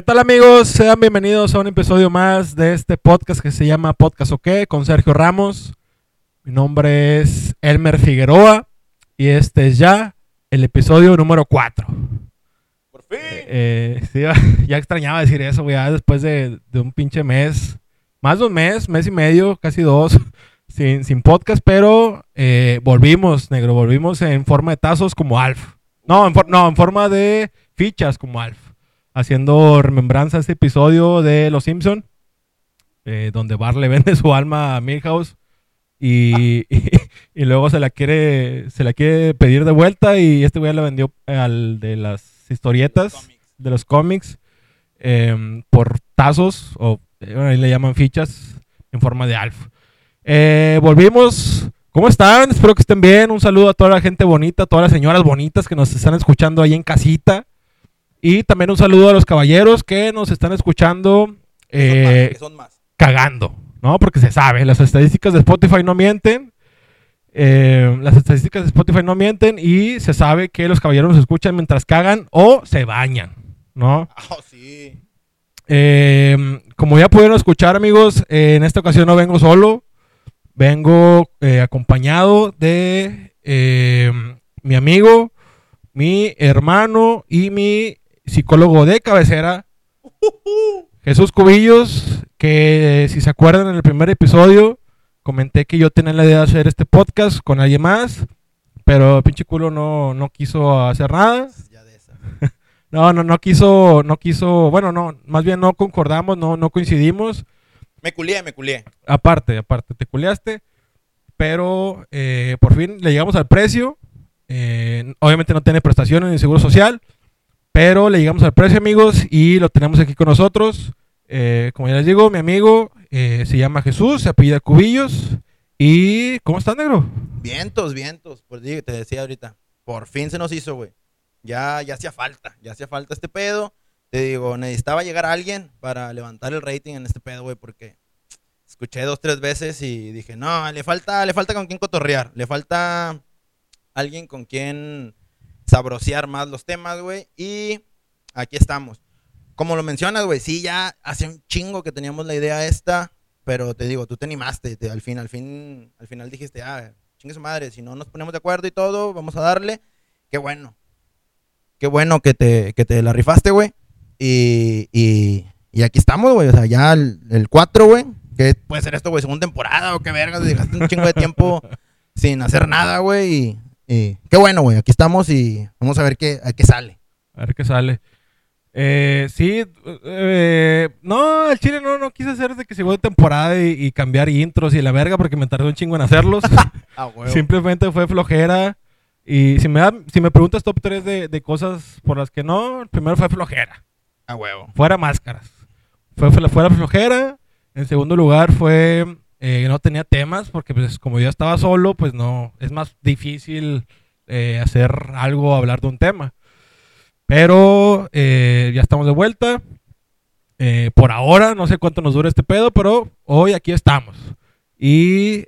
¿Qué tal amigos? Sean bienvenidos a un episodio más de este podcast que se llama Podcast OK con Sergio Ramos. Mi nombre es Elmer Figueroa y este es ya el episodio número 4. Por fin. Eh, sí, ya extrañaba decir eso, güey, después de, de un pinche mes, más de un mes, mes y medio, casi dos, sin, sin podcast, pero eh, volvimos, negro, volvimos en forma de tazos como Alf. No, en, for- no, en forma de fichas como Alf. Haciendo remembranza a este episodio de Los Simpson, eh, donde Bart le vende su alma a Milhouse y, y, y luego se la quiere se la quiere pedir de vuelta y este güey la vendió al de las historietas de los cómics em, por tazos o eh, ahí le llaman fichas en forma de Alf. Eh, volvimos. ¿Cómo están? Espero que estén bien. Un saludo a toda la gente bonita, a todas las señoras bonitas que nos están escuchando ahí en casita. Y también un saludo a los caballeros que nos están escuchando eh, que son más. cagando, ¿no? Porque se sabe, las estadísticas de Spotify no mienten. Eh, las estadísticas de Spotify no mienten y se sabe que los caballeros nos escuchan mientras cagan o se bañan, ¿no? Ah, oh, sí. Eh, como ya pudieron escuchar, amigos, en esta ocasión no vengo solo. Vengo acompañado de mi amigo, mi hermano y mi psicólogo de cabecera, Jesús Cubillos, que eh, si se acuerdan en el primer episodio, comenté que yo tenía la idea de hacer este podcast con alguien más, pero pinche culo no, no quiso hacer nada. Ya de esa. No, no, no quiso, no quiso, bueno, no, más bien no concordamos, no, no coincidimos. Me culié, me culié. Aparte, aparte, te culeaste. Pero eh, por fin le llegamos al precio. Eh, obviamente no tiene prestaciones ni seguro social. Pero le llegamos al precio, amigos, y lo tenemos aquí con nosotros. Eh, como ya les digo, mi amigo eh, se llama Jesús, se apellida Cubillos. ¿Y cómo estás, negro? Vientos, vientos. Pues digo, te decía ahorita. Por fin se nos hizo, güey. Ya, ya hacía falta. Ya hacía falta este pedo. Te digo, necesitaba llegar alguien para levantar el rating en este pedo, güey, porque escuché dos, tres veces y dije, no, le falta, le falta con quién cotorrear. Le falta alguien con quien sabrosear más los temas, güey. Y aquí estamos. Como lo mencionas, güey, sí, ya hace un chingo que teníamos la idea esta, pero te digo, tú te animaste, te- al fin, al fin, al final dijiste, ah, chingue su madre, si no nos ponemos de acuerdo y todo, vamos a darle. Qué bueno. Qué bueno que te, que te la rifaste, güey. Y, y, aquí estamos, güey. O sea, ya el, el 4, güey. ¿Qué puede ser esto, güey? ¿Segunda temporada o qué vergas? Dejaste un chingo de tiempo sin hacer nada, güey. Y, y qué bueno, güey. Aquí estamos y vamos a ver qué, a qué sale. A ver qué sale. Eh, sí, eh, no, el chile no, no quise hacer de que segunda temporada y, y cambiar intros y la verga porque me tardé un chingo en hacerlos. Ah. Simplemente fue flojera. Y si me, da- si me preguntas top 3 de, de cosas por las que no, el primero fue flojera. A huevo. Fuera máscaras. Fue, fue- fuera flojera. En segundo lugar fue eh, no tenía temas porque pues como yo estaba solo, pues no, es más difícil eh, hacer algo, hablar de un tema. Pero eh, ya estamos de vuelta. Por ahora, no sé cuánto nos dura este pedo, pero hoy aquí estamos. Y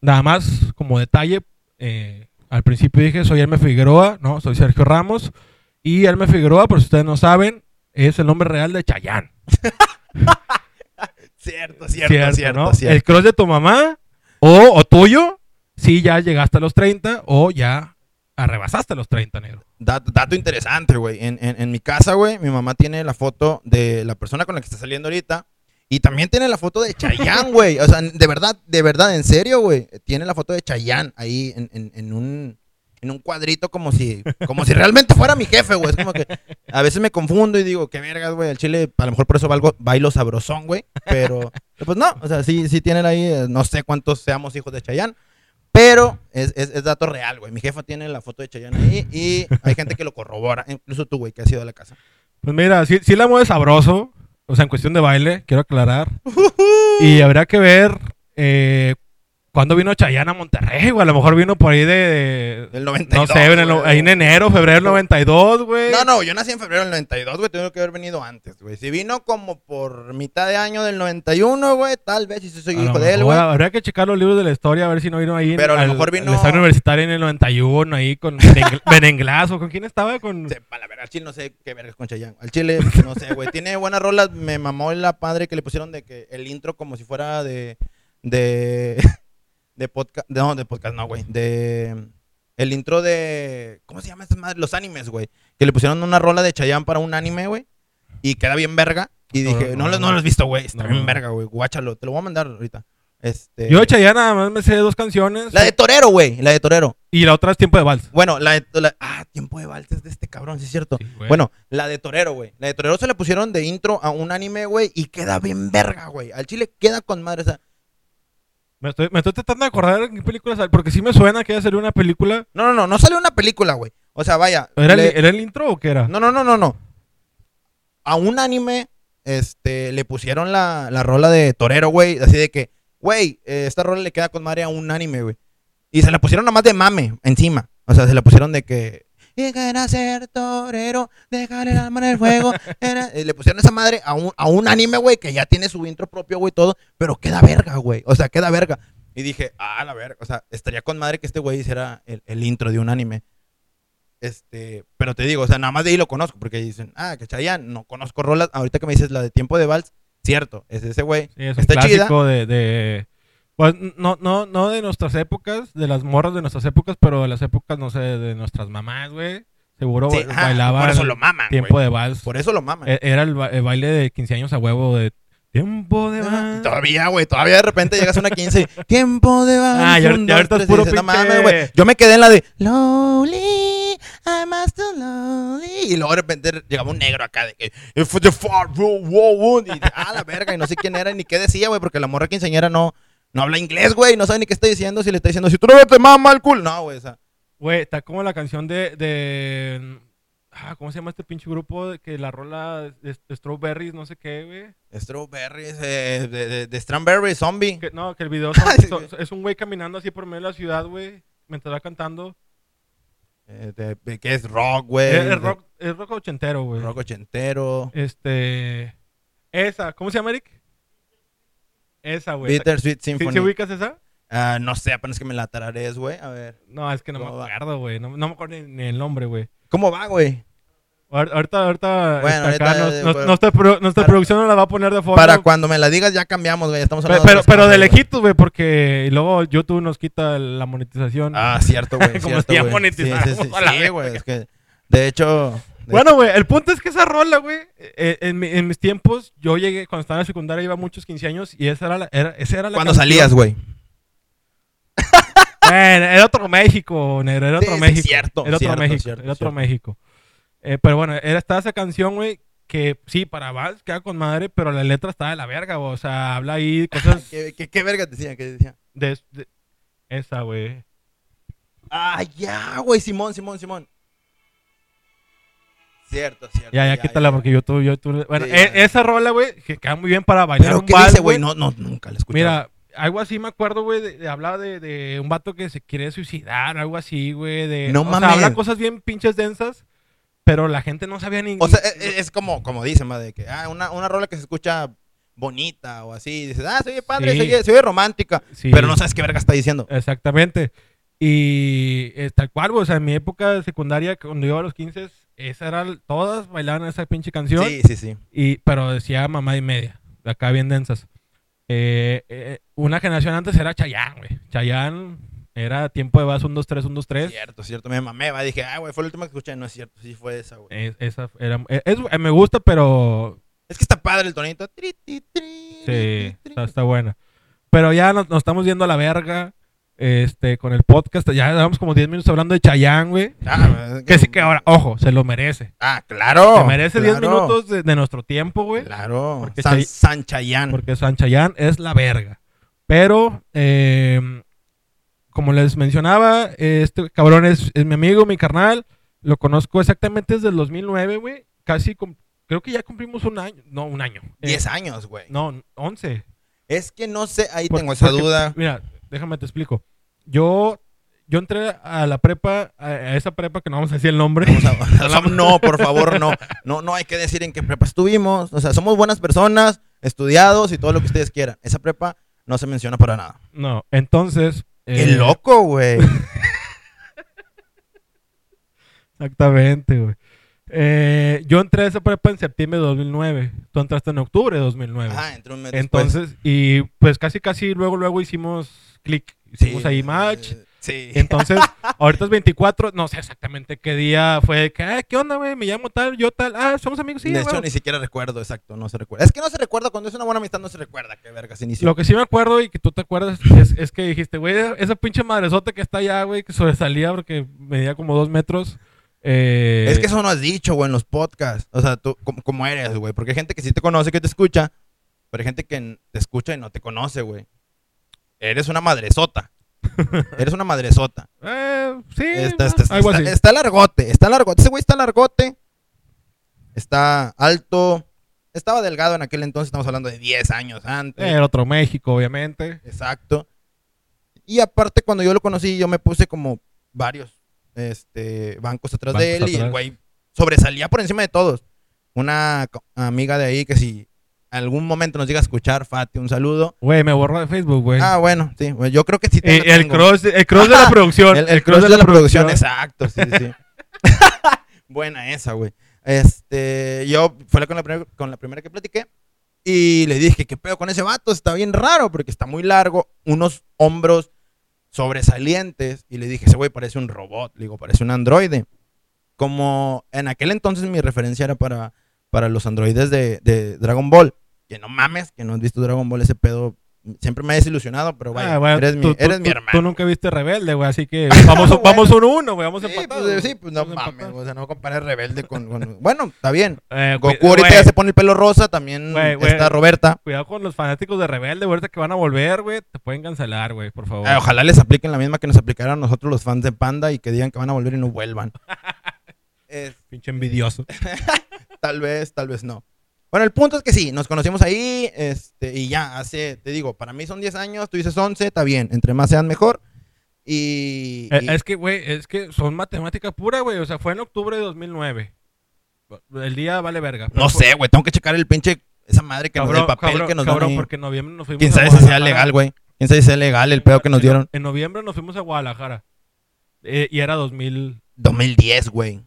nada más como detalle, al principio dije soy Elme Figueroa, no, soy Sergio Ramos. Y Elme Figueroa, por si ustedes no saben, es el nombre real de Chayán. Cierto, cierto, cierto, ¿no? cierto. El cross de tu mamá o, o tuyo, si ya llegaste a los 30 o ya arrebasaste los 30, negro. Dato, dato interesante, güey. En, en- en mi casa, güey, mi mamá tiene la foto de la persona con la que está saliendo ahorita. Y también tiene la foto de Chayanne, güey. O sea, de verdad, de verdad, en serio, güey. Tiene la foto de Chayanne ahí en, en- en un, en un cuadrito como si, como si realmente fuera mi jefe, güey. Es como que a veces me confundo y digo, qué vergas, güey. El chile, a lo mejor por eso valgo, bailo sabrosón, güey. Pero, pues no. O sea, sí, sí tienen ahí, eh, no sé cuántos seamos hijos de Chayanne. Pero es, es- es dato real, güey. Mi jefa tiene la foto de Chayanne ahí y hay gente que lo corrobora. Incluso tú, güey, que has ido a la casa. Pues mira, sí, sí la mueve sabroso, o sea, en cuestión de baile, quiero aclarar. Y habrá que ver eh, ¿cuándo vino Chayanne a Monterrey, güey? A lo mejor vino por ahí de... Del 92. no sé, en el- ahí en enero, febrero del 92, güey. No, no, yo nací en febrero del 92, güey. Tengo que haber venido antes, güey. Si vino como por mitad de año del 91, güey, tal vez si soy A hijo de él, güey. Habría que checar los libros de la historia a ver si no vino ahí. Pero a lo mejor vino- estadio universitario en el 91, ahí con Benengl- Benenglazo. ¿Con quién estaba? Con... Sepa, la verdad, al chile no sé qué vergas con Chayanne. Al chile, no sé, güey. Tiene buenas rolas. Me mamó la padre que le pusieron de que el intro como si fuera de. de. De podcast. No, de podcast, no, güey. De. El intro de. ¿Cómo se llama esta madre? Los animes, güey. Que le pusieron una rola de Chayanne para un anime, güey. Y queda bien verga. Y dije, no, no, lo- no no. lo has visto, güey. Está bien verga, güey. Guáchalo. Te lo voy a mandar ahorita. Este. Yo de Chayanne nada más me sé dos canciones. La de Torero, güey. La de Torero. Y la otra es Tiempo de Vals. Bueno, la de. la- Ah, tiempo de vals es de este cabrón, sí es cierto. Sí. Bueno, la de Torero, güey. La de Torero se le pusieron de intro a un anime, güey, y queda bien verga, güey. Al chile queda con madre. O sea, Me estoy, me estoy tratando de acordar en qué película sale, porque sí me suena que iba a salir una película. no, no, no, no sale una película, güey. O sea, vaya. ¿Era, le- el, ¿Era el intro o qué era? No, no, no, no, no. A un anime, este, le pusieron la, la rola de Torero, güey. Así de que, güey, esta rola le queda con madre a un anime, güey. Y se la pusieron nada más de mame encima. O sea, se la pusieron de que. Y querer ser torero, dejar el alma en el fuego. Y le pusieron esa madre a un, a un anime, güey, que ya tiene su intro propio, güey, todo. Pero queda verga, güey. O sea, queda verga. Y dije, ah, la verga. O sea, estaría con madre que este güey hiciera el, el intro de un anime. Este, pero te digo, o sea, nada más de ahí lo conozco, porque dicen, ah, que Chayanne, no conozco rolas. Ahorita que me dices la de tiempo de vals, cierto, es ese güey. Sí, es un Está clásico de, de- Pues no, no, no de nuestras épocas, de las morras de nuestras épocas, pero de las épocas, no sé, de nuestras mamás, güey. Seguro Sí, ajá, bailaban por eso lo maman, tiempo güey. de vals. Por eso lo maman. E- Era el, ba- el baile de 15 años a huevo de tiempo de Ah, vals. Todavía, güey, todavía de repente llegas a una 15 y tiempo de vals. Ah, ya- ahorita es tres", puro dices, "No güey". Yo me quedé en la de Lonely, I'm too lonely. Y luego de repente llegaba un negro acá de que If the far, wow, wow, wow", Y dice, ah, la verga, y no sé quién era ni qué decía, güey, porque la morra quinceañera no, no habla inglés, güey, no sabe ni qué está diciendo. Si le está diciendo, si tú no te mama el culo. No, güey, o sea. Güey, está como la canción de, de... Ah, ¿Cómo se llama este pinche grupo? De que la rola de, de Strawberries, no sé qué, güey. Strawberries, eh, de, de, de Strawberry Zombie. Que- no, que el video sí, son- son- es un güey caminando así por medio de la ciudad, güey, mientras va cantando. Eh, de- de- que es rock, güey. Es, rock, es rock ochentero, güey. rock ochentero. Este. Esa, ¿cómo se llama, Eric? Esa, güey. Bittersweet ¿Sí, Symphony. sí ubicas esa? Ah, no sé, apenas que me la tararees, güey. A ver. No, es que no me acuerdo, güey. No, no me acuerdo ni, ni el nombre, güey. ¿Cómo va, güey? Ahor- Ahorita, ahorita. Bueno, este, acá ahorita, nos- eh, nos- pues, nuestra, pro- nuestra para- producción nos la va a poner de fondo. Para cuando me la digas ya cambiamos, güey. Estamos Pero, hablando pero, otras pero de cosas, güey. lejitos, güey, porque luego YouTube nos quita la monetización. Ah, cierto, güey. Como cierto, si ya Sí, sí, sí, sí, güey. Es que, de hecho... Bueno, güey, el punto es que esa rola, güey, eh, en, mi- en mis tiempos, yo llegué, cuando estaba en la secundaria, iba a muchos 15 años y esa era la, era, esa era la ¿Cuándo canción. salías, güey? Bueno, era otro México, negro, era Sí, otro sí, México. cierto, era otro cierto, México, cierto, era otro cierto. México. Eh, pero bueno, era, estaba esa canción, güey, que sí, para Vals queda con madre, pero la letra está de la verga, güey. O sea, habla ahí cosas ¿Qué, qué, qué verga decía? ¿Qué decía? de, de- esa, güey. Ah, ya, güey. Simón, Simón, Simón. Cierto, cierto. Ya, ya, quítala porque YouTube, YouTube. Bueno, Sí, e- ya. esa rola, güey, que queda muy bien para bailar ¿Pero un qué vals, dice, güey? No, no, nunca la escuché. Mira, algo así me acuerdo, güey, de, de hablar de, de un vato que se quiere suicidar, algo así, güey, de... No o sea, mames. habla cosas bien pinches densas, pero la gente no sabía ni... O sea, e- e- es, como, como dicen, más de que, ah, una, una rola que se escucha bonita o así. Dices, ah, se oye padre, Sí. se, oye, se oye romántica. Sí. Pero no sabes qué verga está diciendo. Exactamente. Y eh, tal cual, güey, o sea, en mi época de secundaria, cuando iba a los 15, esa era, todas bailaban esa pinche canción, Sí, sí, sí. y, pero decía mamá y media, de acá bien densas. Eh, eh, una generación antes era Chayanne, güey. Chayanne era tiempo de vas 1, 2, 3, 1, 2, 3. Cierto, cierto. Me mamé, va. Dije, ah, güey, fue la última que escuché. No es cierto, sí fue esa, güey. Es- esa era, eh, es- eh, me gusta, pero Es que está padre el tonito. Tri, tri, tri, sí, está buena. Pero ya nos, nos estamos yendo a la verga. Este, con el podcast, ya llevamos como 10 minutos hablando de Chayanne, güey. Ah, Que sí que ahora, ojo, se lo merece. Ah, claro. Se merece 10 claro, minutos de, de nuestro tiempo, güey. Claro. Porque San, Chay- San Chayán. Porque San Chayanne es la verga. Pero, eh, como les mencionaba, eh, este cabrón es, es mi amigo, mi carnal. Lo conozco exactamente desde el 2009, güey. Casi, creo que ya cumplimos un año. No, un año. Eh, 10 años, güey. No, 11. Es que no sé, ahí tengo esa porque, duda. Mira, déjame te explico. Yo, yo entré a la prepa, a, esa prepa que no vamos a decir el nombre. No, por favor, no. No, no hay que decir en qué prepa estuvimos. O sea, somos buenas personas, estudiados y todo lo que ustedes quieran. Esa prepa no se menciona para nada. No, entonces. ¡Qué eh, loco, güey! Exactamente, güey. Eh, yo entré a esa prepa en septiembre de 2009. Tú entraste en octubre de 2009. Ajá, entró un mes después. Entonces, y pues casi, casi luego, luego hicimos clic. Hicimos ahí match. eh, Sí. Entonces, ahorita es 24, no sé exactamente qué día fue que, ah, ¿qué onda, güey? Me llamo tal, yo tal. Ah, somos amigos, sí, de hecho, ni siquiera recuerdo, exacto, no se recuerda. Es que no se recuerda, cuando es una buena amistad no se recuerda qué verga se inició. Lo que sí me acuerdo y que tú te acuerdas es, es que dijiste, güey, esa pinche madresota que está allá, güey, que sobresalía porque medía como dos metros. Eh, Es que eso no has dicho, güey, en los podcasts. O sea, tú, ¿cómo, cómo eres, güey? Porque hay gente que sí te conoce, que te escucha, pero hay gente que te escucha y no te conoce, güey. Eres una madresota. Eres una madresota. eh, sí, Está, ¿no? está, algo está- así. está largote, está largote. Ese güey está largote. Está alto. Estaba delgado en aquel entonces, estamos hablando de 10 años antes. Era otro México, obviamente. Exacto. Y aparte, cuando yo lo conocí, yo me puse como varios este, bancos atrás de él y el güey sobresalía por encima de todos. Una amiga de ahí que si algún momento nos llega a escuchar, Fati, un saludo. Güey, me borró de Facebook, güey. Ah, bueno, sí, güey, yo creo que sí. te Eh, lo el tengo. cross, el cross de la producción. El, el cross de, la, producción, exacto, sí, sí. Buena esa, güey. Este, yo fue con la, primer- con la primera que platiqué y le dije, ¿qué pedo con ese vato? Está bien raro porque está muy largo, unos hombros sobresalientes y le dije, ese güey parece un robot, le digo, parece un androide. Como en aquel entonces mi referencia era para, para los androides de, de Dragon Ball. Que no mames, que no has visto Dragon Ball, ese pedo siempre me ha desilusionado, pero vaya, Ah, güey, eres, mi, tú- eres mi hermano. Tú nunca viste Rebelde, güey, así que vamos, Bueno. vamos uno a uno, güey, vamos Sí, empatados. pues, sí, pues no mames, empatados. o sea, no compares rebelde con, con- Bueno, está bien. Eh, Goku ahorita ya se pone el pelo rosa, también está Roberta. Cuidado con los fanáticos de Rebelde, ahorita que van a volver, güey, te pueden cancelar, güey, por favor. Eh, ojalá les apliquen la misma que nos aplicaron a nosotros los fans de Panda y que digan que van a volver y no vuelvan. Es- Pinche envidioso. tal vez, tal vez no. Bueno, el punto es que sí, nos conocimos ahí este, y ya, hace, te digo, para mí son 10 años, tú dices 11, está bien, entre más sean mejor. Y... Eh, y- Es que, güey, es que son matemática pura, güey, o sea, fue en octubre de 2009. El día vale verga. no sé, güey, tengo que checar el pinche, esa madre que nos Cabrón, el papel cabrón, que nos cabrón, dan porque en noviembre nos fuimos Quién a sabe si sea legal, güey. Quién sabe si sea legal el pedo que nos dieron. En noviembre nos fuimos a Guadalajara. Eh, y era 2000. 2010, güey.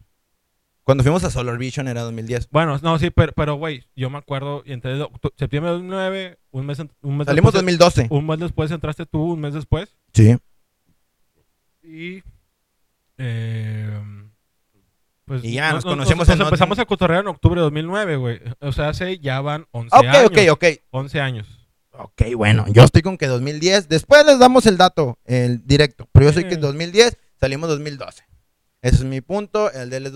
Cuando fuimos a Solar Vision era 2010. Bueno, no, sí, pero, pero güey, yo me acuerdo, y entre octu- septiembre de 2009, un mes, en- un mes Salimos después, 2012. un mes después entraste tú, un mes después, Sí. y eh, pues Y ya, nos no- conocemos nos en empezamos otro- a cotorrear en octubre de 2009, güey. O sea, hace ya van 11 Ok, años. ok, ok. 11 años. Ok, bueno, yo estoy con que 2010. Después les damos el dato, el directo. Pero yo sé que Sí. 2010 salimos 2012. Ese es mi punto. El de él es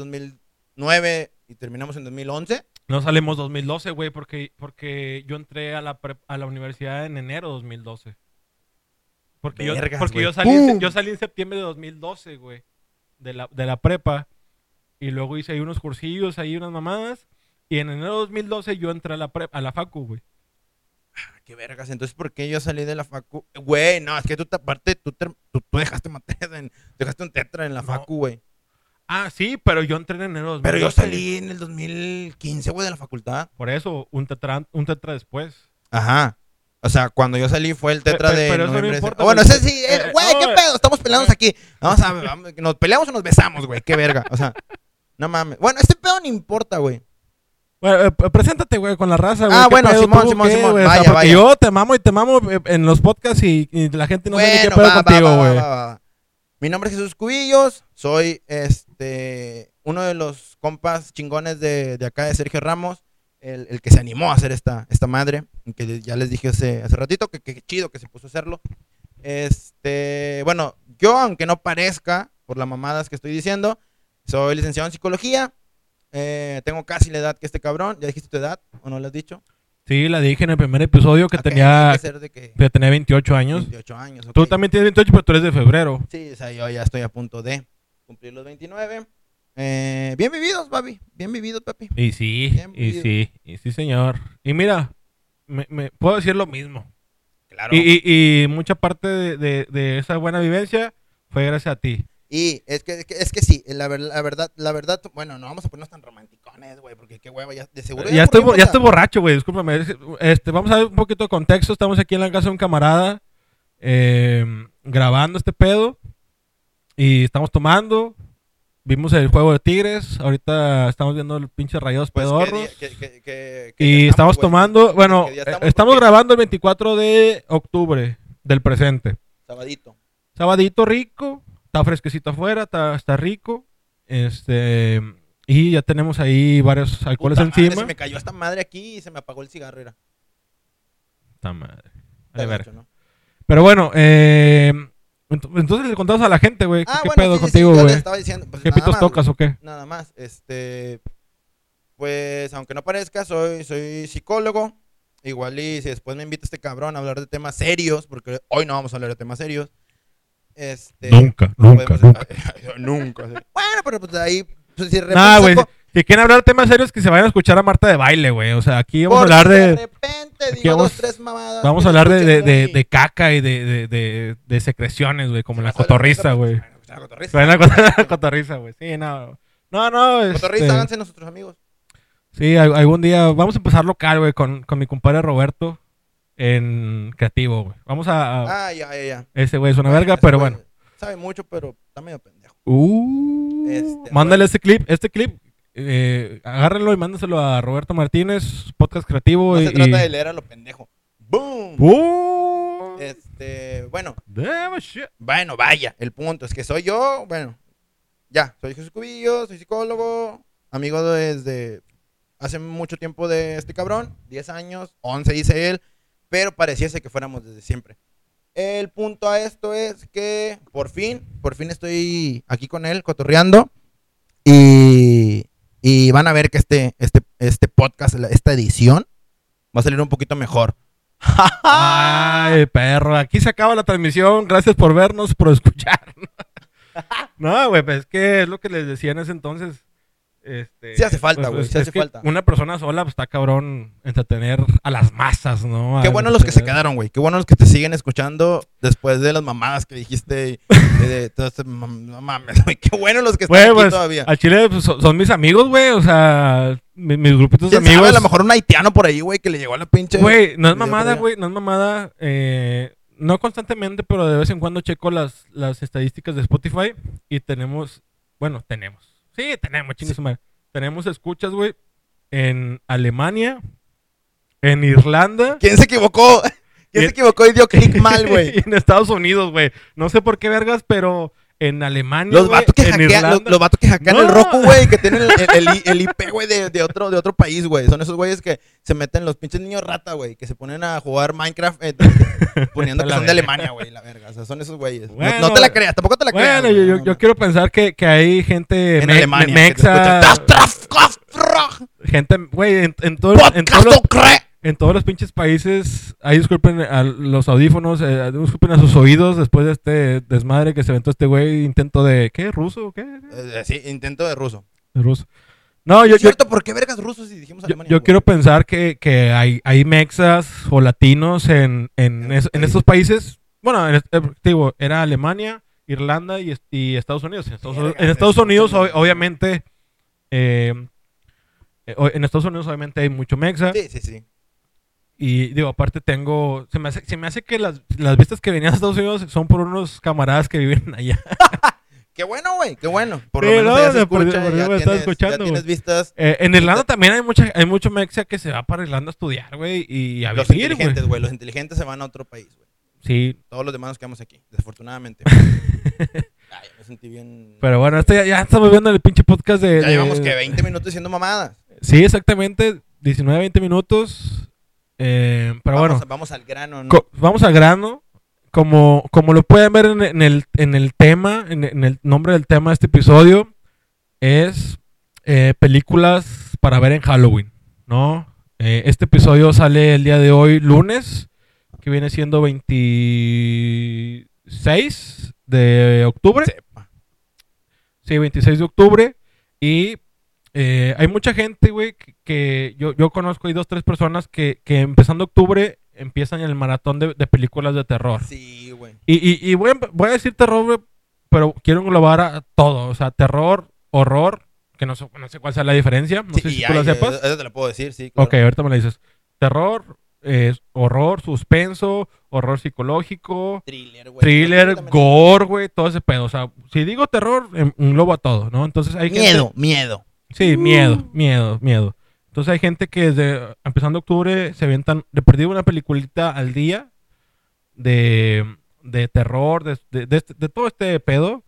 2009 y terminamos en 2011. No salimos 2012, güey, porque, porque yo entré a la, prep- a la universidad en enero de 2012. Porque, yo, Vergas, porque güey. yo, salí, yo salí en septiembre de 2012, güey, de la, de la prepa. Y luego hice ahí unos cursillos, ahí unas mamadas. Y en enero de 2012 yo entré a la, prep- a la facu, güey. Ah, Qué vergas. Entonces, ¿por qué yo salí de la facu? Güey, no, es que tú te aparte, tú, te- tú, tú dejaste materias en, dejaste un tetra en la No. facu, güey. Ah, sí, pero yo entré en enero de 2012. Pero yo salí en el 2015, güey, de la facultad. Por eso, un tetra, un tetra después. Ajá. O sea, cuando yo salí fue el tetra Pe- pe- de pero eso no noviembre. importa, bueno, güey. ese sí, Eh, eh, güey, ¿qué no, pedo? Estamos peleándonos aquí. Vamos a vamos, nos peleamos o nos besamos, güey. Qué verga. O sea, no mames. Bueno, este pedo no importa, güey. Bueno, eh, preséntate, güey, con la raza, güey. Ah, ¿Qué bueno, Simón, tú, Simón, qué, Simón. güey? O sea, Vaya, vaya. yo te mamo y te mamo eh, en los podcasts y, y la gente no sabe ni qué Bueno, pedo va, contigo, güey. Mi nombre es Jesús Cubillos. Soy este uno de los compas chingones de, de acá de Sergio Ramos. El, el que se animó a hacer esta, esta madre. Que ya les dije hace, hace ratito que, que chido que se puso a hacerlo. Este, bueno, yo, aunque no parezca por las mamadas que estoy diciendo, soy licenciado en psicología. Eh, tengo casi la edad que este cabrón. ¿Ya dijiste tu edad o no lo has dicho? Sí, la dije en el primer episodio que tenía, que ser de que que tenía 28 años. 28 años. Tú también tienes 28, pero tú eres de febrero. Sí, o sea, yo ya estoy a punto de cumplir los 29. Eh, bien vividos, papi. Bien vividos, papi. Y sí, Bien y vivido. sí, y sí, señor. Y mira, me, me- puedo decir lo mismo. claro. Y, y- y mucha parte de, de- de esa buena vivencia fue gracias a ti. Y es que, es que, es que sí, la, ver- la verdad, la verdad, bueno, no vamos a ponernos tan romanticones, güey, porque qué hueva, ya, de seguro. Ya estoy, ya estoy borracho, güey, discúlpame. Es- Este, vamos a ver un poquito de contexto. Estamos aquí en la casa de un camarada eh, grabando este pedo. Y estamos tomando. Vimos el juego de Tigres. Ahorita estamos viendo el pinche rayados Pues, ¿qué pedorros. Y estamos tomando. Bueno, ¿Qué día eh, estamos? grabando el 24 de octubre del presente. Sabadito. Sabadito rico. Está fresquecito afuera. Está, está rico. Este. Y ya tenemos ahí varios alcoholes Puta madre, encima. Se me cayó esta madre aquí y se me apagó el cigarro, era. Puta madre. Gacho, ¿no? Pero bueno, eh, entonces le contamos a la gente, güey. ¿Qué, Ah, qué bueno, pedo sí, sí, contigo, güey? estaba diciendo, pues, ¿Qué pitos más, tocas o qué? Nada más, este, pues, aunque no parezca, soy, soy psicólogo. Igual y si después me invita este cabrón a hablar de temas serios, porque hoy no vamos a hablar de temas serios. Este, Nunca, nunca, podemos- nunca. nunca, sí. Bueno, pero pues ahí, pues, si de repente Nah, güey. saco- Si quieren hablar de temas serios, que se vayan a escuchar a Marta de baile, güey. O sea, aquí vamos a hablar de. repente aquí digo vamos- dos, tres mamadas. Vamos a hablar de, de, de, de caca y de, de, de, de secreciones, güey, como la de cotorriza, güey. pues, la cotorriza. La cot- la cotorriza, güey. Sí, no. No, no. este, Cotorriza, háganse nuestros amigos. Sí, al- algún día vamos a empezar local, güey, con, con mi compadre Roberto en creativo, güey. Vamos a. Ah, ya, ya, ya. ese güey es una verga, pero bueno. Sabe mucho, pero está medio pendejo. Uh, Este, mándale bueno. este clip, este clip, eh, agárrenlo y mándaselo a Roberto Martínez, podcast creativo. No y, se trata y- de leer a lo pendejo. ¡Boom! Uh, Este, bueno, damn shit. bueno, vaya. El punto es que soy yo, bueno, ya, soy Jesús Cubillo, soy psicólogo, amigo desde hace mucho tiempo de este cabrón, 10 años, 11 dice él, pero pareciese que fuéramos desde siempre. El punto a esto es que por fin, por fin estoy aquí con él, cotorreando, y, y van a ver que este, este, este podcast, esta edición, va a salir un poquito mejor. Ay, perro, aquí se acaba la transmisión. Gracias por vernos, por escuchar. no, güey, pues es que es lo que les decía en ese entonces. Este, Sí hace falta, güey, pues, sí es hace falta. Una persona sola, pues está cabrón entretener a las masas, ¿no? Qué bueno los que se quedaron, güey. Qué bueno los que te siguen escuchando después de las mamadas que dijiste. De este no mames, güey. Qué bueno los que están Güey, aquí pues, todavía. al chile pues, son, son mis amigos, güey. O sea, mi- mis grupitos de amigos. A lo mejor un haitiano por ahí, güey, que le llegó a la pinche. Güey, no es mamada, güey, no es mamada. eh, no constantemente, pero de vez en cuando checo las, las estadísticas de Spotify y tenemos, bueno, tenemos. Sí, tenemos, chingue Sí. Tenemos escuchas, güey, en Alemania, en Irlanda. ¿Quién se equivocó? ¿Quién se equivocó y dio clic mal, güey? en Estados Unidos, güey. No sé por qué vergas, pero en Alemania, Los güey, vatos que en hackean, los, Irlanda. los vatos que hackean No. el Roku, güey, que tienen el, el- el- el IP, güey, de, de otro, de otro país, güey. Son esos güeyes que se meten los pinches niños rata, güey, que se ponen a jugar Minecraft eh, poniendo que son de. Alemania, güey, la verga. O sea, son esos güeyes. No- Bueno, no, te la creas, tampoco te la creas. Bueno, yo, quiero pensar que, que hay gente en me- Alemania. me- mexa, gente, güey, en, en, todo- en Ocre. En todos los pinches países, ahí disculpen a los audífonos, eh, disculpen a sus oídos después de este desmadre que se aventó este güey, intento de, ¿qué? ¿Ruso o qué? Eh, sí, intento de ruso. De ruso. No, yo, yo, ¿Cierto? ¿Por qué vergas rusos si dijimos yo, Alemania? yo quiero pensar que, que hay, hay mexas o latinos en, en, En es- otros en estos países. Bueno, en, eh, digo, era Alemania, Irlanda y, est- y Estados Unidos. En Estados, Verga, en Estados te Unidos, ob- obviamente, eh, en Estados Unidos obviamente hay mucho mexa. Sí, sí, sí. Y digo, aparte tengo, se me hace, se me hace que las, las vistas que venían a Estados Unidos son por unos camaradas que viven allá. Qué bueno, güey, qué bueno. Por Sí, lo menos no, se escucha, ya me tienes, escuchando, ya tienes güey. vistas. Eh, en Irlanda también hay mucha, hay mucho mexa que se va para Irlanda a estudiar, güey, y a Los vivir, inteligentes, güey. Los inteligentes se van a otro país, güey. Sí, Todos los demás nos quedamos aquí, desafortunadamente. Ay, me sentí bien. Pero bueno, este ya, ya estamos viendo el pinche podcast de... ya de- llevamos que 20 minutos diciendo mamadas. Sí, exactamente. 19, 20 minutos. Eh, pero vamos, bueno, vamos al grano, ¿no? vamos al grano. Como, como lo pueden ver en, en el, en el tema, en, en el nombre del tema de este episodio, es eh, películas para ver en Halloween, ¿no? Eh, este episodio sale el día de hoy, lunes, que viene siendo 26 de octubre. Sí, 26 de octubre. Y eh, hay mucha gente, güey, que, que yo, yo conozco, hay dos, tres personas que, que empezando octubre empiezan el maratón de, de películas de terror. Sí, güey. Y, y, y voy, a, voy a decir terror, güey, pero quiero englobar a todo. O sea, terror, horror, que no sé, no sé cuál sea la diferencia. No Sí, sé si tú lo sepas. Eso te lo puedo decir, sí. claro. Ok, ahorita me lo dices. Terror, eh, horror, suspenso, horror psicológico, Thriller, güey. thriller, gore, güey, todo ese pedo. O sea, si digo terror, em- engloba todo, ¿no? Entonces hay gente- Miedo, miedo. Sí, miedo, miedo, miedo. Entonces hay gente que desde empezando octubre se avientan de perdido una peliculita al día de, de terror, de, de- de este- de todo este pedo.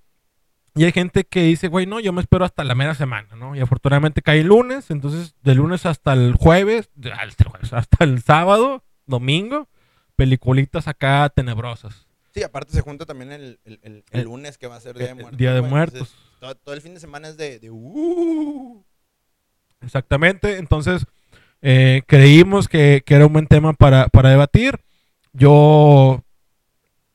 Y hay gente que dice, güey, no, yo me espero hasta la mera semana, ¿no? Y afortunadamente cae el lunes, entonces de lunes hasta el jueves, de- hasta el, sábado, domingo, peliculitas acá tenebrosas. Sí, aparte se junta también el, el, el- lunes que va a ser Día de Muertos. Día de. Muertos. Entonces, todo, todo el fin de semana es de, uh, Exactamente. Entonces, eh, creímos que, que era un buen tema para, para debatir. Yo,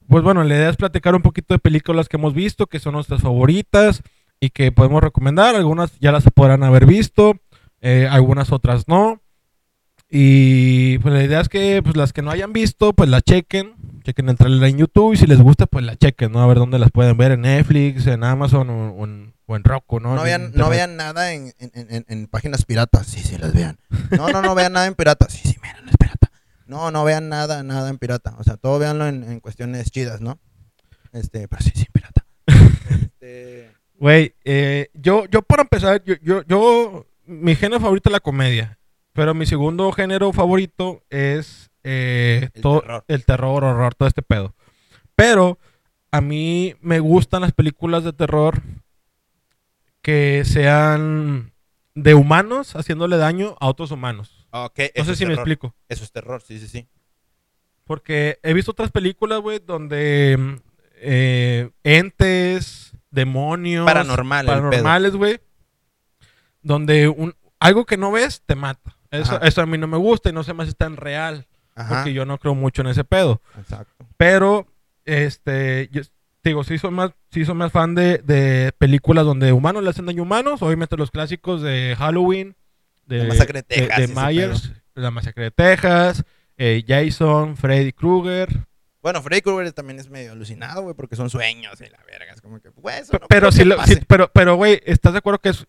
pues bueno, la idea es platicar un poquito de películas que hemos visto, que son nuestras favoritas y que podemos recomendar. Algunas ya las podrán haber visto, eh, algunas otras no. Y pues la idea es que pues, las que no hayan visto, pues la chequen. Chequen el trailer en YouTube y si les gusta, pues la chequen, ¿no? A ver dónde las pueden ver en Netflix, en Amazon o, o en, o en Roku, ¿no? no, vean, no vean nada en, en, en, en páginas piratas. Sí, sí, las vean. No, no, no vean nada en pirata. Sí, sí, miren, es pirata. No, no vean nada, nada en pirata. O sea, todo véanlo en, en cuestiones chidas, ¿no? Este, pero sí, sí, pirata. Este, Güey, eh, yo, yo para empezar, yo, yo, yo, mi género favorito es la comedia, pero mi segundo género favorito es eh, El todo terror. el terror, horror, todo este pedo. Pero a mí me gustan las películas de terror que sean de humanos haciéndole daño a otros humanos. ok, No sé si me explico. Eso es terror, sí, sí, sí. Porque he visto otras películas, güey, donde eh, entes, demonios, Paranormal, paranormales, güey, donde un, algo que no ves te mata. Eso, eso a mí no me gusta y no sé más si es tan real, Ajá. porque yo no creo mucho en ese pedo. Exacto. Pero, este, yo digo, sí soy más, sí soy más fan de, de películas donde humanos le hacen daño a humanos, obviamente los clásicos de Halloween, de, La Masacre de Texas Myers, La Masacre de Texas, eh, Jason, Freddy Krueger. Bueno, Freddy Krueger también es medio alucinado, güey, porque son sueños y la verga. Es como que, güey, eso no pero si lo- si- pero, pero, güey, ¿estás de acuerdo que es,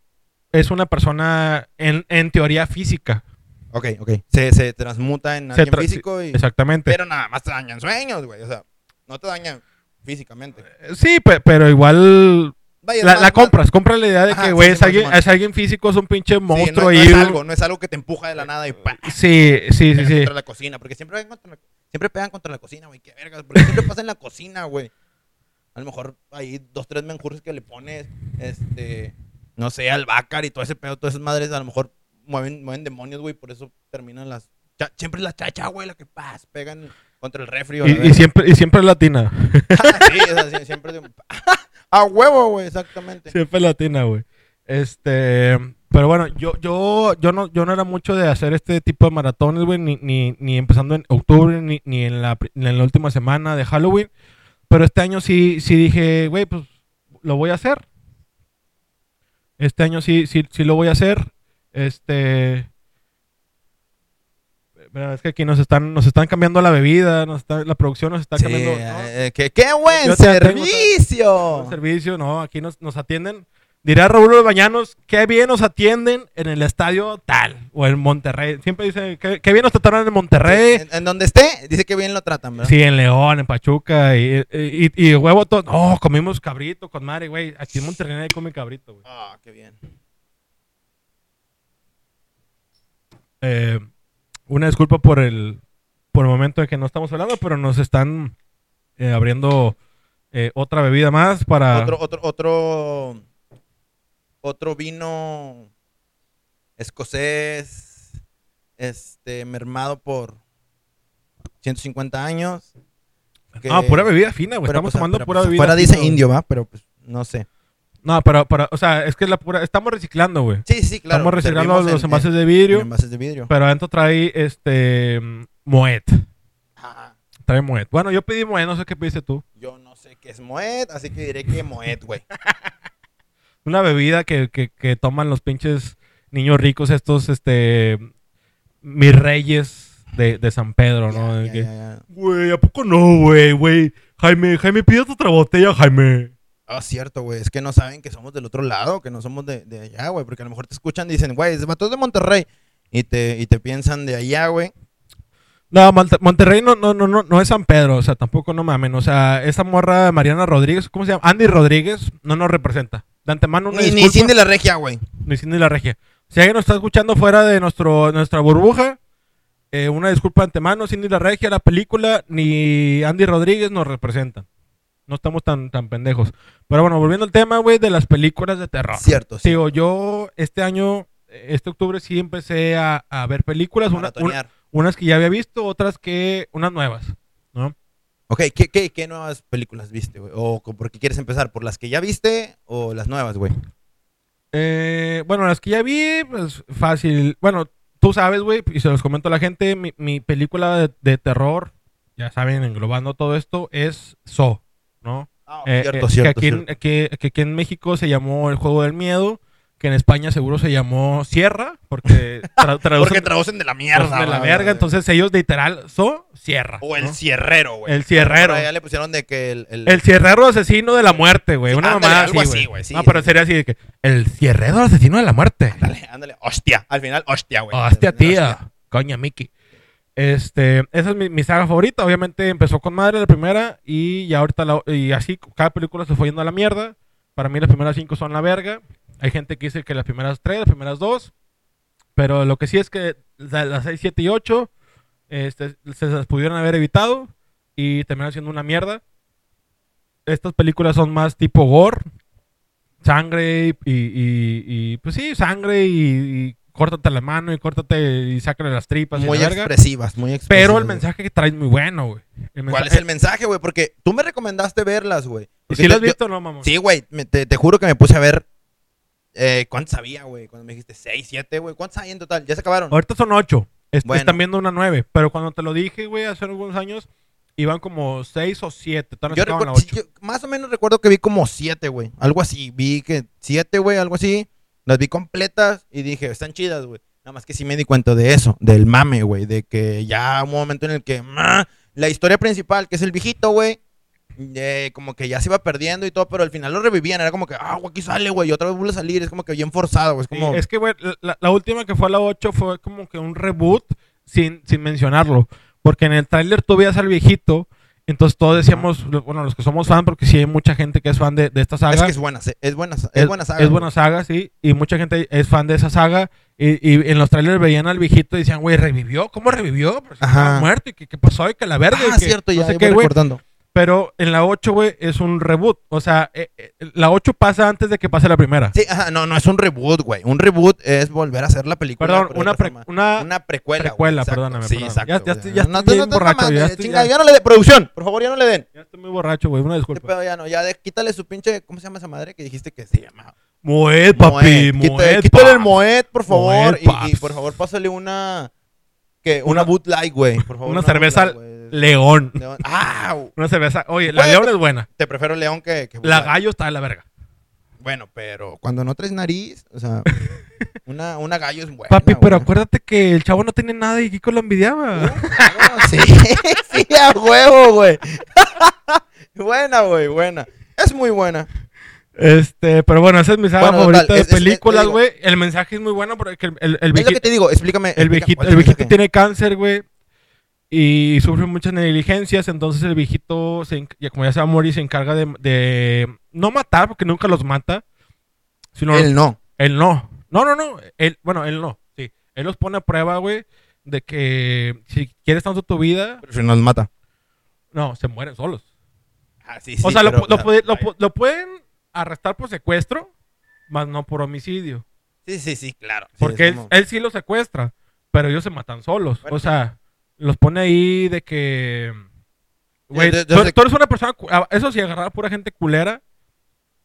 es una persona en, en teoría física? Ok, ok. Se, se transmuta en Se alguien tra- físico y... Exactamente. Pero nada más te dañan sueños, güey. O sea, no te dañan físicamente. sí, pe- pero igual Vaya, la, más- la más- compras, compras la idea de Ajá, que, sí, güey, sí, es, alguien, es alguien físico, es un pinche Sí, monstruo no, ahí. no es algo, no es algo que te empuja de la nada y pa, Sí, sí, sí, sí. contra la cocina, porque siempre pegan contra la, siempre pegan contra la cocina, güey, qué vergas, porque siempre pasa en la cocina, güey. A lo mejor hay dos, tres menjurjes que le pones, este, no sé, albácar y todo ese pedo, todas esas madres, a lo mejor mueven, mueven demonios, güey, por eso terminan las, cha- siempre es la chacha, güey, la que paz, pegan contra el refri o Y, siempre, y siempre es latina. sí, es así, siempre de- a huevo, güey, exactamente. Siempre es latina, güey. Este, pero bueno, yo, yo, yo no, yo no era mucho de hacer este tipo de maratones, güey, ni, ni, ni empezando en octubre, ni, ni en la, ni en la última semana de Halloween. Pero este año sí, sí dije, güey, pues lo voy a hacer. Este año sí, sí, sí lo voy a hacer. Este. Pero es que aquí nos están, nos están cambiando la bebida, nos está- la producción nos está Sí, cambiando. ¿no? eh, que- ¡Qué buen Yo servicio! el servicio, no, aquí nos, nos atienden. Dirá Raúl de Bañanos, qué bien nos atienden en el estadio tal, o en Monterrey. Siempre dice, qué, qué bien nos trataron en Monterrey. En, en donde esté, dice que bien lo tratan, ¿verdad? Sí, en León, en Pachuca, y, y, y- y huevo todo. No, comimos cabrito con madre, güey. Aquí en Monterrey nadie come cabrito, güey. Ah, qué bien. Eh, una disculpa por el, por el momento en que no estamos hablando, pero nos están eh, abriendo eh, otra bebida más para... Otro, otro, otro, otro vino escocés, este, mermado por 150 años. que- Ah, pura bebida fina, güey. Estamos pues, tomando pero, pura pues, bebida fina, dice indio, ¿va? Pero pues, no sé. No, pero, pero, o sea, es que es la pura. Estamos reciclando, güey. Sí, sí, claro. Estamos reciclando servimos los en- envases en- de en vidrio, envases de vidrio. pero adentro trae este. Moet. Ajá. Trae Moet. Bueno, yo pedí Moet, no sé qué pediste tú. Yo no sé qué es Moet, así que diré que Moet, güey. Una bebida que, que, que toman los pinches niños ricos, estos, este. Mis reyes de, de San Pedro, Ya, ¿no? De ya, que, ya, ya. Güey, ¿a poco no, güey, güey? Jaime, Jaime, pides otra botella, Jaime. Ah, cierto, güey. Es que no saben que somos del otro lado, que no somos de, de allá, güey. Porque a lo mejor te escuchan y dicen, güey, es de Monterrey. Y te, y te piensan de allá, güey. No, Monte- Monterrey no, no, no, no, no es San Pedro, o sea, tampoco no mamen. O sea, esa morra Mariana Rodríguez, ¿cómo se llama? Andy Rodríguez no nos representa. De antemano, una Ni, ni disculpa. Cindy la regia, güey. Ni Cindy la regia. Si alguien nos está escuchando fuera de nuestro, nuestra burbuja, eh, una disculpa de antemano, Cindy la regia, la película, ni Andy Rodríguez nos representan. No estamos tan, tan pendejos. Pero bueno, volviendo al tema, güey, de las películas de terror. Cierto, sí. Digo, yo este año, este octubre sí empecé a, a ver películas, una- unas que ya había visto, otras que, unas nuevas, ¿no? Ok, ¿qué, qué, qué nuevas películas viste, güey? ¿O por qué quieres empezar? ¿Por las que ya viste o las nuevas, güey? Eh, bueno, las que ya vi, pues fácil. Bueno, tú sabes, güey, y se los comento a la gente, mi, mi película de, de terror, ya saben, englobando todo esto, es So, ¿no? Ah, Eh, cierto, eh, cierto, que, aquí, cierto. Que- que aquí en México se llamó El Juego del Miedo, que en España seguro se llamó Sierra, porque tra- traducen Porque traducen de la mierda. de la verga, entonces ellos literal, So, Sierra. O el ¿no? cierrero, güey. El cierrero. Ya le pusieron de que el... el- El cierrero asesino de la muerte, güey. Sí, Una ándale, algo así, güey. sí, no, pero sería así de que el cierrero asesino de la muerte. Ándale, ándale. Hostia. Al final, hostia, güey. Hostia, Hostia. tía. Coña, Mickey. Este, esa es mi, mi saga favorita. Obviamente empezó con madre la primera y ya ahorita la- y así cada película se fue yendo a la mierda. Para mí las primeras cinco son la verga. Hay gente que dice que las primeras tres, las primeras dos. Pero lo que sí es que la- las 6, 7 y 8 este, se las pudieron haber evitado y terminaron siendo una mierda. Estas películas son más tipo gore, sangre y, y- y- pues sí, sangre y, y córtate la mano y córtate y sácale las tripas Muy la expresivas, muy expresivas. Pero el güey. mensaje que trae es muy bueno, güey. El ¿Cuál es el mensaje, güey? Porque tú me recomendaste verlas, güey. ¿Y si lo te- has yo- visto o no, mamá? Sí, güey. me- Te, te juro que me puse a ver. Eh, ¿Cuántos había, güey? Cuando me dijiste 6, 7, güey. ¿Cuántos hay en total? ¿Ya se acabaron? Ahorita son ocho. Est- Bueno. Están viendo una nueve. Pero cuando te lo dije, güey, hace algunos años, iban como seis o siete. Todavía Yo yo más o menos recuerdo que vi como 7, güey. Algo así. Vi que 7, güey, algo así. Las vi completas y dije, están chidas, güey. Nada más que sí me di cuenta de eso, del mame, güey. De que ya un momento en el que ma, la historia principal, que es el viejito, güey, eh, como que ya se iba perdiendo y todo, pero al final lo revivían. Era como que, ah, güey, aquí sale, güey, y otra vez vuelve a salir. Es como que bien forzado, güey. Es Sí, como. es que, güey, la, la última que fue a la 8 fue como que un reboot sin, sin mencionarlo. Porque en el tráiler tú veías al viejito. Entonces todos decíamos, bueno, los que somos fan, porque sí hay mucha gente que es fan de, de esta saga. Es que es buena, es buena, es, buena saga. Es güey. buena saga, sí. Y mucha gente es fan de esa saga. Y, y en los trailers veían al viejito y decían, güey, ¿revivió? ¿Cómo revivió? Pero si Ajá. muerto. ¿Y qué, qué pasó? Y que la verga. Ah, y que cierto, ya, no sé qué, güey. Pero en la 8, güey, es un reboot. O sea, eh, eh, la 8 pasa antes de que pase la primera. Sí, ajá, no, no es un reboot, güey. Un reboot es volver a hacer la película. Perdón, pero una, pre- una, Una precuela. precuela, exacto. perdóname, Sí, perdóname. exacto. Ya- ya ya no, estoy no, bien no, borracho, ya estoy- no le den. Producción, por favor, ya no le den. Ya estoy muy borracho, güey. Una ¿Qué disculpa. pedo ya no? Ya de- quítale su pinche. ¿Cómo se llama esa madre que dijiste que se llama? Moet, papi. Moet, Quítale el. Moet, por favor. Y- y, por favor, pásale una. ¿Qué? Una- Una, Light, güey. Por favor. Una cerveza. León. León. ¡Ah! Una cerveza. Oye, la León es buena. Te prefiero León que. que La gallo está de la verga. Bueno, pero cuando no traes nariz, o sea, una, una gallo es buena. Papi, pero güey. acuérdate que el chavo no tiene nada y Kiko lo envidiaba. Claro, sí, sí, a huevo, güey. buena, güey, buena. Es muy buena. Este, pero bueno, esa es mi saga Bueno, favorita total, de es- películas, güey. El mensaje es muy bueno porque el, el, el Es lo que te digo, explícame. el viejito, ¿cuál el viejito tiene cáncer, güey. Y sufre muchas negligencias. Entonces el viejito, se ya como ya se va a morir, se encarga de, de no matar, porque nunca los mata. Sino Él no. Él no. No, no, no. Él, bueno, él no. Sí. Él los pone a prueba, güey, de que si quieres tanto tu vida, Pero si nos mata. no, se mueren solos. Ah, sí, o sea, lo, pero, lo o sea, puede- lo lo pueden arrestar por secuestro, más no por homicidio. Sí, sí, sí, claro. Sí, Porque él, como- él sí los secuestra, pero ellos se matan solos. Bueno, o sea, los pone ahí de que... Güey, de- tú, tú eres una persona... ah, Eso sí, agarraba pura gente culera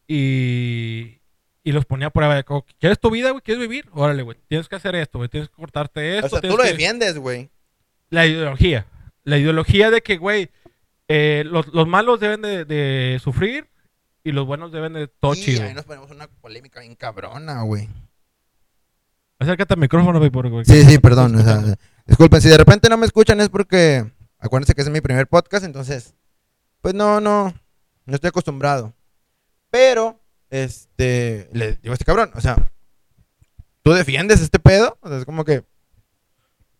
y... Y los ponía a prueba de como, ¿quieres tu vida, güey? ¿Quieres vivir? Órale, güey. Tienes que hacer esto, güey. Tienes que cortarte esto. O sea, tú lo que- defiendes, güey. La ideología. La ideología de que, güey, eh, los, los malos deben de, de sufrir y los buenos deben de todo chido. ahí nos ponemos una polémica bien cabrona, güey. Acércate al micrófono, güey, porque... Sí, sí, perdón. O sea, Disculpen, si de repente no me escuchan es porque acuérdense que es mi primer podcast, entonces, pues no, no, no estoy acostumbrado. Pero, este, le digo a este cabrón, o sea, ¿tú defiendes este pedo? O sea, es como que,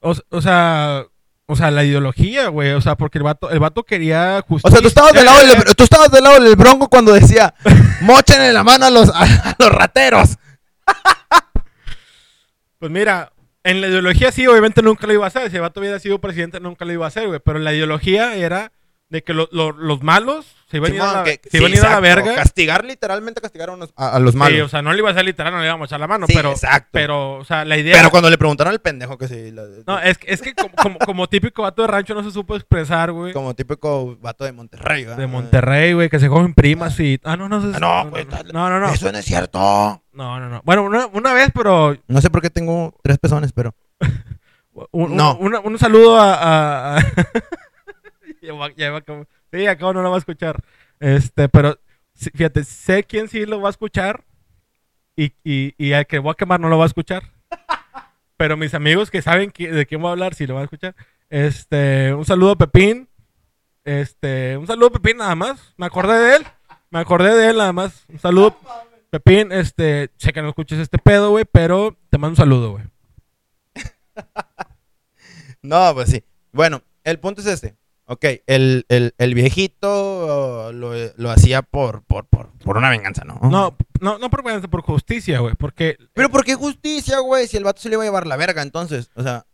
O, o sea, o sea, la ideología, güey. O sea, porque el vato, el vato quería o justicia. sea, tú estabas del lado del, tú estabas del lado del bronco cuando decía, mochenle la mano a los, a los rateros. Pues mira, en la ideología sí, obviamente nunca lo iba a hacer. Si el hubiera sido presidente, nunca lo iba a hacer, güey. Pero la ideología era de que lo- lo- los malos se iban a ir a Simón, la, que- se iban a, ir a la exacto, verga. Castigar, literalmente castigar a, unos- a- a los malos. Sí, o sea, no le iba a hacer literal, no le íbamos a echar la mano. Sí, pero, exacto. pero, o sea, la idea. Pero cuando le preguntaron al pendejo que sí, la- No, es, que- es que como, como, como típico vato de rancho no se supo expresar, güey. como típico vato de Monterrey, ¿verdad? De Monterrey, güey, que se cogen primas y. Ah, no, no, Ah, no. no, güey, No, no, no. Eso no es cierto. No, no, no. Bueno, una, una vez, pero. No sé por qué tengo tres pezones, pero. Un, No. un, una- un saludo a. Ya va- sí, acabo no lo va a escuchar. Este, pero. Fíjate, sé quién sí lo va a escuchar. Y, y, y al que voy a quemar no lo va a escuchar. Pero mis amigos que saben de quién voy a hablar, sí lo van a escuchar. Este, un saludo a Pepín. Este, un saludo a Pepín nada más. Me acordé de él. Me acordé de él nada más. Un saludo, Pepín. Este, sé que no escuches este pedo, güey, pero te mando un saludo, güey. No, pues sí. Bueno, el punto es este. Ok, el, el, el viejito lo, lo hacía por, por, por, por una venganza, ¿no? No, no, no por venganza, por justicia, güey. Porque. Pero ¿por qué justicia, güey? Si el vato se le iba a llevar la verga, entonces. O sea,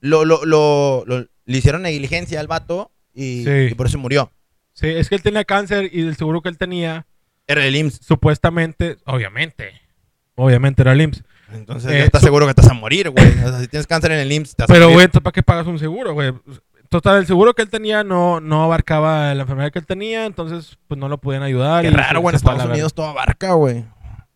lo, lo, lo, lo- le hicieron negligencia al vato y, Sí. y por eso murió. Sí, es que él tenía cáncer y el seguro que él tenía, Era el IMSS. supuestamente, obviamente, obviamente era el IMSS. Entonces Eh, estás su- seguro que estás a morir, güey. O sea, si tienes cáncer en el IMSS, vas a Pero, morir. güey, ¿tú ¿para qué pagas un seguro, güey? Total, el seguro que él tenía no, no abarcaba la enfermedad que él tenía, entonces, pues no lo podían ayudar. Qué y raro, güey. En Estados. Unidos todo abarca, güey.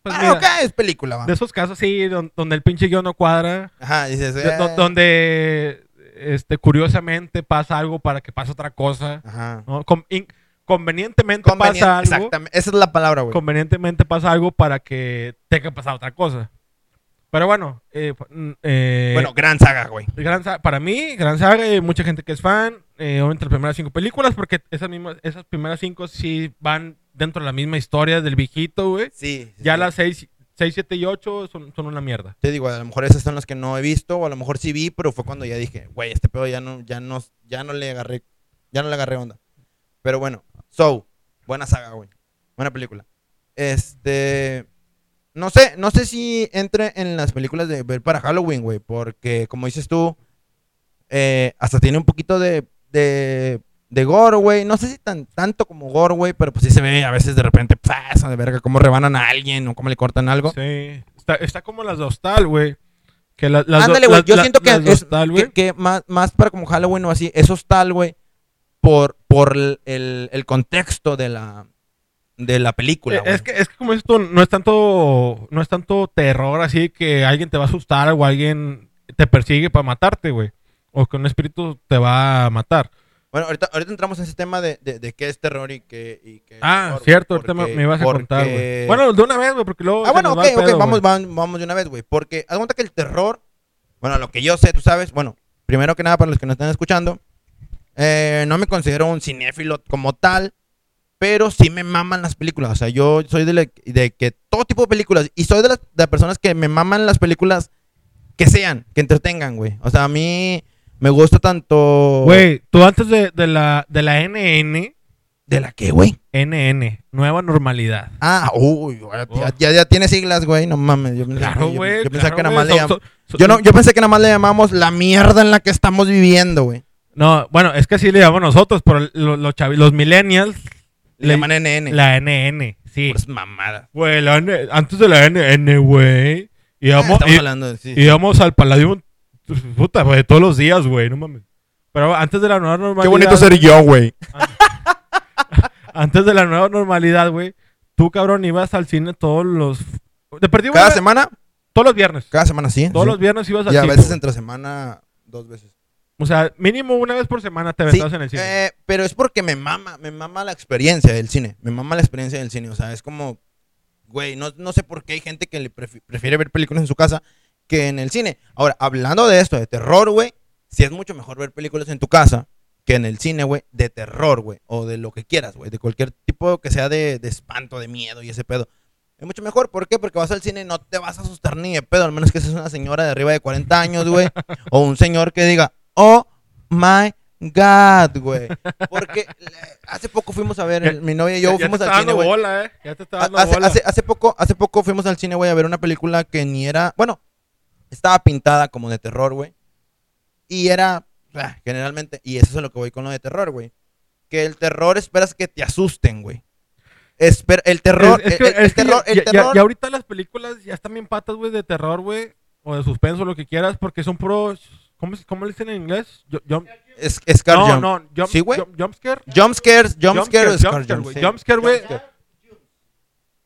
Pues ah, mira, es película, va. De esos casos, sí, don- donde el pinche guion no cuadra, Ajá, dices, do- eh, donde, este, curiosamente pasa algo para que pase otra cosa, Ajá. ¿no? Con- in- convenientemente Convenien- pasa algo. Exactamente, esa es la palabra, güey. convenientemente pasa algo para que tenga que pasar otra cosa. Pero bueno, eh, mm, eh, Bueno, gran saga, güey. gran para mí, gran saga, hay mucha gente que es fan, eh, obviamente las primeras cinco películas, porque esas, mismas, esas primeras cinco sí van dentro de la misma historia del viejito, güey. Sí. sí, Ya sí. las seis, seis, siete y ocho son, son una mierda. Te digo, a lo mejor esas son las que no he visto, o a lo mejor sí vi, pero fue cuando ya dije, güey, este pedo ya no, ya no, ya no le agarré, ya no le agarré onda. Pero bueno, So, buena saga, güey. Buena película. Este, no sé, no sé si entre en las películas de ver para Halloween, güey, porque como dices tú, eh, hasta tiene un poquito de, de, de gore, güey. No sé si tan, tanto como gore, güey, pero pues sí se ve a veces de repente, pasa de verga, cómo rebanan a alguien o cómo le cortan algo. Sí. Está, está como las de Hostal, güey. Que la- las Ándale, güey. Yo la- siento que es Hostal, que, que más, más para como Halloween o así, es hostal, güey, por, por el, el- el contexto de la, de la película, Eh. Es que, es que como esto no es tanto no es tanto terror así que alguien te va a asustar o alguien te persigue para matarte, güey. O que un espíritu te va a matar. Bueno, ahorita, ahorita entramos en ese tema de, de, de qué es terror y qué, y qué Ah, horror, cierto, güey, ahorita me, porque- me ibas a contar, porque- güey. Bueno, de una vez, güey, porque luego. Ah, bueno, ok, el ok, pedo, vamos, vamos, vamos de una vez, güey. Porque haz cuenta que el terror, bueno, lo que yo sé, tú sabes, bueno, primero que nada, para los que nos están escuchando, eh, no me considero un cinéfilo como tal, pero sí me maman las películas. O sea, yo soy de, la- de que todo tipo de películas, y soy de las, de personas que me maman las películas que sean, que entretengan, güey. O sea, a mí me gusta tanto... Güey, tú antes de, de la, de la NN, ¿De la qué, güey? NN, nueva normalidad. Ah, uy, ya, Oh. ya, ya tiene siglas, güey, no mames. Yo Claro, yo- güey. yo claro, son- Yo, no, yo pensé que nada más le llamamos la mierda en la que estamos viviendo, güey. No, bueno, es que así le llamamos nosotros, pero lo- los, chavi- los millennials, Le, Le- llaman NN. la NN, sí. Pues mamada. Güey, la N- antes de la NN, güey. Ah, Íbamos, estamos í- hablando de sí. íbamos al Palladium, puta, güey, todos los días, güey, no mames. Pero antes de la nueva normalidad. Qué bonito ser yo, güey. Antes de la nueva normalidad, güey. Tú, cabrón, ibas al cine todos los. Cada semana, todos los viernes. cada semana sí. Todos sí. los viernes ibas al Y a cine. veces entre semana, dos veces. O sea, mínimo una vez por semana te Sí, aventabas en el cine. eh, pero es porque me mama, me mama la experiencia del cine. Me mama la experiencia del cine. O sea, es como, güey, no, no sé por qué hay gente que le prefi- prefiere ver películas en su casa que en el cine. Ahora, hablando de esto, de terror, güey, sí es mucho mejor ver películas en tu casa que en el cine, güey, de terror, güey, o de lo que quieras, güey, de cualquier tipo que sea de, de espanto, de miedo y ese pedo. Es mucho mejor, ¿por qué? Porque vas al cine y no te vas a asustar ni de pedo, al menos que seas una señora de arriba de 40 años, güey, o un señor que diga, oh my God, güey. Porque hace poco fuimos a ver, el- mi novia y yo Ya- ya te fuimos al cine, dando bola, eh. Ya te está dando Hace, bola. hace, hace poco, hace poco fuimos al cine, güey, a ver una película que ni era. Bueno, estaba pintada como de terror, güey. Y era. ah, generalmente. Y eso es lo que voy con lo de terror, güey. Que el terror esperas que te asusten, güey. Esper- el terror. Es- es que- el, el es que terror. el ya- terror- ya ahorita las películas ya están bien patas, güey, de terror, güey. O de suspenso, lo que quieras, porque son puros. ¿Cómo, cómo le dicen en inglés? Yo- jump- es, Scar no, jump. no, jump, ¿Sí, güey? jump- jumpscare. Jump scares, jump, Jump scare o scare, scar jump scare, jump, güey.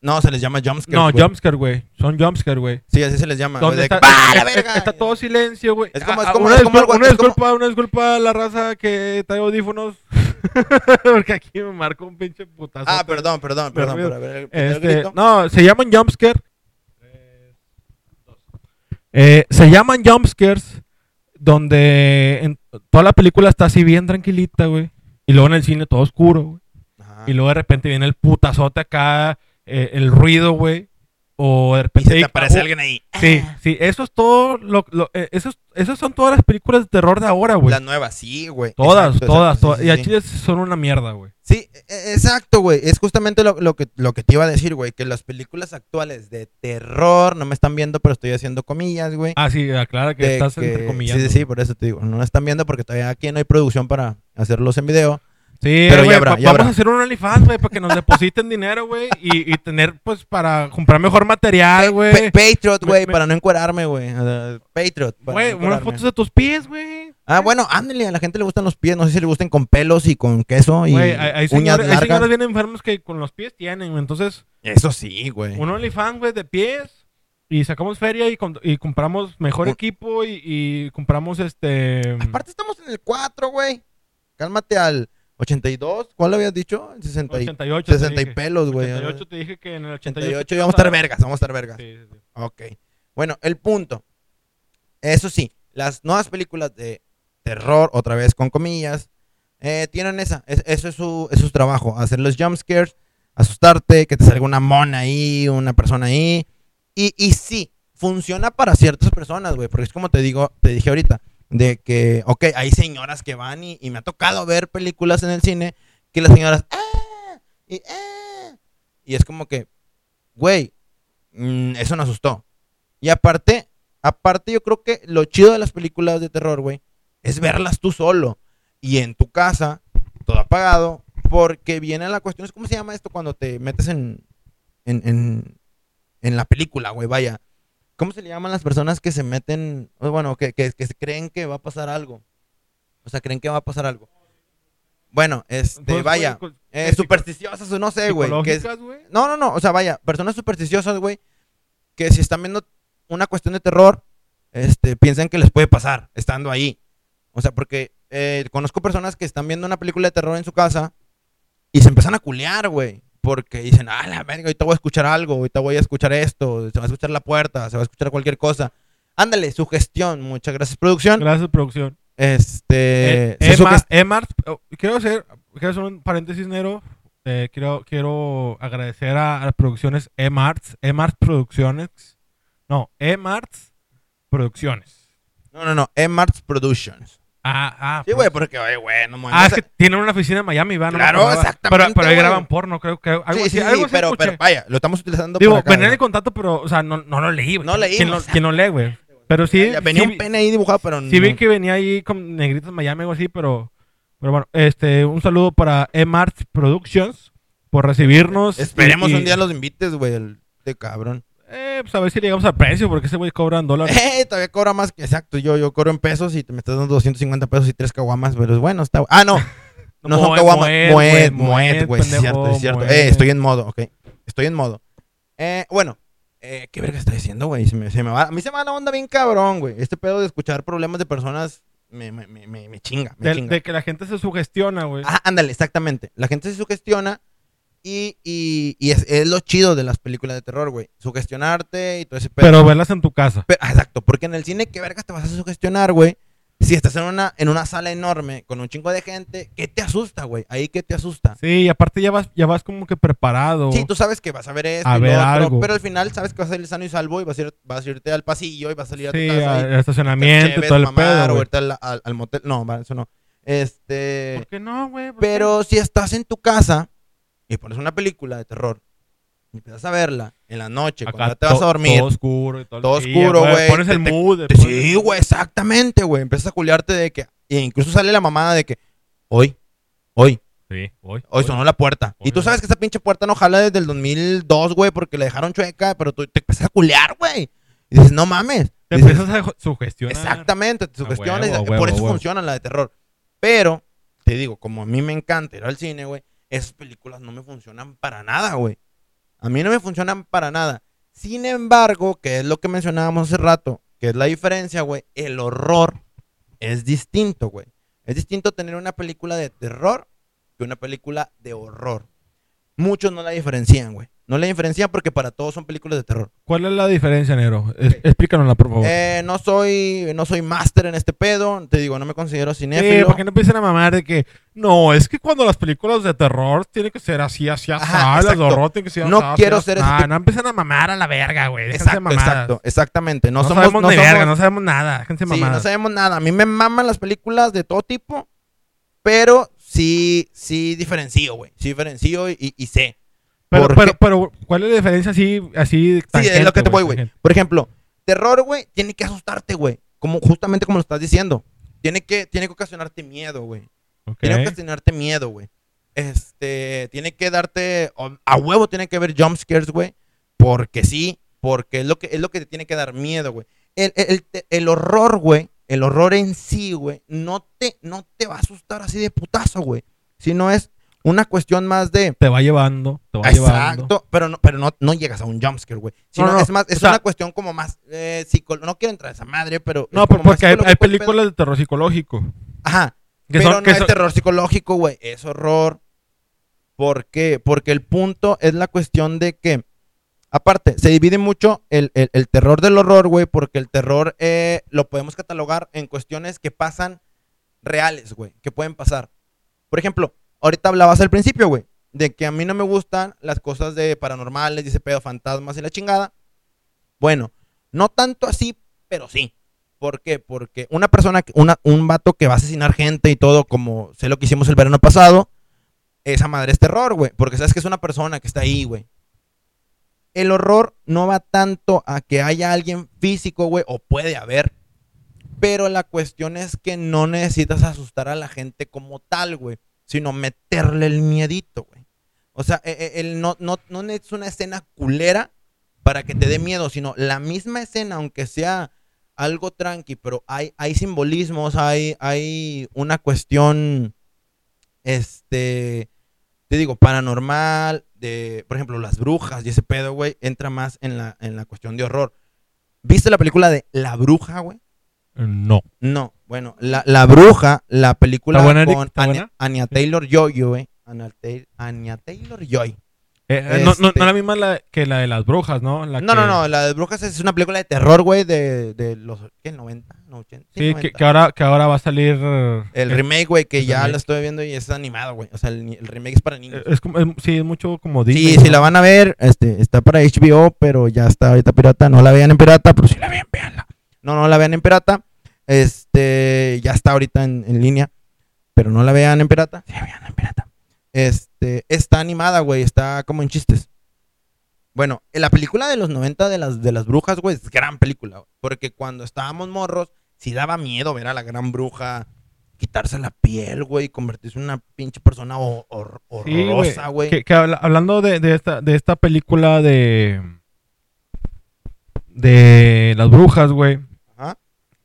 No, se les llama jump scares, No, güey. jumpscare, güey. Son jumpscare, güey. Sí, así se les llama. güey, está, ¡Bah, la es- es- verga! está todo silencio, güey. Es como- es Ah, como- una, es como disculpa, algo- una es como- disculpa, una disculpa a la raza que trae audífonos. Porque aquí me marco un pinche putazo. Ah, perdón, perdón, perdón. por haber- Este, no, se llaman jumpscare. Eh, se llaman jumpscares donde en toda la película está así bien tranquilita, güey. Y luego en el cine todo oscuro, güey. Y luego de repente viene el putazote acá, eh, el ruido, güey. O de Y repente... se te aparece oh, alguien ahí. Sí, sí, eso es todo lo, lo- eh, esos, esas son todas las películas de terror de ahora, güey. Las nuevas, sí, güey. Todas, Exacto, todas, exacto, todas. sí, y a sí, Chile son una mierda, güey. Sí, e- e- exacto, güey. Es justamente lo, lo que, lo que te iba a decir, güey. Que las películas actuales de terror, no me están viendo, pero estoy haciendo comillas, güey. Ah, sí, aclara que de estás que- entre comillas. Sí, sí, sí, por eso te digo. No me están viendo porque todavía aquí no hay producción para hacerlos en video. Sí, Pero ya habrá, ya vamos habrá. a hacer un OnlyFans, güey, para que nos depositen dinero, güey, y, y tener, pues, para comprar mejor material, güey. Pa- Patriot, güey, para no encuerarme, güey. Uh, Patriot. Güey, no unas fotos de tus pies, güey. Ah, bueno, ándale, a la gente le gustan los pies. No sé si le gusten con pelos y con queso y hay, hay uñas señores, hay largas. señores bien enfermos que con los pies tienen. Entonces, Eso sí, güey. un OnlyFans, güey, de pies. Y sacamos feria y, com- y compramos mejor equipo y, y compramos este. Aparte estamos en el 4, güey. Cálmate al 82. ¿Cuál habías dicho? 60 y, 88. te 60 y dije. pelos, güey. 88 te dije que en el 88. 88 y vamos a estar vergas, vamos a estar vergas. Sí, sí, sí. Ok. Bueno, el punto. Eso sí, las nuevas películas de terror, otra vez con comillas, eh, tienen esa. es- eso, es su, es su trabajo. Hacer los jumpscares, asustarte, que te salga una mona ahí, una persona ahí. Y, y sí, funciona para ciertas personas, güey. Porque es como te digo, te dije ahorita. De que, ok, hay señoras que van y, y me ha tocado ver películas en el cine que las señoras, "Ah", y, "Ah", y es como que, güey, mm, eso me asustó. Y aparte, aparte yo creo que lo chido de las películas de terror, güey, es verlas tú solo y en tu casa, todo apagado, porque viene la cuestión, es ¿cómo se llama esto cuando te metes en, en, en, en la película, güey? Vaya. ¿Cómo se le llaman las personas que se meten, bueno, que, que, creen que va a pasar algo? O sea, creen que va a pasar algo. Bueno, este, Pues, vaya, güey, eh, psico- supersticiosas o no sé, güey. no, no, no. O sea, vaya, personas supersticiosas, güey, que si están viendo una cuestión de terror, este, piensan que les puede pasar estando ahí. O sea, porque eh, conozco personas que están viendo una película de terror en su casa y se empiezan a culear, güey. Porque dicen, ah, la verga, ahorita voy a escuchar algo, ahorita voy a escuchar esto, se va a escuchar la puerta, se va a escuchar cualquier cosa. Ándale, sugestión. Muchas gracias, producción. Gracias, producción. Este. Eh, Emma- Emart, oh, quiero hacer, quiero hacer un paréntesis, Nero. Eh, quiero, quiero agradecer a, a las producciones Emarts, Emarts Producciones. No, Emarts Producciones. No, no, no. Emarts Productions. Ah, ah. Sí, pues- güey, porque, oye, güey, no mames. Ah, es que tienen una oficina en Miami, ¿verdad? No Claro, exactamente, Pero, pero ahí graban porno, creo que. Algo sí, así, sí, sí, algo así pero, vaya, lo estamos utilizando Digo, venía en ¿no? el contacto, pero, o sea, no, no lo leí, güey. No leímos, ¿Quién lo, quién lee, güey? Pero sí. Venía sí un pene ahí dibujado, pero Sí vi no- que venía ahí con negritos Miami o algo así, pero, pero bueno, este, un saludo para Emarts Productions por recibirnos. Esperemos y- un día los invites, güey, el de cabrón. Eh, pues a ver si llegamos al precio, porque ese güey cobra en dólares. Eh, todavía cobra más que exacto. Yo, yo cobro en pesos y te me estás dando 250 pesos y tres caguamas, pero es bueno, está. Ah, no. No son caguamas. Moet, Moet, güey. Es cierto, es cierto. Moet. Eh, estoy en modo, ok. Estoy en modo. Eh, bueno, eh, ¿qué verga está diciendo, güey? Se me, se me va, a mí se me va la onda bien cabrón, güey. Este pedo de escuchar problemas de personas me, me, me, me, me chinga, De, chinga. de que la gente se sugestiona, güey. Ah, ándale, exactamente. La gente se sugestiona Y, y, y es, es lo chido de las películas de terror, güey. Sugestionarte y todo ese pedo. Pero verlas en tu casa. Pero- exacto, porque en el cine, ¿qué vergas te vas a sugestionar, güey? Si estás en una, en una sala enorme con un chingo de gente, ¿qué te asusta, güey? Ahí, ¿qué te asusta? Sí, y aparte ya vas, ya vas como que preparado. Sí, tú sabes que vas a ver esto A y ver otro, algo. pero al final sabes que vas a salir sano y salvo y vas a, ir, vas a irte al pasillo y vas a salir a tu Sí, casa. al estacionamiento cheves, todo el mamar, pedo. o irte al, al- al motel. No, eso no. Este. ¿Por qué no, güey? Pero si estás en tu casa y pones una película de terror y empiezas a verla en la noche, cuando ya te vas a dormir. Todo oscuro y todo. todo día, oscuro, güey, Pones el te- mood. te- Sí, güey, exactamente, güey. Empiezas a culiarte de que. E incluso sale la mamada de que. Hoy, hoy, Sí, hoy. hoy sonó la puerta. Y tú sabes que esa pinche puerta no jala desde el 2002, güey, porque la dejaron chueca, pero tú te empiezas a culear, güey. Y dices, no mames. Te Dices, empiezas a sugestionar. Exactamente, te A sugestiones. huevo, a por eso funciona la de terror. Pero, te digo, como a mí me encanta ir al cine, güey, esas películas no me funcionan para nada, güey. A mí no me funcionan para nada. Sin embargo, que es lo que mencionábamos hace rato, que es la diferencia, güey, el horror es distinto, güey. Es distinto tener una película de terror que una película de horror. Muchos no la diferencian, güey. No la diferencian porque para todos son películas de terror. ¿Cuál es la diferencia, Nero? Es- explícanosla, por favor. Eh, no soy no soy máster en este pedo, te digo, no me considero sí, cinéfilo. para que no empiecen a mamar de que no, es que cuando las películas de terror tienen que ser así, así, así, Ajá, las de horror tienen que ser No así, quiero así, ser ese Ah, tipo- no empiecen a mamar a la verga, güey. Exacto, mamadas. exacto, exactamente. No, No, somos, sabemos no ni somos- verga, no sabemos nada. Déjense sí, mamadas. no sabemos nada. A mí me maman las películas de todo tipo, pero sí, sí diferencio, güey. Sí diferencio y, y sé. Pero, ¿Por pero, ¿cuál es la diferencia así, así Sí, es lo que te voy, güey. tangente? Por ejemplo, terror, güey, tiene que asustarte, güey. Como, justamente como lo estás diciendo. Tiene que, tiene que ocasionarte miedo, güey. Tiene que ocasionarte miedo, güey. Este, tiene que darte, a huevo tiene que haber jump scares, güey. Porque sí, porque es lo que, es lo que te tiene que dar miedo, güey. El- el- el horror, güey, el horror en sí, güey, no te, no te va a asustar así de putazo, güey. Sino es una cuestión más de... Te va llevando, te va llevando. Exacto, pero no, pero no, no llegas a un jumpscare, güey. Sino No, no, es más, es sea- una cuestión como más eh, psico- No quiero entrar a esa madre, pero. No, pero porque hay, películas de terror psicológico. Ajá, Que pero son, no que es son- terror psicológico, güey. Es horror. ¿Por qué? Porque el punto es la cuestión de que. Aparte, se divide mucho el, el- terror del horror, güey, porque el terror eh, lo podemos catalogar en cuestiones que pasan reales, güey, que pueden pasar. Por ejemplo, ahorita hablabas al principio, güey, de que a mí no me gustan las cosas de paranormales, dice pedo, fantasmas y la chingada. Bueno, no tanto así, pero sí. ¿Por qué? Porque una persona, una, un vato que va a asesinar gente y todo, como sé lo que hicimos el verano pasado, esa madre es terror, güey. Porque sabes que es una persona que está ahí, güey. El horror no va tanto a que haya alguien físico, güey, o puede haber. Pero la cuestión es que no necesitas asustar a la gente como tal, güey. Sino meterle el miedito, güey. O sea, e- e- no, no, no es una escena culera para que te dé miedo, sino la misma escena, aunque sea algo tranqui, pero hay, hay simbolismos, hay, hay una cuestión, este, te digo, paranormal, de, por ejemplo, las brujas y ese pedo, güey, entra más en la, en la cuestión de horror. ¿Viste la película de La Bruja, güey? No. No, bueno, La, la Bruja, la película con. Anya Taylor-Joy, güey. Anya Taylor-Joy. Eh, eh, no, no, Este- no la misma la- que la de las brujas, ¿no? La No, que- no, no, la de Brujas es una película de terror, güey, de, de los, ¿qué? ¿90? No, 80. Sí, que, 90. que ahora, que ahora va a salir. eh, El es- remake, güey, que ya remake. lo estoy viendo y es animado, güey. O sea, el, el remake es para niños. Es, como- es- sí, es mucho como Disney. Sí, ¿no? si la van a ver, este, está para HBO, pero ya está ahorita pirata. No la vean en pirata, pero si la vean, véanla. No, no la vean en pirata. Este, ya está ahorita en, en línea, pero no la vean en pirata. Sí, vean en pirata. Este, está animada, güey, está como en chistes. Bueno, en la película de los 90 de las, de las brujas, güey, es gran película, güey, porque cuando estábamos morros, sí daba miedo ver a la gran bruja quitarse la piel, güey, y convertirse en una pinche persona hor- hor- Sí, güey. horrorosa, güey. Que, que habla- hablando de, de esta, de esta película de. De las brujas, güey. Ajá.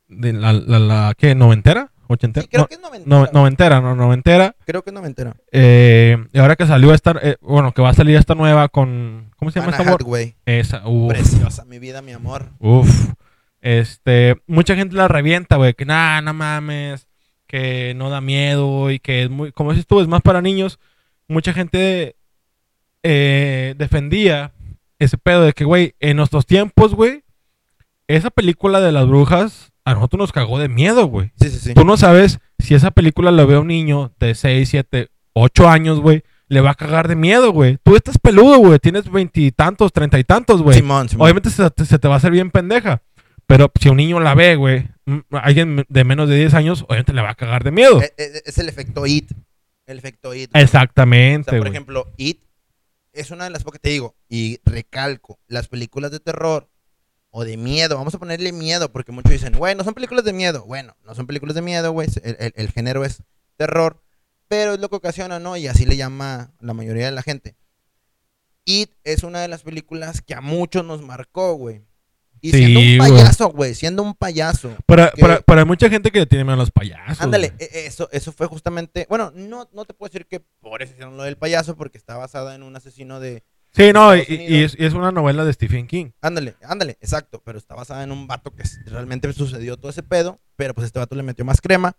De la, la, la ¿qué? ¿Noventera? ¿Ochentera? Sí, creo No, que es noventera. no- noventera, no, noventera. Creo que es noventera. Eh, y ahora que salió esta, eh, bueno, que va a salir esta nueva con, ¿cómo se llama Anna esta Hathaway. Esa, uf, Preciosa, mi vida, mi amor. uf. Este, mucha gente la revienta, güey, que nada, no mames, que no da miedo y que es muy, como dices tú, es más para niños. Mucha gente eh, defendía ese pedo de que, güey, en nuestros tiempos, güey, esa película de las brujas a nosotros nos cagó de miedo, güey. Sí, sí, sí. Tú no sabes si esa película la ve un niño de 6, 7, 8 años, güey, le va a cagar de miedo, güey. Tú estás peludo, güey, tienes veintitantos, treinta y tantos, güey. Simón, Simón. Obviamente se, te- se te va a hacer bien pendeja. Pero si un niño la ve, güey, alguien de menos de 10 años, obviamente le va a cagar de miedo. Eh, eh, Es, el efecto IT. El efecto IT. güey. O Exactamente, sea, por güey. ejemplo, It es una de las pocas te digo, y recalco, las películas de terror o de miedo, vamos a ponerle miedo, porque muchos dicen, güey, no son películas de miedo. Bueno, no son películas de miedo, güey, el, el- el género es terror, pero es lo que ocasiona, ¿no? Y así le llama la mayoría de la gente. It es una de las películas que a muchos nos marcó, güey. Y Sí, siendo un payaso, güey, siendo un payaso. Para, para, para mucha gente que le tiene miedo a los payasos. Ándale, e- eso, eso fue justamente, bueno, no, no te puedo decir que por eso hicieron lo del payaso, porque está basada en un asesino de, Sí, no, y, y es, y es una novela de Stephen King. ándale, ándale, exacto, pero está basada en un vato que realmente sucedió todo ese pedo, pero pues este vato le metió más crema.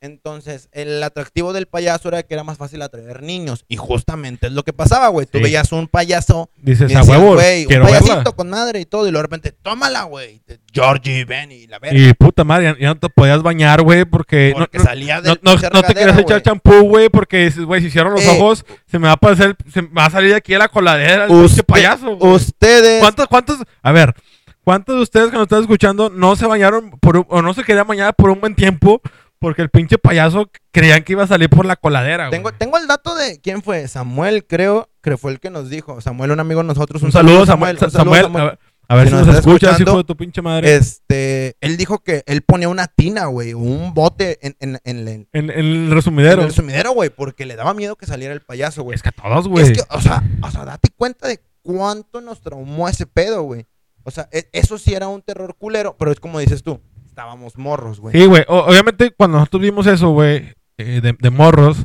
Entonces, el atractivo del payaso era que era más fácil atraer niños, y justamente es lo que pasaba, güey, tú Sí. veías un payaso, Dices, a huevo, güey, un quiero verla. payasito con madre y todo, y luego de repente, tómala, güey, Georgie, Ben y la verga, Y puta madre, ya, ya no te podías bañar, güey, porque, no- porque no, salía no, del no- pinche no te querías echar champú, güey, porque dices, güey, si cierro los Eh, ojos, se me va a pasar, se me va a salir de aquí a la coladera Usted- payaso. Ustedes, ¿Cuántos, cuántos, a ver, cuántos de ustedes que nos están escuchando no se bañaron por o no se querían bañar por un buen tiempo porque el pinche payaso creían que iba a salir por la coladera, güey? Tengo, tengo el dato de quién fue. Samuel, creo, que fue el que nos dijo. Samuel, un amigo de nosotros. Un saludo, Samuel. Un saludo, Samuel, Samuel. a ver, a ver Si nos nos escuchas, hijo de tu pinche madre. Este, él dijo que él ponía una tina, güey, o un bote en, en, en, el- en En, el resumidero. el güey, porque le daba miedo que saliera el payaso, güey. Es que a todos, Es güey. que, o sea, o sea, date cuenta de cuánto nos traumó ese pedo, güey. O sea, e- eso sí era un terror culero, pero es como dices tú, estábamos morros, güey. Sí, güey. Obviamente, cuando nosotros vimos eso, güey, eh, de, de morros,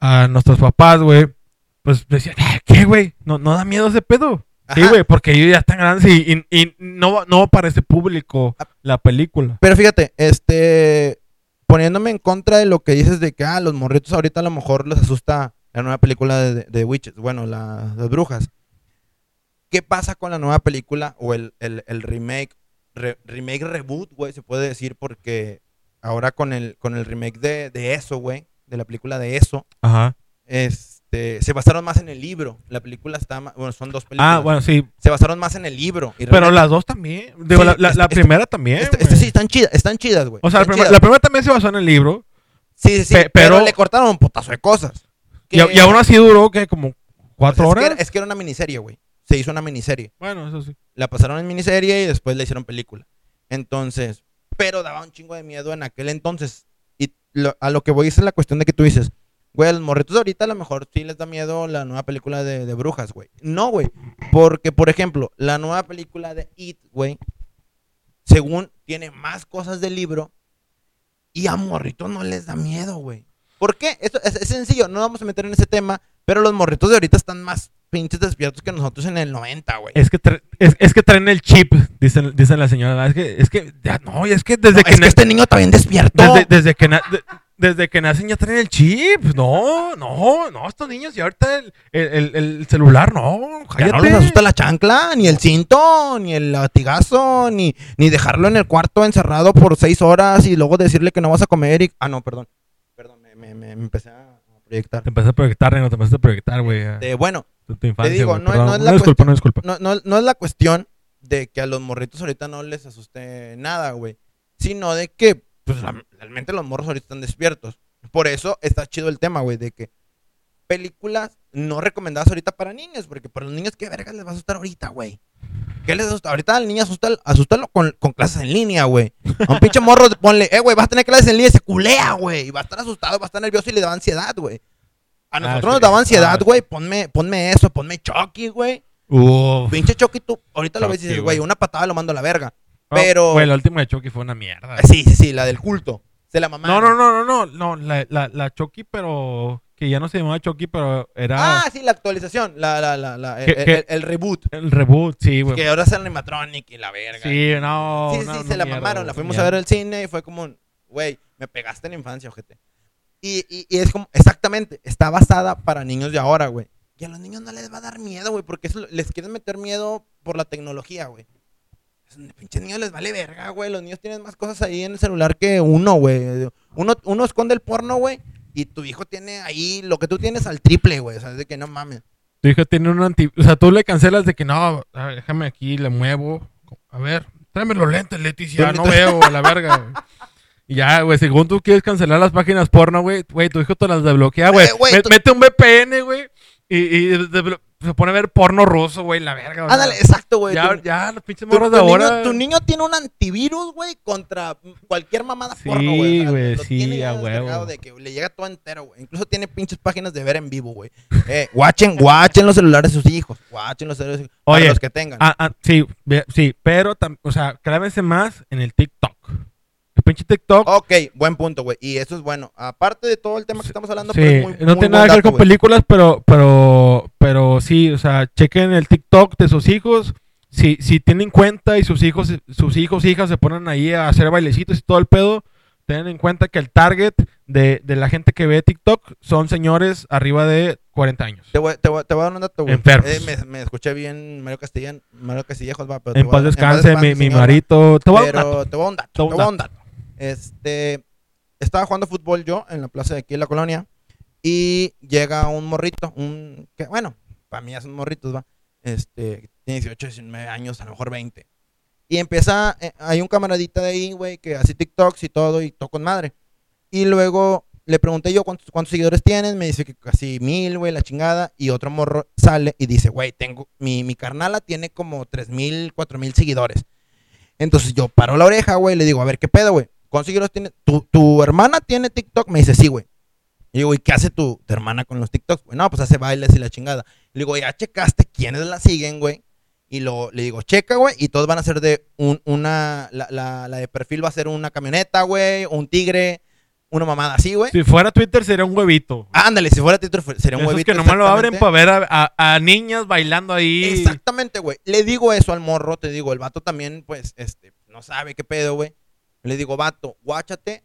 a nuestros papás, güey, pues decían, "Eh, ¿qué, güey? No, no da miedo ese pedo. Sí, güey, porque ellos ya están grandes y, y- y no, no ese público Ah. la película. Pero fíjate, este, poniéndome en contra de lo que dices de que, ah, los morritos ahorita a lo mejor les asusta la nueva película de, de- de Witches, bueno, la- las brujas. ¿Qué pasa con la nueva película o el, el- el remake, re- remake reboot, güey, se puede decir, porque ahora con el, con el remake de, de eso, güey, de la película de eso, Ajá. este, se basaron más en el libro. La película está, ma- bueno, son dos películas. Ah, bueno, sí. Se basaron más en el libro. y Pero realmente- las dos también. Digo, Sí, la, la- la primera también. este, güey. este sí, están chidas, están chidas, güey. O sea, la, están primera- chidas. la primera también se basó en el libro. Sí, sí, sí. Pe- pero, pero- le cortaron un putazo de cosas. Y, a- Que- y aún así duró, que Como cuatro es que horas. era- es que era una miniserie, güey. Se hizo una miniserie. Bueno, eso sí. La pasaron en miniserie y después le hicieron película. Entonces, pero daba un chingo de miedo en aquel entonces. Y lo- a lo que voy es la cuestión de que tú dices, güey, a los morritos de ahorita a lo mejor sí les da miedo la nueva película de, de brujas, güey. No, güey. Porque, por ejemplo, la nueva película de It, güey, según tiene más cosas del libro y a morritos no les da miedo, güey. ¿Por qué? Esto es, es sencillo, no vamos a meter en ese tema, pero los morritos de ahorita están más pinches despiertos que nosotros en el 90, güey. Es que, es, es que traen el chip, dicen, dicen la señora. Es que, es que, ya no, es que desde No, que, es que este niño bien despierto. desde, desde que na- de- desde que nacen ya traen el chip. No, no, no, estos niños y ahorita el, el, el- el celular, no, Ya no les asusta la chancla, ni el cinto, ni el latigazo, ni, ni dejarlo en el cuarto encerrado por seis horas y luego decirle que no vas a comer y... Ah, no, perdón. Perdón, me, me- me- me empecé a proyectar. Te empecé a proyectar, no te empezaste a proyectar, güey. bueno, tu infancia, digo, no- no es la disculpa, no disculpa. es la cuestión de que a los morritos ahorita no les asuste nada, güey. Sino de que, pues, realmente los morros ahorita están despiertos. Por eso está chido el tema, güey, de que películas no recomendadas ahorita para niños, porque para los niños, ¿qué vergas les va a asustar ahorita, güey? ¿Qué les asusta? Ahorita al niño asusta, asústalo con, con clases en línea, güey. A un pinche morro ponle, eh, güey, vas a tener clases en línea y se culea, güey. Y va a estar asustado, va a estar nervioso y le da ansiedad, güey. A Ah, nosotros nos daba ansiedad, Ah. güey. Ponme, ponme eso, ponme Chucky, güey. Pinche Chucky, tú ahorita lo ves y dices, güey. una patada lo mando a la verga. No, pero- Güey, la última de Chucky fue una mierda. Sí, sí, sí, la del culto. Se la No, mamaron. no, no, no, no, no, la, la, la Chucky, pero que ya no se llamaba Chucky, pero era Ah, sí, la actualización. La, la, la, la- el, ¿Qué- el- qué? el reboot. el reboot, sí, güey. Que ahora es el animatronic y la verga. Sí, no. sí, sí, no, se no, la mierda, mamaron. La fuimos mierda. a ver al cine y fue como, güey, me pegaste en la infancia, ojete. Y, y, y es como, exactamente, está basada para niños de ahora, güey. que a los niños no les va a dar miedo, güey, porque eso les quieren meter miedo por la tecnología, güey. Pinches niños les vale verga, güey. Los niños tienen más cosas ahí en el celular que uno, güey. Uno, uno esconde el porno, güey, y tu hijo tiene ahí lo que tú tienes al triple, güey. O sea, es de que no mames. Tu hijo tiene un anti... O sea, tú le cancelas de que no, a ver, déjame aquí, le muevo. A ver, tráeme los lentes, Leticia, no veo, a la verga, güey. Y ya, güey, según tú quieres cancelar las páginas porno, güey, güey, tu hijo te las desbloquea, güey. Eh, güey, Me- tú- Mete un VPN, güey, y, y se pone a ver porno ruso, güey, la verga. o sea, Ándale, exacto, güey. Ya, Tu- ya, los pinches morros de ahora. niño, tu niño tiene un antivirus, güey, contra cualquier mamada Sí, porno, güey. O sea, güey, lo sí, tiene a huevo. De que le llega todo entero, güey. Incluso tiene pinches páginas de ver en vivo, güey. Eh, watchen, watchen los celulares de sus hijos. Watchen los celulares de sus hijos. Para Oye, los que tengan. Ah, ah, sí, sí, pero, o sea, clávense más en el TikTok. Pinche TikTok. Ok, buen punto, güey. Y eso es bueno. Aparte de todo el tema que estamos hablando, Sí, pero es muy- no muy tiene nada que ver con películas, pero, pero, pero sí, o sea, chequen el TikTok de sus hijos. Si, si tienen cuenta y sus hijos, sus hijos, hijas se ponen ahí a hacer bailecitos y todo el pedo, tengan en cuenta que el target de, de la gente que ve TikTok son señores arriba de 40 años. Te voy, te, voy, te voy a dar un dato, güey. Enfermos. Eh, me, me escuché bien Mario Castillán, Mario Castillejos, va, pero En paz descanse, mi, marito. Te voy a dar un dato. te voy a un dato. Este, estaba jugando fútbol yo en la plaza de aquí en la colonia y llega un morrito, un, que bueno, para mí ya son morritos, va. Este, tiene 18, 19 años, a lo mejor 20. Y empieza, eh, hay un camaradita de ahí, güey, que hace TikToks y todo y todo con madre. Y luego le pregunté yo cuántos, seguidores tienes, me dice que casi mil, güey, la chingada. Y otro morro sale y dice, güey, tengo, mi, mi carnala tiene como tres mil, cuatro mil seguidores. Entonces yo paro la oreja, güey, le digo, a ver, ¿qué pedo, güey? ¿Cuántos seguidores tiene? ¿Tu, ¿Tu hermana tiene TikTok? Me dice, sí, güey. Y digo, ¿y qué hace tu, tu hermana con los TikToks? güey? no, pues hace bailes y la chingada. Le digo, ¿ya checaste quiénes la siguen, güey? Y lo, le digo, checa, güey, y todos van a ser de un- una, la, la, la de perfil va a ser una camioneta, güey, un tigre, una mamada así, güey. Si fuera Twitter sería un huevito. Ándale, si fuera Twitter sería un Esos huevito. que nomás lo abren para ver a, a- a niñas bailando ahí. Exactamente, güey. Le digo eso al morro, te digo, el vato también, pues, este, no sabe qué pedo, güey. Le digo, vato, guáchate.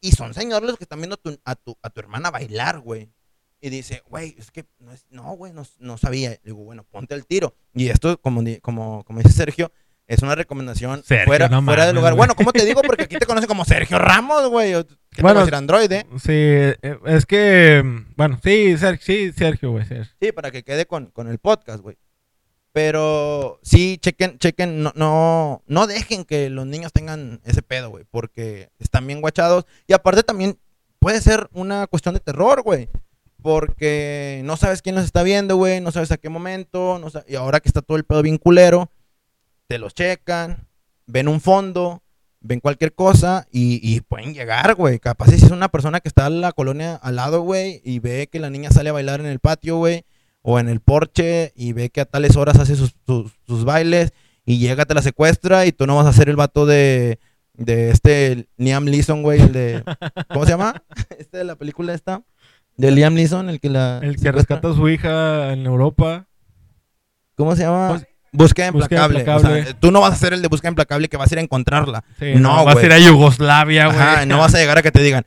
Y son señores los que están viendo a tu, a tu, a tu hermana bailar, güey. Y dice, güey, es que no, es- no güey, no, no sabía. Le digo, bueno, ponte el tiro. Y esto, como, como, como dice Sergio, es una recomendación Sergio, fuera, no fuera de lugar. güey. Bueno, ¿cómo te digo? Porque aquí te conocen como Sergio Ramos, güey. ¿Qué te Bueno. va a decir? Sí, eh, es que, mm, bueno, sí, Sergio, sí, Sergio, güey. Sergio. Sí, para que quede con, con el podcast, güey. Pero sí, chequen, chequen, no, no, no dejen que los niños tengan ese pedo, güey, porque están bien guachados. Y aparte también puede ser una cuestión de terror, güey. Porque no sabes quién los está viendo, güey, no sabes a qué momento, no sa- y ahora que está todo el pedo bien culero, te los checan, ven un fondo, ven cualquier cosa y, y pueden llegar, güey. Capaz si es una persona que está en la colonia al lado, güey, y ve que la niña sale a bailar en el patio, güey, o en el porche, y ve que a tales horas hace sus, sus, sus bailes, y llega, te la secuestra, y tú no vas a ser el vato de, de este Liam Neeson, güey, el de... ¿Cómo se llama? Este de la película esta. De Liam Neeson, el que la... El que secuestra. rescata a su hija en Europa. ¿Cómo se llama? Pues- Búsqueda Búsqueda implacable. O implacable. sea, tú no vas a ser el de búsqueda implacable que vas a ir a encontrarla. Sí, no, vas a ir a Yugoslavia, güey. No vas a llegar a que te digan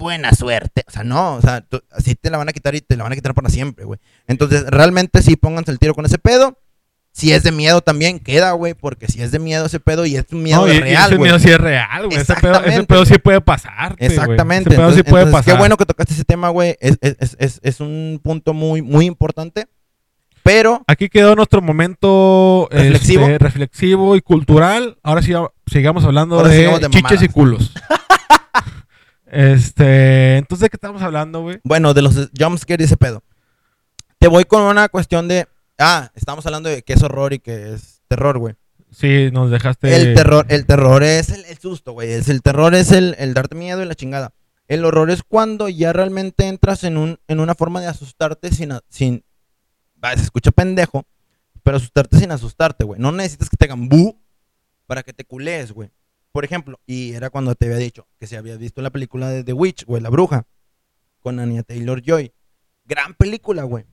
buena suerte. O sea, no, o sea, tú- así te la van a quitar y te la van a quitar para siempre, güey. Entonces, realmente sí pónganse el tiro con ese pedo. Si es de miedo también, queda, güey, porque si es de miedo ese pedo y es un miedo No, y- y real, ese güey. miedo sí es real, güey. Ese pedo, ese sí puede pasar. Exactamente. Ese pedo sí puede entonces, pasar. Qué bueno que tocaste ese tema, güey. Es, es- es- es- un punto muy, muy importante. Pero, Aquí quedó nuestro momento Reflexivo. este, reflexivo y cultural. Ahora sí sigamos hablando Ahora de, sigamos de chiches y culos. este, entonces, ¿de qué estamos hablando, güey? bueno, de los jumpscares y ese pedo. Te voy con una cuestión de. Ah, estamos hablando de qué es horror y qué es terror, güey. Sí, nos dejaste. El terror, el terror es el, el susto, güey. Es, el terror es el, el darte miedo y la chingada. El horror es cuando ya realmente entras en, un, en una forma de asustarte sin... sin va, se escucha pendejo, pero asustarte sin asustarte, güey. No necesitas que te hagan bu para que te culees, güey. Por ejemplo, y era cuando te había dicho que si habías visto la película de The Witch, güey, La Bruja, con Anya Taylor-Joy. Gran película, güey.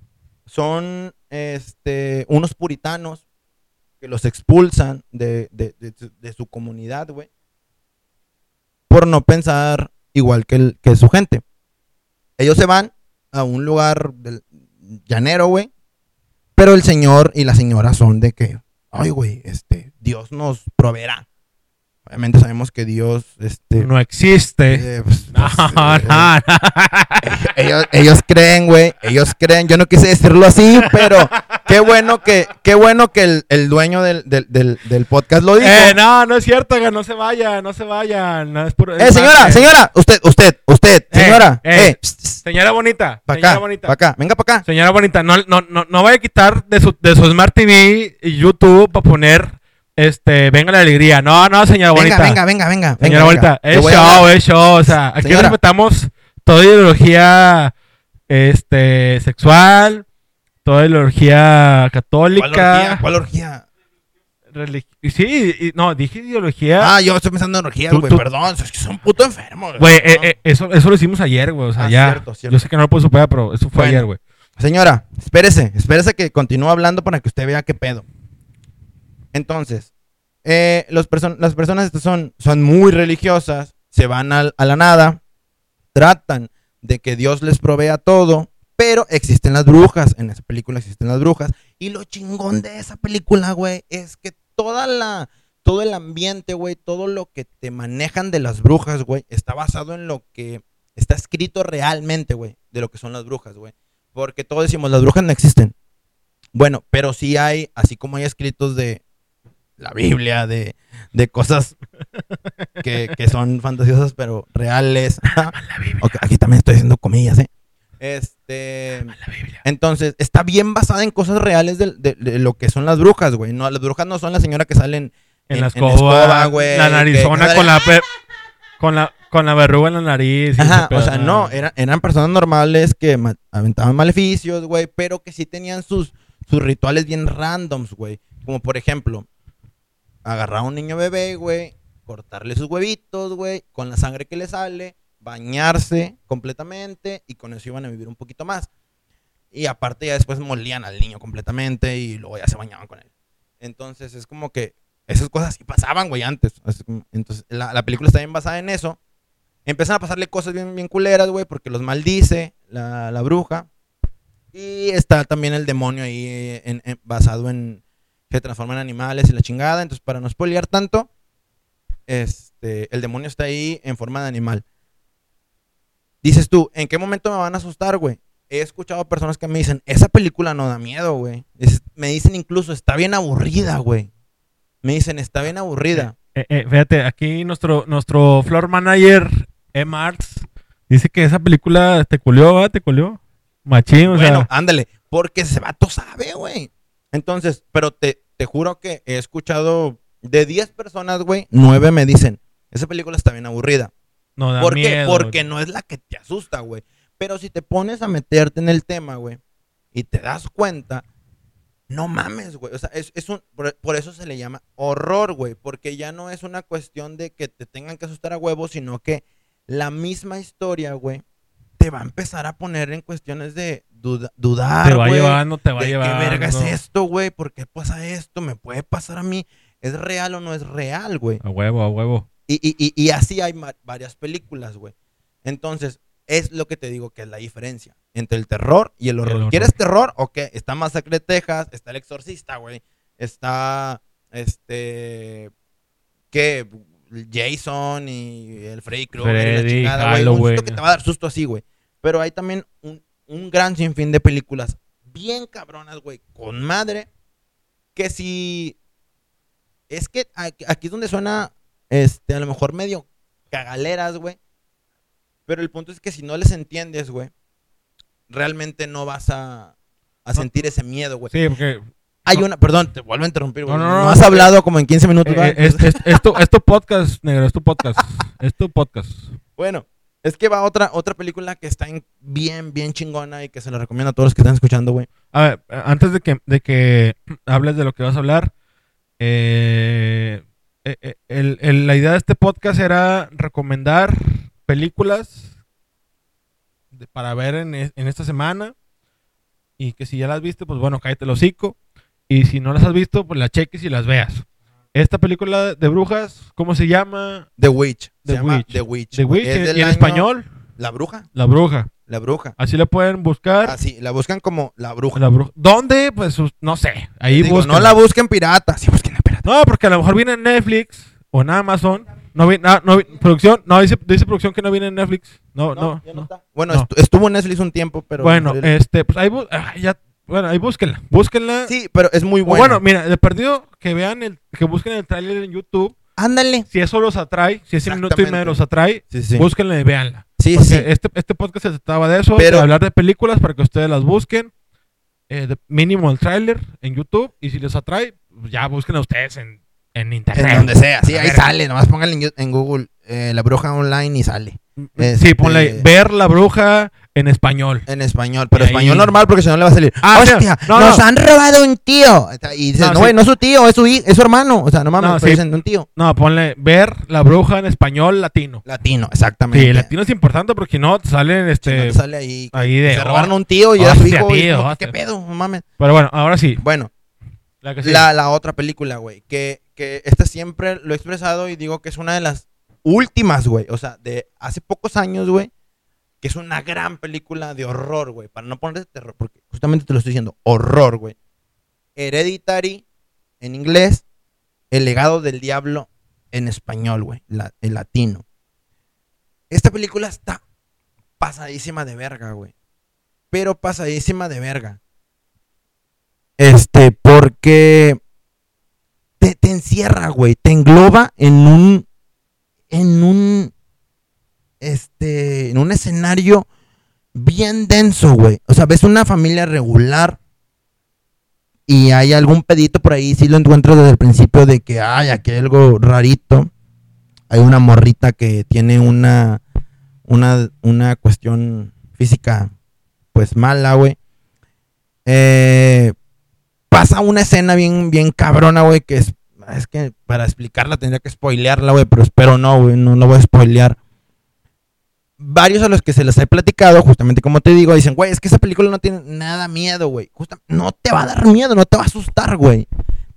Son este, unos puritanos que los expulsan de, de- de de su comunidad, güey, por no pensar igual que, el- que su gente. Ellos se van a un lugar del llanero, güey. Pero el señor y la señora son de que, ay, güey, este, Dios nos proveerá. Obviamente sabemos que Dios, este... No existe. eh, pues, No, pues, no, eh, no. ellos, ellos creen, güey, ellos creen, yo no quise decirlo así, pero qué bueno que, qué bueno que el, el dueño del, del, del, del podcast lo dijo. Eh, no, no es cierto, oiga, no se vayan, no se vayan. No, es puro- Eh, señora, señora, usted, usted, usted, Eh, señora, eh, Señora bonita, pa' señora acá, bonita. pa' acá, venga para acá. Señora bonita, no, no, no, no vaya a quitar de su, de su Smart TV y YouTube para poner, este, venga la alegría. No, no, señora Venga, bonita. venga, venga, venga. Señora venga, bonita, venga. es show, es show. O sea, aquí Señora. respetamos toda ideología, este, sexual, toda ideología ¿Cuál católica. orgía? ¿Cuál orgía? religi- Sí, y- no, dije ideología. Ah, yo estoy pensando en orgías, güey, perdón, es que son puto enfermos. Güey, eh, eh, eso, eso lo hicimos ayer, güey. O sea, Ah, ya. cierto, cierto. Yo sé que no lo puedo superar, pero eso fue Bueno. ayer, güey. Señora, espérese, espérese que continúe hablando para que usted vea qué pedo. Entonces, eh, las personas son, son muy religiosas, se van al- a la nada, tratan de que Dios les provea todo, pero existen las brujas, en esa película existen las brujas, y lo chingón de esa película, güey, es que toda la, todo el ambiente, güey, todo lo que te manejan de las brujas, güey, está basado en lo que está escrito realmente, güey, de lo que son las brujas, güey. Porque todos decimos, las brujas no existen. Bueno, pero sí hay, así como hay escritos de la Biblia, de, de cosas que, que son fantasiosas, pero reales. Ok, aquí también estoy haciendo comillas, ¿eh? Este. Entonces, está bien basada en cosas reales de, de- de lo que son las brujas, güey. No, las brujas no son la señora que salen En, en- la en escoba, güey, La que- narizona con la, per- con la con la verruga en la nariz. Ajá, o sea, no, eran, eran personas normales que ma- aventaban maleficios, güey, pero que sí tenían sus, sus rituales bien randoms, güey. Como por ejemplo, agarrar a un niño bebé, güey, cortarle sus huevitos, güey, con la sangre que le sale, bañarse completamente y con eso iban a vivir un poquito más. Y aparte ya después molían al niño completamente y luego ya se bañaban con él. Entonces es como que esas cosas sí pasaban, güey, antes. Entonces la, la película está bien basada en eso. Empiezan a pasarle cosas bien, bien culeras, güey, porque los maldice la, la bruja. Y está también el demonio ahí eh, basado en se transforma en animales y la chingada. Entonces, para no spoilear tanto, este, el demonio está ahí en forma de animal. Dices tú, ¿en qué momento me van a asustar, güey? He escuchado personas que me dicen, esa película no da miedo, güey. Me dicen incluso, está bien aburrida, güey. Me dicen, está bien aburrida. Eh, eh, fíjate, aquí nuestro, nuestro floor manager. Arts, dice que esa película te culió, ¿va? Te culió. Machín, o bueno, sea. ándale, porque ese vato sabe, güey. Entonces, pero te, te juro que he escuchado de 10 personas, güey, 9 me dicen, esa película está bien aburrida. No da ¿Por qué? miedo. Porque no es la que te asusta, güey. Pero si te pones a meterte en el tema, güey, y te das cuenta, no mames, güey. O sea, es, es un, por, por eso se le llama horror, güey. Porque ya no es una cuestión de que te tengan que asustar a huevos, sino que la misma historia, güey, te va a empezar a poner en cuestiones de duda- dudar, Te va güey. llevando, te va de llevando. ¿Qué verga es esto, güey? ¿Por qué pasa esto? ¿Me puede pasar a mí? ¿Es real o no es real, güey? A huevo, a huevo. Y, y, y, y así hay varias películas, güey. Entonces, es lo que te digo que es la diferencia entre el terror y el horror. horror. ¿Quieres terror? Ok, está Masacre de Texas, está El Exorcista, güey. Está, este, ¿qué? Jason y el Freddy Krueger y la chingada, güey. Un susto que te va a dar susto así, güey. Pero hay también un, un gran sinfín de películas bien cabronas, güey, con madre, que si... Es que aquí, es donde suena, este, a lo mejor medio cagaleras, güey. Pero el punto es que si no les entiendes, güey, realmente no vas a, a sentir ese miedo, güey. Sí, porque Hay una, perdón, te vuelvo a interrumpir, güey. No, No, no, no, has hablado como en 15 minutos, eh, eh, es, es- es tu, es tu podcast, negro, es tu podcast. es tu podcast. Bueno, es que va otra, otra película que está en bien, bien chingona y que se la recomiendo a todos los que están escuchando, güey. A ver, antes de que, de que hables de lo que vas a hablar, eh, eh, eh, la idea de este podcast era recomendar películas para ver en, es- en esta semana y que si ya las viste, pues bueno, cállate el hocico. Y si no las has visto, pues las cheques y las veas. Esta película de brujas, ¿cómo se llama? The Witch. The se llama Witch. The Witch. The. Witch, Es y en año- español, La bruja. La Bruja. La bruja. Así le pueden buscar. Así, la buscan como la bruja. La bruja. ¿Dónde? Pues no sé. Ahí Digo, buscan. no la busquen pirata, sí busquen la pirata. No, porque a lo mejor viene en Netflix o en Amazon. No vi, no vi- producción, no dice, dice producción que no viene en Netflix. No, no, ya no. está. Bueno, No. estu- estuvo en Netflix un tiempo, pero. bueno, no- este, pues ahí, ah, ya, bueno, ahí búsquenla, búsquenla. sí, pero es muy O bueno. bueno, mira, de perdido que vean el, que busquen el tráiler en YouTube. ándale. Si eso los atrae, si ese minuto y medio los atrae, Sí, sí. búsquenla y véanla. Sí, Porque sí. Este, este podcast se trataba de eso, Pero- de hablar de películas para que ustedes las busquen. eh, de mínimo el tráiler en YouTube. Y si les atrae, pues ya busquen a ustedes en, en internet. En donde sea, sí, ahí sale. Nomás pónganle en, en Google eh, La Bruja Online y sale. Sí, ponle Este- ver la bruja en español. En español, pero Y ahí- español normal porque si no le va a salir. Ah, ¡Hostia! no, ¡Nos no. han robado un tío! Y dices, No, no, sí. güey, no es su tío, es su, es su hermano. O sea, no mames, No, sí. dicen un tío. No, ponle ver la bruja en español latino. Latino, exactamente. Sí, latino es importante porque si no salen Si no este. te sale ahí. ahí de. se robaron un tío y era su hostia, hijo. y tío, como, hostia. ¿Qué pedo? No mames. Pero bueno, ahora sí. Bueno, La que sigue. la, la otra película, güey. Que, que esta siempre lo he expresado y digo que es una de las últimas, güey. O sea, de hace pocos años, güey. Que es una gran película de horror, güey. Para no poner de terror, porque justamente te lo estoy diciendo. Horror, güey. Hereditary en inglés. El legado del diablo en español, güey. La, el latino. Esta película está pasadísima de verga, güey. Pero pasadísima de verga. Este, porque te encierra, güey. Te engloba en un. En un. Este. En un escenario bien denso, güey. O sea, ves una familia regular. Y hay algún pedito por ahí. Sí lo encuentro desde el principio de que hay aquí hay algo rarito. Hay una morrita que tiene una. Una, una cuestión física. Pues mala, güey. Eh, pasa una escena bien, bien cabrona, güey, que es, es que para explicarla tendría que spoilearla, güey, pero espero no, güey, no, voy a spoilear. Varios a los que se les he platicado, justamente como te digo, dicen, güey, es que esa película no tiene nada miedo, güey. No te va a dar miedo, no te va a asustar, güey.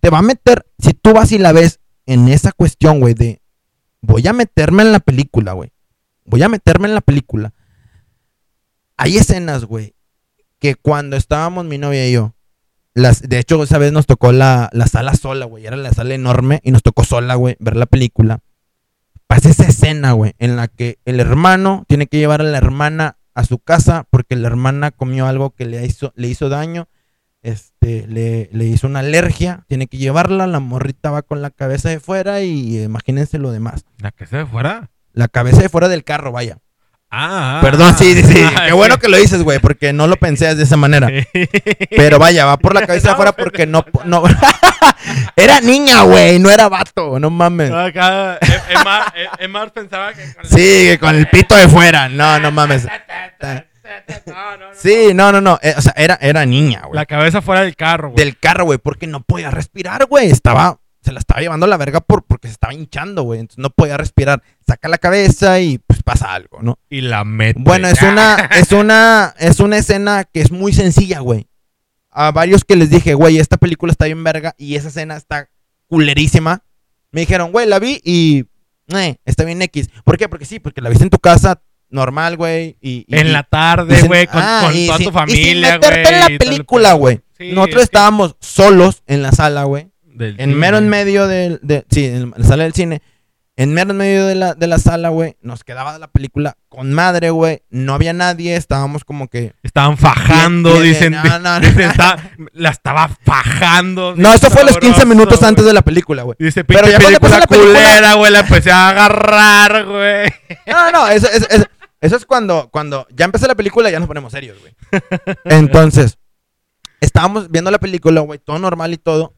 Te va a meter, si tú vas y la ves en esa cuestión, güey, de voy a meterme en la película, güey. Voy a meterme en la película. Hay escenas, güey, que cuando estábamos mi novia y yo, las, de hecho, esa vez nos tocó la, la sala sola, güey. Era la sala enorme y nos tocó sola, güey, ver la película. Pasa esa escena, güey, en la que el hermano tiene que llevar a la hermana a su casa porque la hermana comió algo que le hizo, le hizo daño. Este, le, le hizo una alergia. Tiene que llevarla. La morrita va con la cabeza de fuera y eh, imagínense lo demás. La que se fuera. La cabeza de fuera del carro, vaya. Ah, ah, Perdón, sí, sí, sí. ah, Qué bueno que lo dices, güey, porque no lo pensé de esa manera. Pero vaya, va por la cabeza No, afuera porque no. no era niña, güey, no era vato, no mames. Acá, Em- Emar, Em- Emar pensaba que con Sí, que con el pito de fuera. No, no mames. No, no, no. Sí, no, no, no. eh, o sea, era, era niña, güey. La cabeza fuera del carro, güey. Del carro, güey, porque no podía respirar, güey. Estaba. Se la estaba llevando la verga por, porque se estaba hinchando, güey. Entonces no podía respirar. Saca la cabeza y pues pasa algo, ¿no? Y la mete. Bueno, es una, es una, es una escena que es muy sencilla, güey. A varios que les dije, güey, esta película está bien verga y esa escena está culerísima. Me dijeron, güey, la vi y eh, está bien X. ¿Por qué? Porque sí, porque la viste en tu casa normal, güey. Y, y- En la tarde, güey, con, ah, con y toda sin- tu y sin familia, güey. meterte en la y película, güey. Sí, Nosotros es que- estábamos solos en la sala, güey. Del En cine. mero en medio del, de, sí, en la sala del cine. En mero en medio de la, de la sala, güey. Nos quedaba la película con madre, güey. No había nadie. Estábamos como que. Estaban fajando, Bien, dicen. no, no, no. dicen, está- la estaba fajando. No, eso fue los 15 sabroso, minutos antes de la película, güey. Dice, Pero ya cuando película pasa la película- culera, güey, la empecé a agarrar, güey. No, no, eso, eso, eso- eso es cuando, cuando ya empecé la película, ya nos ponemos serios, güey. Entonces, estábamos viendo la película, güey, todo normal y todo.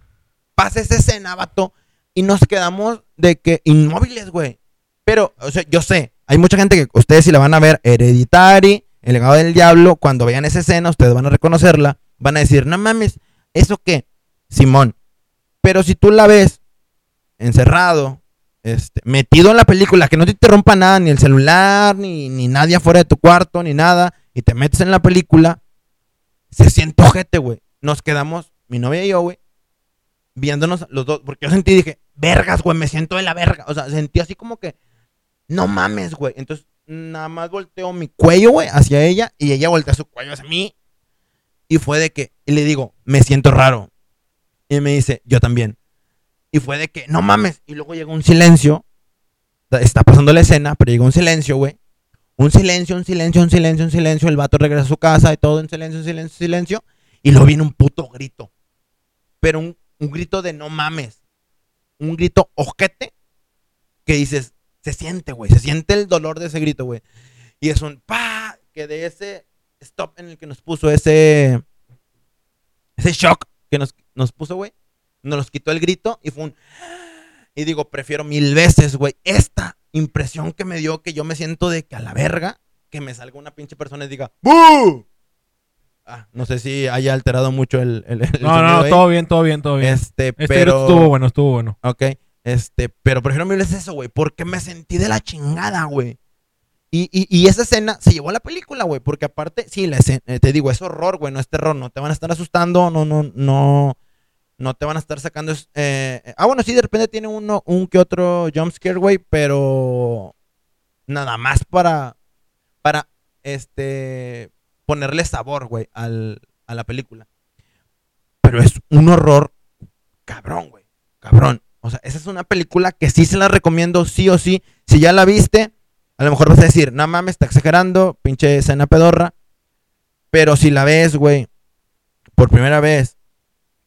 Pasa esa escena, vato, y nos quedamos de que inmóviles, güey. Pero, o sea, yo sé, hay mucha gente que ustedes si la van a ver, Hereditary, El legado del diablo, cuando vean esa escena, ustedes van a reconocerla, van a decir, no mames, ¿eso qué? Simón. Pero si tú la ves encerrado, este, metido en la película, que no te interrumpa nada, ni el celular, ni, ni nadie afuera de tu cuarto, ni nada, y te metes en la película, se siente ojete, güey. Nos quedamos, mi novia y yo, güey, viéndonos los dos, porque yo sentí, dije, vergas, güey, me siento de la verga. O sea, sentí así como que, no mames, güey. Entonces, nada más volteo mi cuello, güey, hacia ella y ella voltea su cuello hacia mí. Y fue de que, y le digo, me siento raro. Y me dice, yo también. Y fue de que, no mames. Y luego llegó un silencio. Está pasando la escena, pero llegó un silencio, güey. Un silencio, un silencio, un silencio, un silencio. El vato regresa a su casa y todo en silencio, silencio, silencio. Y luego viene un puto grito. Pero un, un grito de no mames. Un grito ojete. Que dices, se siente, güey. Se siente el dolor de ese grito, güey. Y es un pa. Que de ese stop en el que nos puso ese. Ese shock que nos, nos puso, güey. Nos quitó el grito y fue un. Y digo, prefiero mil veces, güey, esta impresión que me dio que yo me siento de que a la verga, que me salga una pinche persona y diga, ¡Bú! Ah, no sé si haya alterado mucho el. el, el No, no, no, todo bien, todo bien, todo bien. Este, Este pero. estuvo bueno, estuvo bueno. Ok. Este, pero prefiero mil veces eso, güey. Porque me sentí de la chingada, güey. Y, y, y esa escena se llevó a la película, güey. Porque aparte, sí, la escena- eh, te digo, es horror, güey. No es terror. No te van a estar asustando. No, no, no. No te van a estar sacando. eh, eh, ah, bueno, sí, de repente tiene uno, un que otro jumpscare, güey. Pero. Nada más para. Para. Este. Ponerle sabor, güey, al, a la película. Pero es un horror cabrón, güey. Cabrón. O sea, esa es una película que sí se la recomiendo, sí o sí. Si ya la viste, a lo mejor vas a decir, no mames, está exagerando, pinche escena pedorra. Pero si la ves, güey, por primera vez,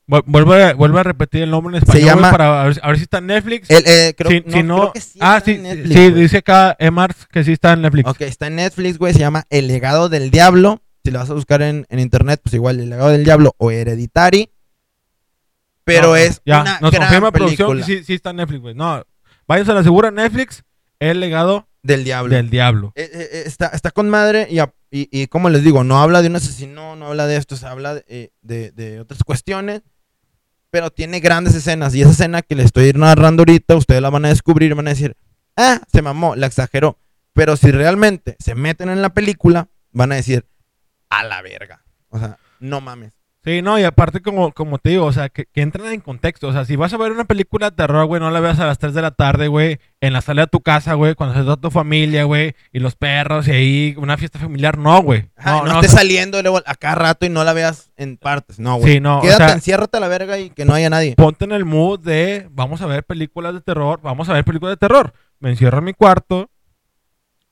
Vu- Vuelve, a- vuelve a repetir el nombre en español güey, llama- para ver, a ver si está en Netflix. el, eh, creo, si, no, si no, creo que sí ah, está sí, en Netflix, sí, dice acá Emars que sí está en Netflix. Ok, está en Netflix, güey, se llama El legado del diablo. Si la vas a buscar en, en internet, pues igual El legado del diablo o Hereditary. Pero No, es ya, una nos gran confirma producción película que sí, sí está en Netflix, güey. No, váyanse a la segura Netflix, El legado del diablo. del diablo. Eh, eh, eh, está, está con madre y, a- y, y como les digo, no habla de un asesino, no habla de esto, se habla de, de- de otras cuestiones, pero tiene grandes escenas y esa escena que les estoy narrando ahorita, ustedes la van a descubrir y van a decir, ah, se mamó, la exageró, pero si realmente se meten en la película, van a decir, a la verga, o sea, no mames. Sí, no, y aparte, como, como te digo, o sea, que, que entren en contexto. O sea, si vas a ver una película de terror, güey, no la veas a las 3 de la tarde, güey, en la sala de tu casa, güey, cuando se toda tu familia, güey, y los perros, y ahí una fiesta familiar, no, güey. No, no, no, estés o sea, saliendo luego a cada rato y no la veas en partes, no, güey. Sí, no, o Quédate, sea- enciérrate a la verga y que no haya nadie. ponte en el mood de vamos a ver películas de terror, vamos a ver películas de terror. Me encierro en mi cuarto,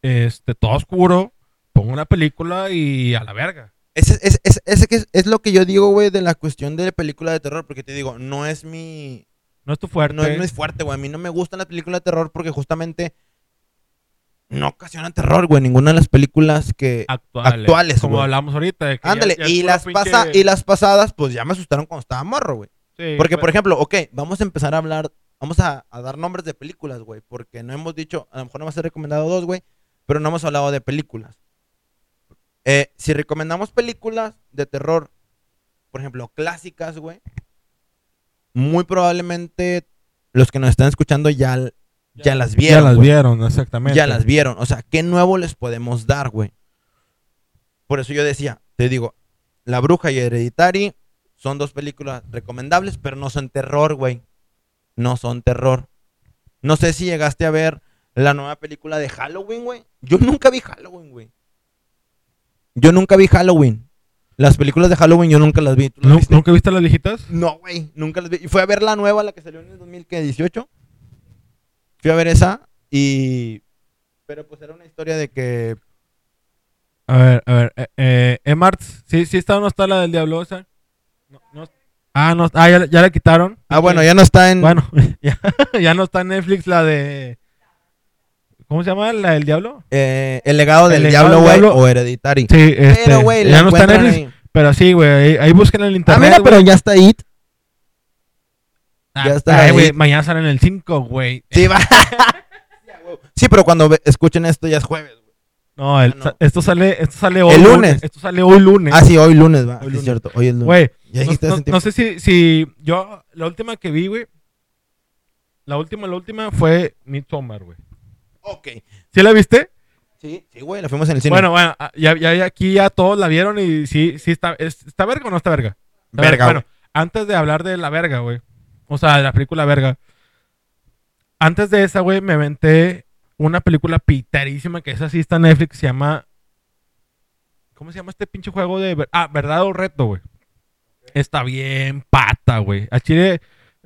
este, todo oscuro, pongo una película y a la verga. Ese, ese, ese, ese que es, es lo que yo digo, güey, de la cuestión de película de terror, porque te digo, no es mi... No es tu fuerte. No, es- no es fuerte, güey. A mí no me gustan las películas de terror porque justamente no ocasionan terror, güey. Ninguna de las películas que... actuales. actuales, Como güey. hablamos ahorita. de que Ándale, ya y, las pinche- pasa, y las pasadas, pues ya me asustaron cuando estaba morro, güey. Sí, Porque, güey. por ejemplo, ok, vamos a empezar a hablar, vamos a, a dar nombres de películas, güey. Porque no hemos dicho, a lo mejor no hemos recomendado dos, güey, pero no hemos hablado de películas. Eh, si recomendamos películas de terror, por ejemplo, clásicas, güey, muy probablemente los que nos están escuchando ya, ya las Ya vieron. las güey. vieron, exactamente. Ya las vieron. O sea, ¿qué nuevo les podemos dar, güey? Por eso yo decía, te digo, La Bruja y Hereditary son dos películas recomendables, pero no son terror, güey. No son terror. No sé si llegaste a ver la nueva película de Halloween, güey. Yo nunca vi Halloween, güey. Yo nunca vi Halloween. Las películas de Halloween yo nunca las vi. ¿Tú las ¿Nu- viste? ¿Nunca viste las viejitas? No, güey, nunca las vi. Y fui a ver la nueva, la que salió en el 2018. Fui a ver esa y... Pero pues era una historia de que... A ver, a ver. Eh, eh, Emarts, ¿sí, ¿sí está o no está la del diablo? No, no- ah, no, ah, ya, ya la quitaron. Ah, bueno, ya no está en... Bueno, ya, ya no está en Netflix la de... ¿Cómo se llama? ¿La del diablo? eh, el legado El del legado diablo, güey, diablo. o Hereditary. Sí, este, pero, güey, la ya no está en Netflix. ahí. Pero sí, güey, ahí, ahí busquen en el Ah, internet, mira, pero ya está It. Ah, ya está ay, güey, mañana salen en el 5, güey. Sí, va. sí, pero cuando escuchen esto ya es jueves, güey. No, el- Ah, no. esto sale esto sale hoy El lunes. Esto sale hoy lunes. Ah, sí, hoy lunes, va. Hoy Sí, lunes. es cierto, hoy es lunes. Güey, no, no- no sé si, si yo, la última que vi, güey, la última, la última fue Midsommar, güey. Ok. ¿Sí la viste? Sí, sí, güey, la fuimos en el cine. Bueno, bueno, ah, ya, ya, aquí ya todos la vieron y sí, sí está, es- ¿está verga o no está verga? Está Verga, Bueno, antes de hablar de la verga, güey, o sea, de la película verga, antes de esa, güey, me aventé una película piterísima que esa sí está en Netflix, se llama... ¿Cómo se llama este pinche juego de... Ah, verdad o reto, güey. Está bien pata, güey. A Chile,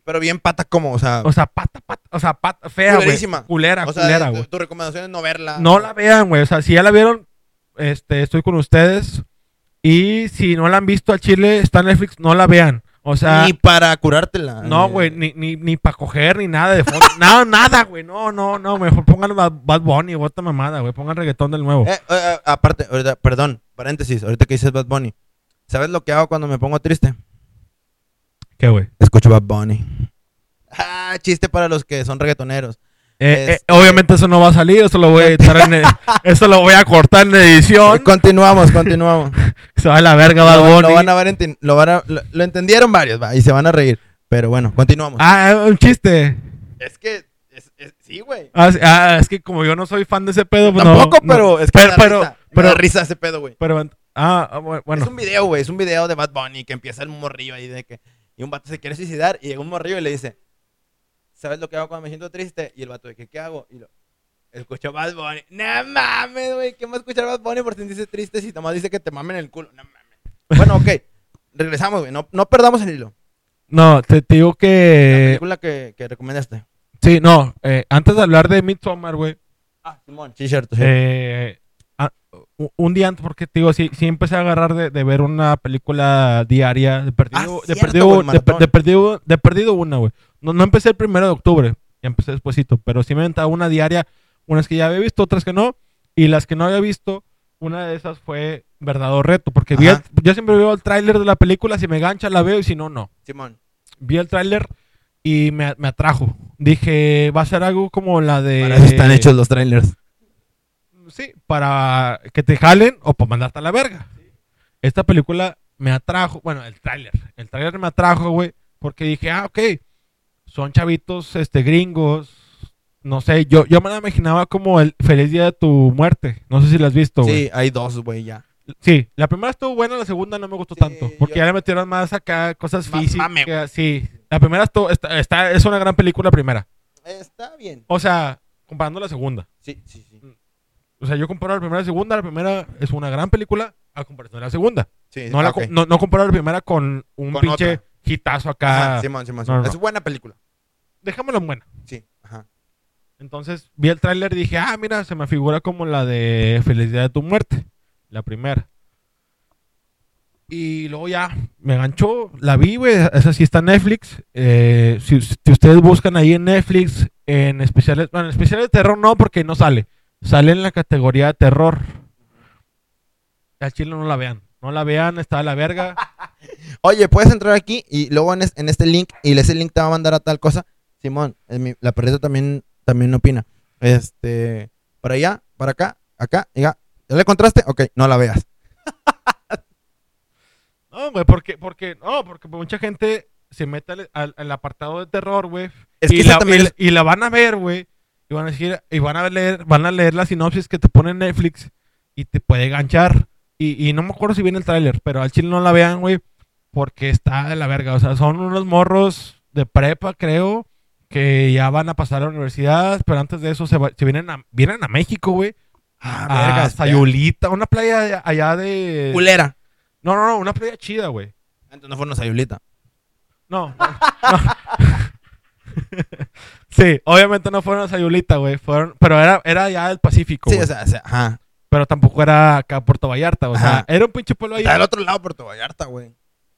Pero bien pata como, o sea, o sea, pata, pata, o sea, pata, fea, güey. Culera, o sea, culera, tu- güey. tu recomendación es no verla. No la vean, güey. O sea, si ya la vieron, este, estoy con ustedes. Y si no la han visto a Chile, está en Netflix, no la vean. O sea, Ni para curártela. no, güey, ni, ni, ni para coger, ni nada de fondo. nada, nada, güey. No, no, no. Mejor pongan Bad, Bunny o otra mamada, güey. Pongan reggaetón del nuevo. Eh, eh, eh, aparte, ahorita, perdón, paréntesis, ahorita que dices Bad Bunny. ¿Sabes lo que hago cuando me pongo triste? ¿Qué, güey? Escucho Bad Bunny. Ah, chiste para los que son reggaetoneros. Eh, eh, Este- obviamente eso no va a salir, eso lo voy a editar en eso lo voy a cortar en edición. Continuamos, continuamos. Se va a la verga Bad Bunny. lo van a ver, lo, van a- lo- lo entendieron varios, va, y se van a reír. Pero bueno, continuamos. Ah, eh, un chiste. Es que, es- es- sí, güey. Ah, ah, es que como yo no soy fan de ese pedo, pues Tampoco, no. pero es que pero, me da pero, risa, me pero, da risa ese pedo, güey. pero, ah, ah, bu- bueno. Es un video, güey, es un video de Bad Bunny que empieza el morrillo ahí de que... Y un vato se quiere suicidar y llega un morrillo y le dice... ¿Sabes lo que hago cuando me siento triste? Y el vato que, ¿qué hago? Y lo... Escucho Bad Bunny. No mames, güey. ¿Qué más escuchar Bad Bunny por sentirse triste si nomás dice que te mamen el culo? No mames. Bueno, ok. Regresamos, güey. No, no perdamos el hilo. No, te, te digo La que... película que, que recomendaste. Sí, no, eh, antes de hablar de Midsommar, güey, Ah, Simón. Sí, cierto. sí. eh, un día antes, porque te digo, sí, sí empecé a agarrar de, de ver una película diaria, de perdido, Ah, de, cierto, perdido, de, perdido, de perdido una, güey. No, no empecé el primero de octubre, ya empecé despuesito, pero sí me aventaba una diaria, unas que ya había visto, otras que no, y las que no había visto, una de esas fue Verdad o Reto, porque vi el- yo siempre veo el tráiler de la película, si me gancha la veo y si no, no. Simón. Vi el tráiler y me, me atrajo. Dije, va a ser algo como la de... Para eso están hechos los trailers. Sí, para que te jalen o para mandarte a la verga. Esta película me atrajo, bueno, el tráiler. El tráiler me atrajo, güey, porque dije, ah, ok, son chavitos este, gringos. No sé, yo, yo me la imaginaba como el Feliz Día de tu Muerte. No sé si la has visto, güey. Sí, hay dos, güey, ya. Sí, la primera estuvo buena, la segunda no me gustó Sí, tanto. Porque yo- ya le metieron más acá cosas Más físicas. mame, sí, la primera estuvo, está, está- es una gran película primera. Está bien. O sea, comparando la segunda. Sí, sí, sí. O sea, yo comparo la primera y la segunda. La primera es una gran película a comparación de la segunda. sí No, la, no, no comparo la primera con un Con pinche otra. hitazo acá. Ajá, Simón. no. Es buena película. Déjamelo en buena. Sí, ajá. Entonces vi el tráiler y dije, ah, mira, se me figura como la de Felicidad de tu muerte. La primera. Y luego ya me ganchó, la vi, güey. Esa sí está en Netflix. Eh, si, si ustedes buscan ahí en Netflix, en especiales, bueno, en especiales de terror no, porque no sale. Sale en la categoría de terror. Al chile no la vean. No la vean, está a la verga. Oye, puedes entrar aquí y luego en, es- en este link, y ese link te va a mandar a tal cosa. Simón, en mi- la perrita también, también opina. Este, para allá, para acá, acá, ya. ¿Ya le encontraste? Ok, no la veas. No, güey, porque, porque, no, porque mucha gente se mete al, al- al apartado de terror, güey. Es que y, la, también y- es- y la van a ver, güey. Y van a decir, y van a leer, van a leer la sinopsis que te pone Netflix y te puede ganchar. Y, y no me acuerdo si viene el tráiler, pero al chile no la vean, güey, porque está de la verga. O sea, son unos morros de prepa, creo, que ya van a pasar a la universidad, pero antes de eso se, va- se vienen, a, vienen a México, güey. Ah, A vergas, Sayulita, una playa allá- allá de... Culera. No, no, no, una playa chida, güey. Entonces no fueron a Sayulita. No. no, no. sí, obviamente no fueron a Sayulita, güey. Fueron, pero era, era ya del Pacífico. Sí, o sea, o sea, ajá. pero tampoco era acá Puerto Vallarta. O sea, Ajá. era un pinche pueblo ahí. Está del otro lado, Puerto Vallarta, güey.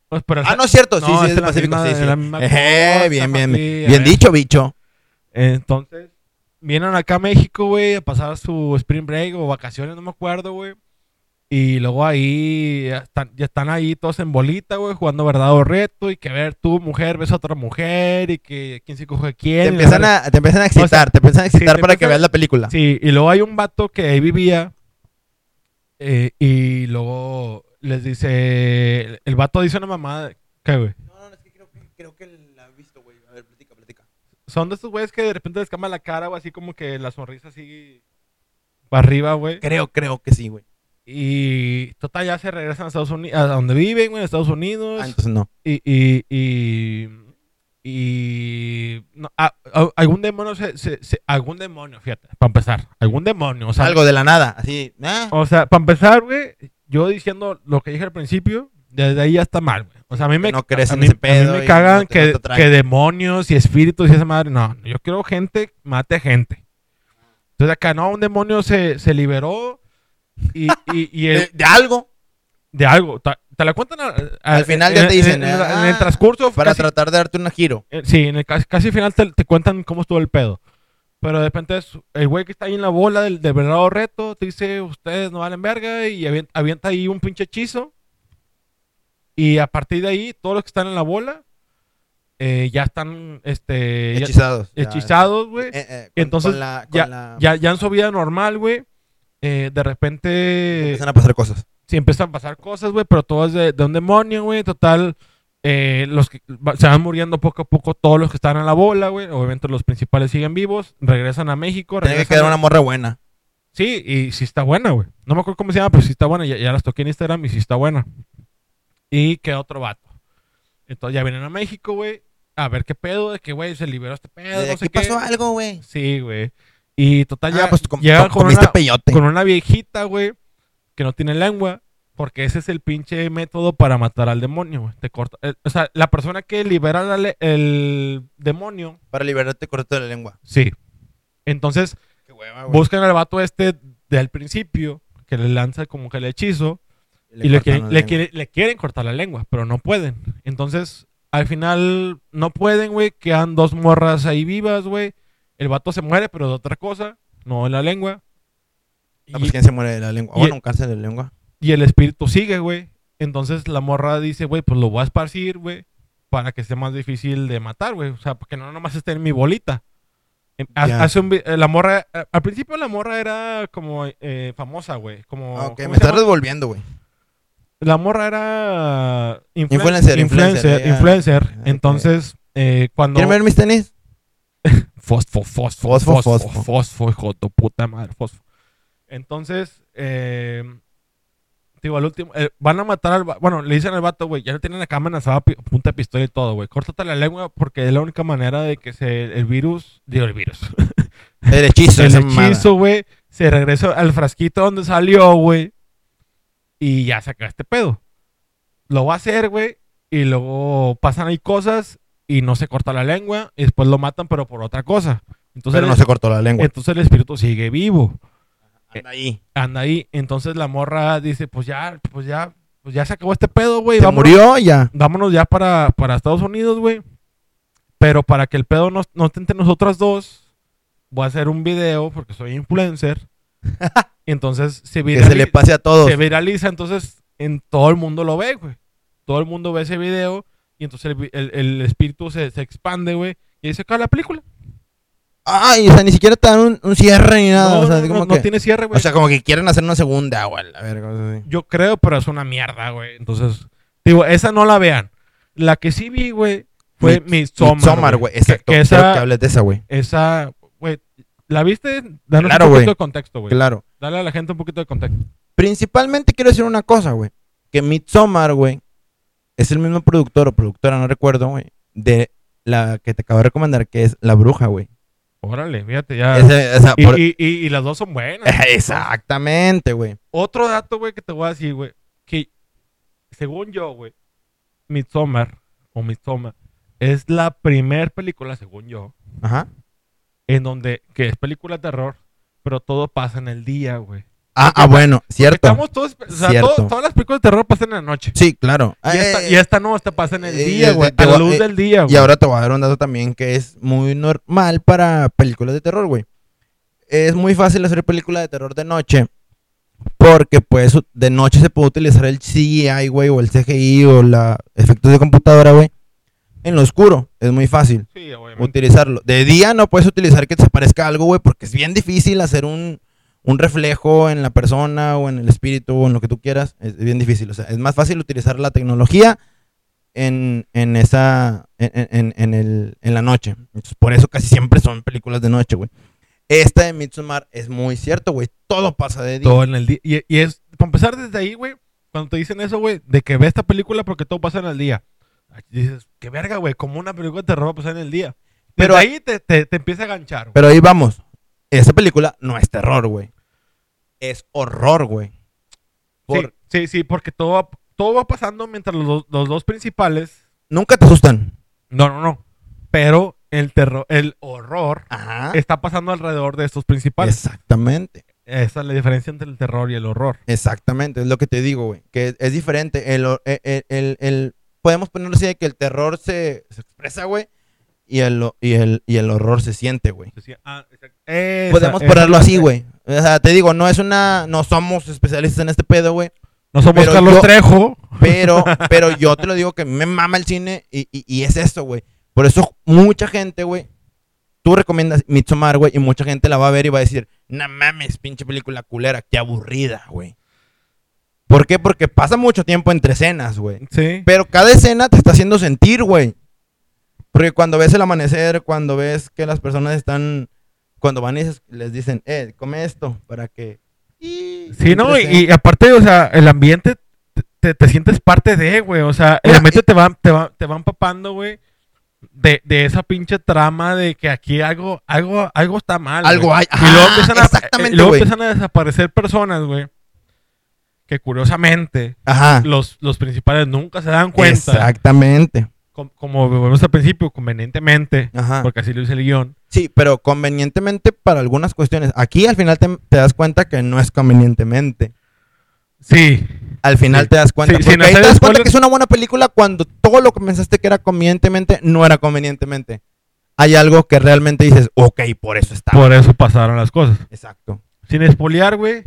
Pues, pero Ah, no es cierto, sí, sí, es del Pacífico, sí, sí. Ejé, bien, bien, bien. ver. dicho, bicho. Entonces, vienen acá a México, güey, a pasar su spring break o vacaciones, no me acuerdo, güey. Y luego ahí ya están, ya están ahí todos en bolita, güey, jugando verdad o reto. Y que ver, tú, mujer, ves a otra mujer y que quién se coge a quién. Te empiezan, a, te empiezan a excitar, sea, te empiezan a excitar te para que veas la película. Sí, y luego hay un vato que ahí vivía. eh, y luego les dice. El vato dice una mamada. ¿Qué, güey? No, no, es que creo que, creo que la he visto, güey. A ver, platica, platica. Son de estos güeyes que de repente les cambia la cara, o así como que la sonrisa así. Para arriba, güey. Creo, creo que sí, güey. Y total, ya se regresan a Estados Unidos, a donde viven, güey, en Estados Unidos. Ah, entonces no. Y, y, y, Y no, a- a- algún demonio se, se- se- algún demonio, fíjate, para empezar, algún demonio, o sea, Algo de la nada, así. ah, o sea, para empezar, güey, yo diciendo lo que dije al principio, desde ahí ya está mal, güey. O sea, a mí me, no crees a en mí, ese a mí pedo me cagan no que, que demonios y espíritus y esa madre. No, yo quiero gente, mate gente. Entonces acá, no, un demonio se, se liberó y, y, y el- de, de algo de algo. Te, la cuentan a- a- Al final en- ya te en- dicen, En, en- ah, en el transcurso. para casi- tratar de darte un giro. eh, Sí, en el casi, casi final te, te cuentan cómo estuvo el pedo. Pero de repente es el güey que está ahí en la bola del, del verdadero reto te dice, ustedes no valen verga y avienta, avienta ahí un pinche hechizo. Y a partir de ahí, todos los que están en la bola eh, ya están este, Hechizados. ya. hechizados, güey. Eh, eh, Entonces, con la- con ya, la- ya, ya en su vida normal, güey. Eh, de repente empiezan a pasar cosas. sí empiezan a pasar cosas, güey, pero todo es de, de un demonio, güey. Total, eh, los que se van muriendo poco a poco todos los que están en la bola, güey. Obviamente los principales siguen vivos, regresan a México. Tiene que quedar a- una morra buena. Sí, y sí está buena, güey. No me acuerdo cómo se llama, pero sí está buena. Ya, ya las toqué en Instagram y sí está buena. Y queda otro vato. Entonces ya vienen a México, güey. A ver qué pedo, de que, güey, se liberó este pedo, De no sé aquí qué. pasó algo, güey. Sí, güey. Y total, ya Ah, pues com- llega com- con comiste una, peyote. con una viejita, güey, que no tiene lengua, porque ese es el pinche método para matar al demonio, güey. Te corta. eh, o sea, la persona que libera la el demonio, Para liberarte corto de la lengua. sí. Entonces, Qué hueva, güey. buscan al vato este del principio, que le lanza como que el hechizo, y le quieren, quiere- le quieren cortar la lengua, pero no pueden. Entonces, al final, no pueden, güey. Quedan dos morras ahí vivas, güey. El vato se muere, pero de otra cosa, no en la lengua. Ah, pues, ¿quién se muere de la lengua? y- Bueno, un cáncer de la lengua. Y el espíritu sigue, güey. Entonces la morra dice, güey, pues lo voy a esparcir, güey, para que sea más difícil de matar, güey. O sea, porque no nomás esté en mi bolita. Em. Hace un eh, la morra, eh, al principio la morra era como eh, famosa, güey. Como, Ok, ¿cómo me estás llama? devolviendo, güey. La morra era influen- Influencer, influencer, influencer. Ok. Entonces, eh, cuando... ¿Quieren ver mis tenis? Fosfo, fosfo, Fosfo, fosfo, fosfo. fosfo, hijo de tu puta madre, fosfo. Entonces, eh, digo, al último, eh, van a matar al, bueno, le dicen al vato, güey, ya le tienen acá amenazado a pi- punta de pistola y todo, güey, córtate la lengua porque es la única manera de que se, el virus, digo, el virus, El hechizo. el hechizo, güey, se regresa al frasquito donde salió, güey, y ya se acaba este pedo. Lo va a hacer, güey, y luego pasan ahí cosas y no se corta la lengua y después lo matan, pero por otra cosa. Entonces, Pero no el- se cortó la lengua. entonces el espíritu sigue vivo. Anda ahí. Anda ahí. Entonces la morra dice, pues ya, pues ya, pues ya se acabó este pedo, güey. ¿Se murió ya? vámonos ya para, para Estados Unidos, güey. Pero para que el pedo no, no esté entre nosotras dos, voy a hacer un video porque soy influencer. y entonces se Que se le viraliza, pase a todos. se viraliza, entonces en todo el mundo lo ve, güey. Todo el mundo ve ese video y entonces el, el- el espíritu se, se expande, güey. Y ahí se acaba la película. Ay, o sea, ni siquiera te dan un, un cierre ni nada. no, o sea, no, no, como no que- tiene cierre, güey. o sea, como que quieren hacer una segunda, güey. A ver, así. Yo creo, pero es una mierda, güey. Entonces, digo, esa no la vean. La que sí vi, güey, fue Midsommar. Güey. Exacto. Que, esa, que hables de esa, güey. esa, güey, ¿la viste? Danos Claro, un poquito de contexto, güey. Claro. Dale a la gente un poquito de contexto. Principalmente quiero decir una cosa, güey. Que Midsommar, güey, es el mismo productor o productora, no recuerdo, güey, de la que te acabo de recomendar, que es La Bruja, güey. Órale, fíjate ya. Ese- esa- y, por- y- y- y las dos son buenas. Exactamente, güey. Otro dato, güey, que te voy a decir, güey, que según yo, güey, Midsommar o Midsommar es la primer película, según yo, Ajá. en donde, que es película de terror, pero todo pasa en el día, güey. Ah, ah, bueno, cierto. Estamos todos, o sea, Cierto. todo- todas las películas de terror pasan en la noche. Sí, claro. Y esta, Eh, y esta no, esta pasa en el eh, día, eh, güey. A la luz eh, del día, güey. Y ahora te voy a dar un dato también que es muy normal para películas de terror, güey. Es muy fácil hacer películas de terror de noche. Porque pues de noche se puede utilizar el CGI, güey, o el CGI o los efectos de computadora, güey. En lo oscuro. Es muy fácil Sí, utilizarlo. De día no puedes utilizar que te aparezca algo, güey, porque es bien difícil hacer un, un reflejo en la persona o en el espíritu o en lo que tú quieras. Es bien difícil. O sea, es más fácil utilizar la tecnología en, en esa. En, en- el, en la noche. Entonces, por eso casi siempre son películas de noche, güey. Esta de Midsommar es muy cierto, güey. Todo pasa de día. Todo en el día. Y, y es, para empezar desde ahí, güey, cuando te dicen eso, güey, de que ve esta película porque todo pasa en el día. Dices, qué verga, güey, como una película de terror va a pasar en el día. Pero Pero ahí te, te, te empieza a ganchar. güey. Pero ahí vamos. Esa película no es terror, güey. Es horror, güey. Por- Sí, sí, sí, porque todo va, todo va pasando mientras los, dos- los dos principales. Nunca te asustan. No, no, no. Pero el terror, el horror Ajá. está pasando alrededor de estos principales. Exactamente. Esa es la diferencia entre el terror y el horror. Exactamente. Es lo que te digo, güey. Que es, es diferente. El, el, el- el- el- podemos ponerlo así de que el terror se, se expresa, güey. Y el, y, el, y el horror se siente, güey. Ah, Podemos ponerlo así, güey. O sea, te digo, no es una. No somos especialistas en este pedo, güey. No somos Pero Carlos yo- Trejo. Pero, pero yo te lo digo que me mama el cine y, y- y es eso, güey. Por eso mucha gente, güey, tú recomiendas Midsommar, güey, y mucha gente la va a ver y va a decir, no mames, pinche película culera, qué aburrida, güey. ¿Por qué? Porque pasa mucho tiempo entre escenas, güey. Sí. Pero cada escena te está haciendo sentir, güey. Porque cuando ves el amanecer, cuando ves que las personas están, cuando van y les- dicen, eh, come esto, para que... Y- Sí, no, y, y aparte, o sea, el ambiente te, te- te sientes parte de, güey. O sea, el ambiente te va, te va, te va empapando, güey. De, de esa pinche trama de que aquí algo, algo, algo está mal. Algo hay. Y luego Ajá, empiezan a, y luego empiezan a desaparecer personas, güey. Que curiosamente, Ajá. los, los principales nunca se dan cuenta. Exactamente. Com- como vemos al principio, convenientemente, Ajá. porque así lo dice el guion. Sí, pero convenientemente para algunas cuestiones. Aquí al final te, te das cuenta que no es convenientemente. Sí, Al final Sí. te das cuenta. Sí, porque ahí te das cuenta que es una buena película cuando todo lo que pensaste que era convenientemente no era convenientemente. Hay algo que realmente dices, ok, por eso está. por eso pasaron las cosas. Exacto. Sin espolear, güey,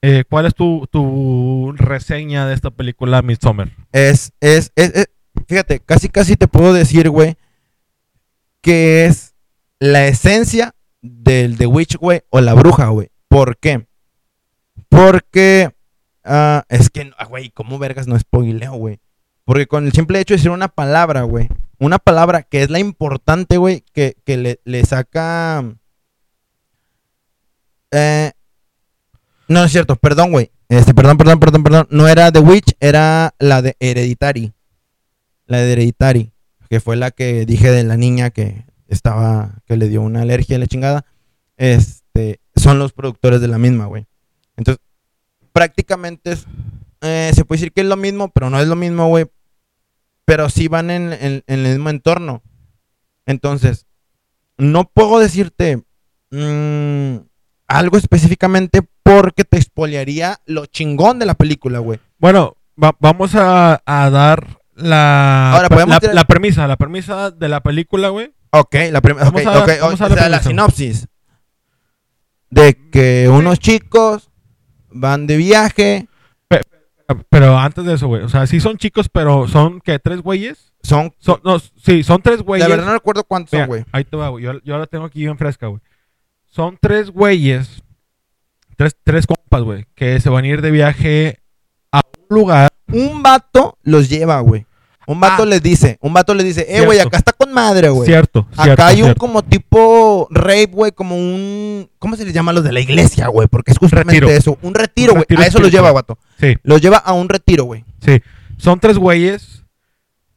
eh, ¿cuál es tu, tu reseña de esta película Midsommar? Es, es, es, es- fíjate, casi casi te puedo decir, güey, que es la esencia del The Witch, güey, o la bruja, güey. ¿Por qué? Porque, ah, es que, ah, güey, ¿cómo vergas no spoileo, güey? Porque con el simple hecho de decir una palabra, güey, una palabra que es la importante, güey, que, le, saca... Eh, no es cierto, perdón, güey. Este, perdón, perdón, perdón, perdón. No era The Witch, era la de Hereditary. La de Hereditary. Que fue la que dije de la niña que estaba, que le dio una alergia a la chingada. Este, son los productores de la misma, güey. Entonces, prácticamente eh, se puede decir que es lo mismo, pero no es lo mismo, güey. Pero sí van en, el mismo entorno. Entonces, no puedo decirte mm, algo específicamente porque te expoliaría lo chingón de la película, güey. Bueno, va- vamos a dar la, Ahora, podemos la, tirar- la premisa, la premisa de la película, güey. Ok, la primera. Vamos a- vamos a la la premisa. sinopsis. De que unos chicos van de viaje, Pero antes de eso, güey, o sea, sí son chicos, pero son, ¿qué? ¿Tres güeyes? son. Son, no, sí, son tres güeyes. la verdad no recuerdo cuántos Mira, son, güey. ahí te va, güey. Yo, yo la tengo aquí bien fresca, güey. Son tres güeyes, tres, tres compas, güey, que se van a ir de viaje a un lugar. Un vato los lleva, güey. Un vato Ah. les dice, un vato les dice, eh, güey, acá está con madre, güey. Cierto, cierto. Acá hay un cierto. como tipo rape, güey, como un... ¿Cómo se les llama a los de la iglesia, güey? Porque es justamente Retiro. eso. Un retiro, güey. A eso los lleva, vato. Sí, Los lleva a un retiro, güey. sí. Son tres güeyes.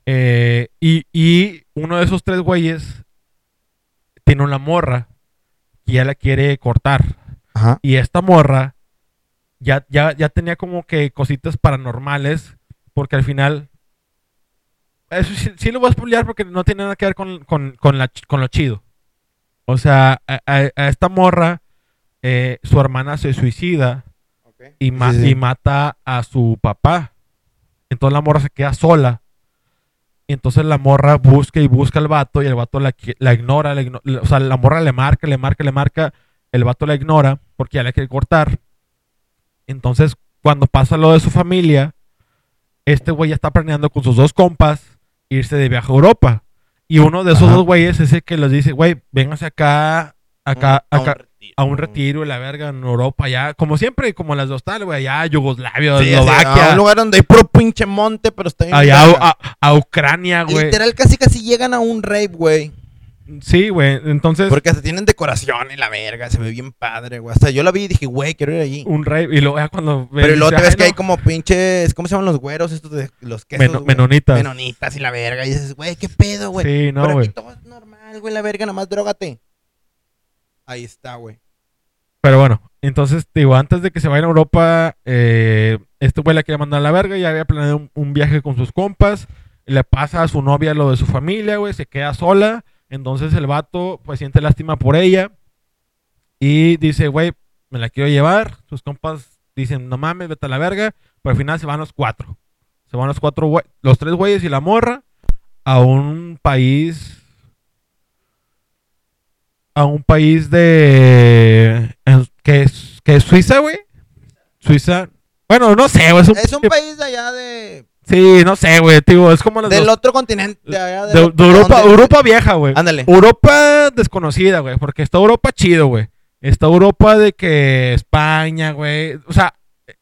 eh, y, y uno de esos tres güeyes tiene una morra que ya la quiere cortar. Ajá. Y esta morra ya, ya, ya tenía como que cositas paranormales. Porque al final. Eso sí, sí lo voy a spoilear porque no tiene nada que ver con, con, con la, ch- con lo chido. O sea, a, a- a esta morra, eh, su hermana se suicida y, ma- Sí, sí, sí. y mata a su papá. Entonces la morra se queda sola. Y entonces la morra busca y busca al vato y el vato la, ignora. la igno- la- o sea, la morra le marca, le marca, le marca. El vato la ignora porque ya la quiere cortar. Entonces, cuando pasa lo de su familia, este güey ya está planeando con sus dos compas irse de viaje a Europa. Y uno de esos Ajá. dos güeyes es el que les dice, güey, véngase acá, acá, A un acá, retiro. a un retiro y la verga en Europa, allá, como siempre, como las de hostal, güey, allá, Yugoslavia, Sí, sí, Eslovaquia, a un lugar donde hay puro pinche monte, pero está bien allá a, a Ucrania, güey. Literal, casi casi llegan a un rape, güey. Sí, güey. Entonces, Porque hasta tienen decoración y la verga, se ve bien padre, güey. Hasta yo la vi y dije, güey, quiero ir allí. un rey. Y luego ya cuando. Pero ves, luego te dice, ves "Ay, que hay no". como pinches, ¿cómo se llaman los güeros estos de los quesos? Güey? menonitas. Menonitas y la verga. Y dices, güey, ¿qué pedo, güey? Sí, no, Pero güey. aquí todo es normal, güey, la verga, nomás drógate. Ahí está, güey. Pero bueno, entonces, te digo, antes de que se vaya a Europa, eh, este güey la quiere mandar a la verga. Ya había planeado un, un viaje con sus compas. Le pasa a su novia lo de su familia, güey. Se queda sola. Entonces el vato, pues siente lástima por ella. Y dice, güey, me la quiero llevar. Sus compas dicen, no mames, vete a la verga. Pero al final se van los cuatro. Se van los cuatro, los tres güeyes y la morra a un país. A un país de. que es, que es Suiza, güey. Suiza. Bueno, no sé. Es un, Es un país de allá de... Sí, no sé, güey. Digo, es como las Del dos- otro continente. De, allá de, de Europa, donde- Europa vieja, güey. Ándale. Europa desconocida, güey, porque está Europa chido, güey. Está Europa de que España, güey. O sea,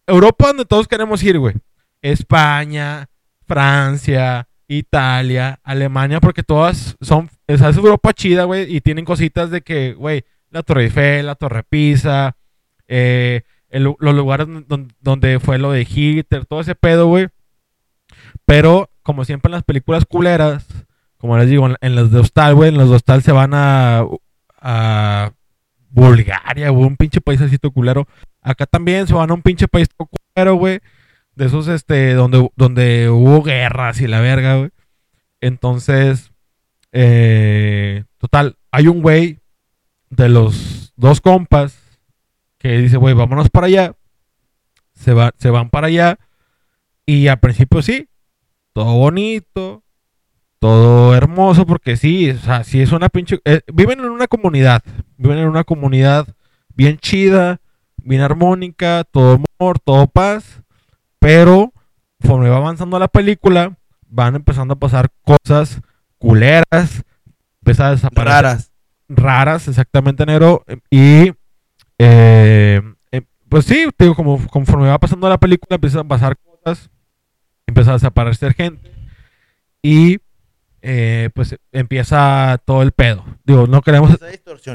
Europa donde todos queremos ir, güey. España, Francia, Italia, Alemania, porque todas son, o sea, es Europa chida, güey, y tienen cositas de que, güey, la Torre Eiffel, la Torre Pisa, eh, el lu- los lugares don- donde fue lo de Hitler, todo ese pedo, güey. Pero, como siempre en las películas culeras, como les digo, en, en las de hostal, güey, en las de hostal se van a, a Bulgaria, güey, un pinche paísacito culero. Acá también se van a un pinche país culero, güey. De esos, este, donde, donde hubo guerras y la verga, güey. Entonces, eh, total, hay un güey de los dos compas que dice, güey, vámonos para allá. Se, va, se van para allá. Y al principio sí, todo bonito, todo hermoso, porque sí, o sea, sí es una pinche... eh, viven en una comunidad, viven en una comunidad bien chida, bien armónica, todo amor, todo paz, pero conforme va avanzando la película, van empezando a pasar cosas culeras, empieza a desaparecer Raras. raras, exactamente, negro. Y eh, eh, pues sí, digo, como conforme va pasando la película, empiezan a pasar cosas, empieza a desaparecer gente. Y eh, pues empieza todo el pedo. Digo, no queremos,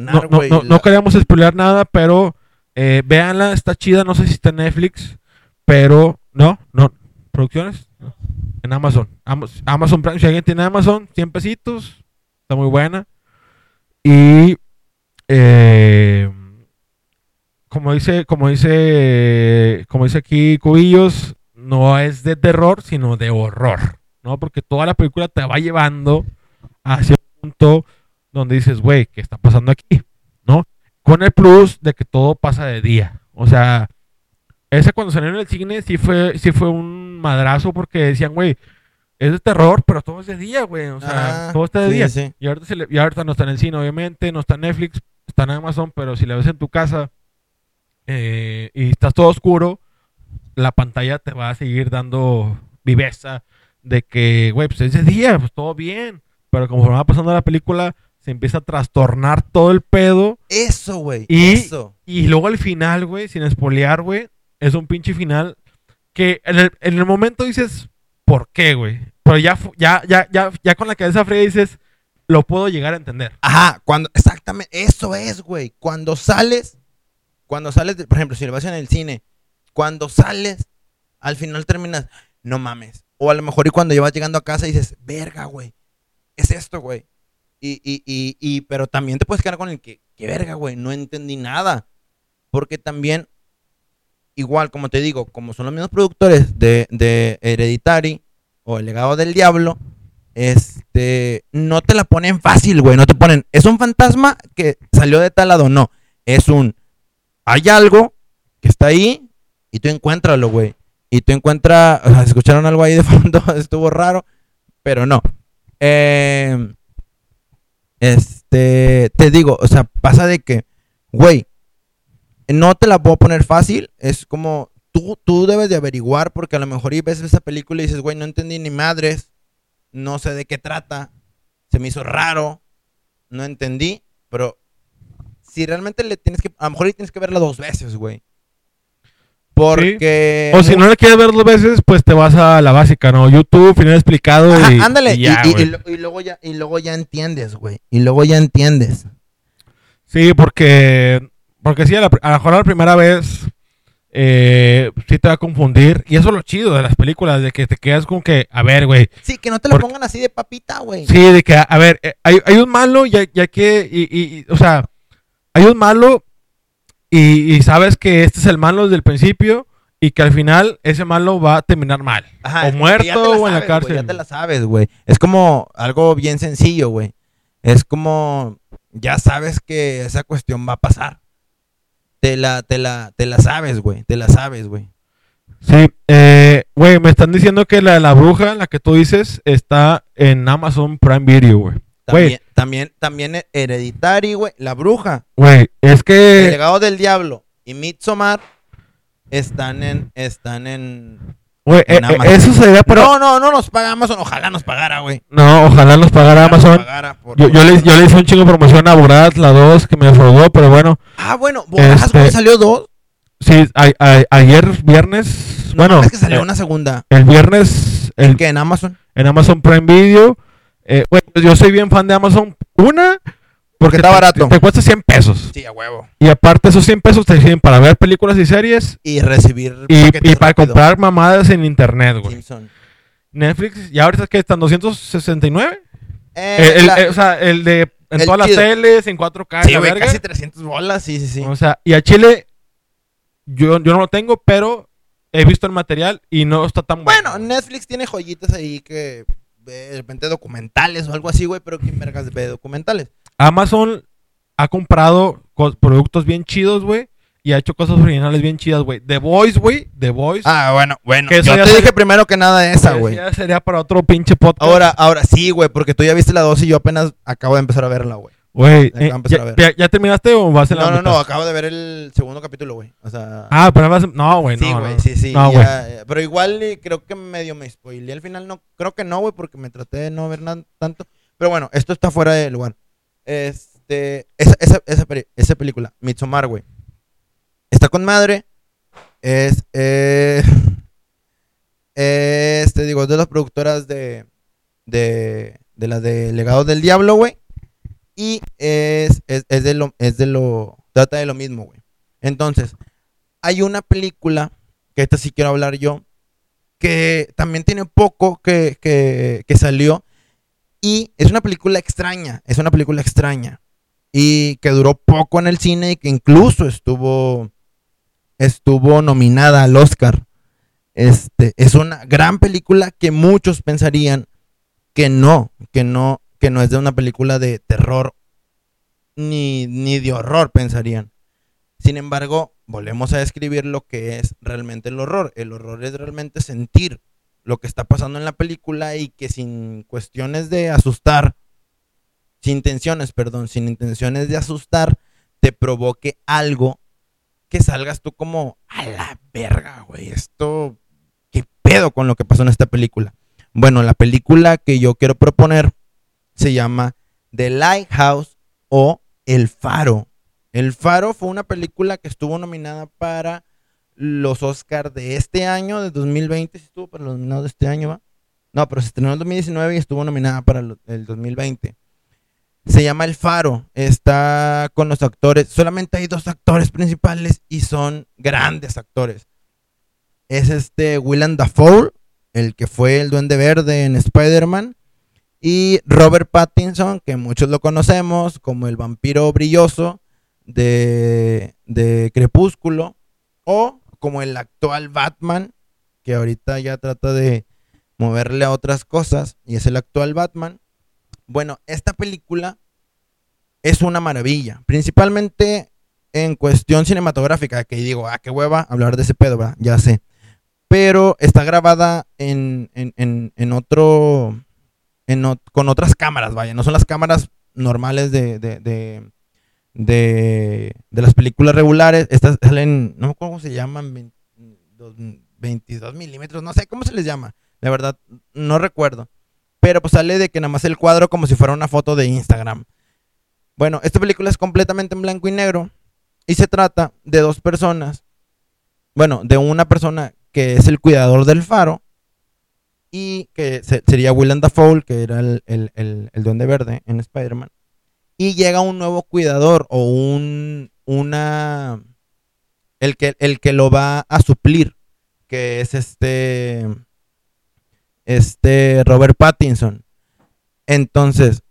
no, no, no, queremos spoilear nada, pero eh, véanla, está chida, no sé si está en Netflix, pero no, no, producciones, no. en Amazon. Amazon Prime, si alguien tiene Amazon, 100 pesitos, está muy buena. Y eh, como dice, como dice, como dice aquí Cubillos, no es de terror, sino de horror, ¿no? Porque toda la película te va llevando hacia un punto donde dices, güey, ¿qué está pasando aquí? ¿No? Con el plus de que todo pasa de día. O sea, ese cuando salió en el cine sí fue, sí fue un madrazo porque decían, güey, es de terror, pero todo es de día, güey. O sea, Ah, todo está de sí, día. sí. Y ahorita, se le- y ahorita no está en el cine, obviamente, no está en Netflix, está en Amazon, pero si la ves en tu casa eh, y estás todo oscuro, la pantalla te va a seguir dando viveza de que, güey, pues es de día, pues todo bien. Pero conforme va pasando la película, se empieza a trastornar todo el pedo. Eso, güey. Y- Eso. Y luego al final, güey, sin espolear, güey, es un pinche final que en el, en el momento dices, ¿por qué, güey? Pero ya, ya, ya, ya, ya con la cabeza fría dices, lo puedo llegar a entender. Ajá, cuando, exactamente, eso es, güey. Cuando sales, cuando sales, de- por ejemplo, si lo vas en el cine, cuando sales, al final terminas, no mames. O a lo mejor y cuando ya vas llegando a casa dices, verga, güey, es esto, güey. Y, y, y, y, pero también te puedes quedar con el que, que verga, güey, no entendí nada. Porque también, igual, como te digo, como son los mismos productores de, de Hereditary o El legado del diablo, este, no te la ponen fácil, güey. No te ponen, es un fantasma que salió de tal lado. No, es un, hay algo que está ahí y tú encuéntralo, güey. Y tú encuentras, escucharon algo ahí de fondo, estuvo raro, pero no. Eh, este, te digo, o sea, pasa de que, güey, no te la puedo poner fácil. Es como, tú, tú debes de averiguar porque a lo mejor y ves esa película y dices, güey, no entendí ni madres no sé de qué trata, se me hizo raro, no entendí, pero si realmente le tienes que, a lo mejor tienes que verla dos veces, güey. Porque. O si no le quieres ver dos veces, pues te vas a la básica, ¿no? YouTube, final explicado Ajá, y, ándale. y ya, y- luego ya, y luego ya entiendes, güey. Y luego ya entiendes. Sí, porque, porque sí, a, la, a lo mejor la primera vez eh, sí te va a confundir. Y eso es lo chido de las películas, de que te quedas con que, a ver, güey. Sí, que no te lo pongan así de papita, güey. Sí, de que, a ver, eh, hay, hay un malo, ya, ya que, y, y- y, o sea, hay un malo y, y sabes que este es el malo desde el principio y que al final ese malo va a terminar mal. Ajá, o muerto o en la cárcel. ya te la sabes, güey. Es como algo bien sencillo, güey. Es como ya sabes que esa cuestión va a pasar. Te la, te la, te la sabes, güey. Te la sabes, güey. Sí, eh, güey, me están diciendo que la de la bruja, la que tú dices, está en Amazon Prime Video, güey. Güey, También, también, Hereditary, güey. La bruja. güey, es El que, legado del diablo y Midsommar están en, están en. güey, en eh, eh, eso sería para... No, no, no nos paga Amazon. Ojalá nos pagara, güey. No, ojalá nos pagara Ojalá nos Amazon. pagara por- Yo, yo, le, yo le hice un chingo de promoción a Borat, la 2, que me defraudó, pero bueno, Ah, bueno, Boraz, Este- salió dos. sí, a- a- ayer viernes, No, bueno, es que salió eh, una segunda. el viernes el, que en Amazon. en Amazon Prime Video, eh, güey, yo soy bien fan de Amazon, una, porque está te- barato. Te, te cuesta 100 pesos, Sí, a huevo. y aparte esos 100 pesos te sirven para ver películas y series, Y recibir y, para comprar mamadas en internet, güey. Simpson. Netflix, ya ahorita que están 269, Eh, el, el- la- eh, o sea, el de en el todas chido. las teles, en 4K, sí, güey, casi 300 bolas, sí, sí, sí. O sea, y a Chile yo, yo no lo tengo, pero he visto el material y no está tan bueno. Bueno, Netflix tiene joyitas ahí que de repente documentales o algo así, güey, pero ¿quién vergas ve documentales? Amazon ha comprado co- productos bien chidos, güey, y ha hecho cosas originales bien chidas, güey. The Voice, güey, The Voice. Ah, bueno, bueno. Que Yo te dije primero que nada esa, güey. Ya sería para otro pinche podcast. Ahora, ahora sí, güey, porque tú ya viste la 2 y yo apenas acabo de empezar a verla, güey. Güey, a eh, a ya, ver. ya- ya terminaste o vas en la No, no, no, acabo de ver el segundo capítulo, güey. O sea, Ah, pero vas no, güey, no. sí, no. güey, sí, sí. No, ya, eh, pero igual creo que medio me spoileé al final, no, creo que no, güey, porque me traté de no ver nada tanto. Pero bueno, esto está fuera de lugar. Este, esa, esa, esa, esa película, Midsommar, güey. Está con madre. Es, eh, es, te digo, es de las productoras de, de, de la de Legado del Diablo, güey. Y es, es, es de lo, es de lo, trata de lo mismo, güey. Entonces, hay una película, que esta sí quiero hablar yo, que también tiene poco que, que, que salió. Y es una película extraña, es una película extraña. Y que duró poco en el cine y que incluso estuvo, estuvo nominada al Oscar. Este, es una gran película que muchos pensarían que no, que no, que no es de una película de terror ni, ni de horror, pensarían. Sin embargo, volvemos a describir lo que es realmente el horror. El horror es realmente sentir lo que está pasando en la película y que sin cuestiones de asustar, sin intenciones, perdón, sin intenciones de asustar, te provoque algo que salgas tú como a la verga, güey. Esto, ¿qué pedo con lo que pasó en esta película? Bueno, la película que yo quiero proponer se llama The Lighthouse o El Faro. El Faro fue una película que estuvo nominada para los Oscars de este año, de 2020, sí estuvo para los nominados de este año, ¿va? No, pero se estrenó en 2019 y estuvo nominada para el 2020. Se llama El Faro, está con los actores, solamente hay dos actores principales y son grandes actores. Es este Willem Dafoe, el que fue el Duende Verde en Spider-Man, y Robert Pattinson, que muchos lo conocemos como el vampiro brilloso de, de Crepúsculo, o como el actual Batman, que ahorita ya trata de moverle a otras cosas, y es el actual Batman. Bueno, esta película es una maravilla, principalmente en cuestión cinematográfica, que digo, ah, qué hueva hablar de ese pedo. Ya sé. Pero está grabada en, en, en, en otro, con otras cámaras, vaya, no son las cámaras normales de, de, de, de, las películas regulares, estas salen, no me acuerdo cómo se llaman, 20 dos- 22 milímetros, no sé cómo se les llama, la verdad, no recuerdo. Pero pues sale de que nada más el cuadro como si fuera una foto de Instagram. Bueno, esta película es completamente en blanco y negro y se trata de dos personas bueno, de una persona que es el cuidador del faro y que se- sería Willem Dafoe, que era el, el, el, el Duende Verde en Spider-Man. Y llega un nuevo cuidador o un, una, el que, el que lo va a suplir, que es este, este Robert Pattinson. Entonces,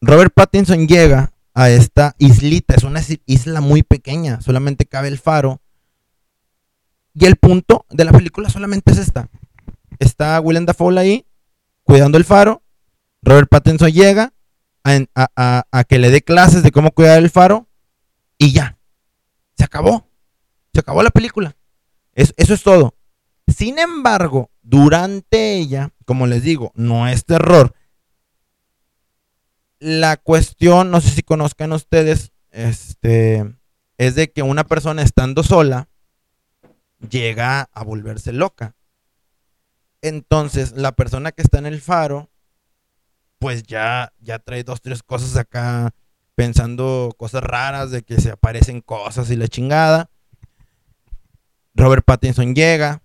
Robert Pattinson llega a esta islita, es una is- isla muy pequeña, solamente cabe el faro. Y el punto de la película solamente es esta. Está Willem Dafoe ahí, cuidando el faro. Robert Pattinson llega a, que le dé clases de cómo cuidar el faro. Y ya. Se acabó. Se acabó la película. Es- eso es todo. Sin embargo, durante ella, como les digo, no es terror. La cuestión, no sé si conozcan ustedes, este, es de que una persona estando sola llega a volverse loca. Entonces, la persona que está en el faro, pues ya, ya trae dos, tres cosas acá, pensando cosas raras, de que se aparecen cosas y la chingada. Robert Pattinson llega,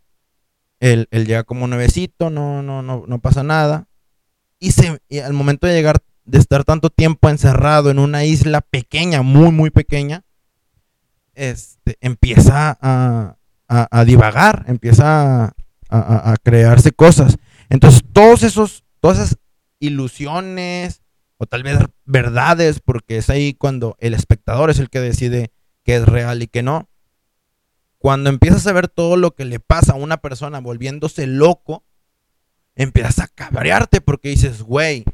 él, él llega como nuevecito, no, no, no, no pasa nada. Y, se, al momento de llegar, de estar tanto tiempo encerrado en una isla pequeña, muy, muy pequeña, este, empieza a, a- a divagar, empieza a, a- crearse cosas. Entonces, todos esos, todas esas ilusiones, o tal vez verdades, porque es ahí cuando el espectador es el que decide qué es real y qué no. Cuando empiezas a ver todo lo que le pasa a una persona volviéndose loco, empiezas a cabrearte porque dices, güey,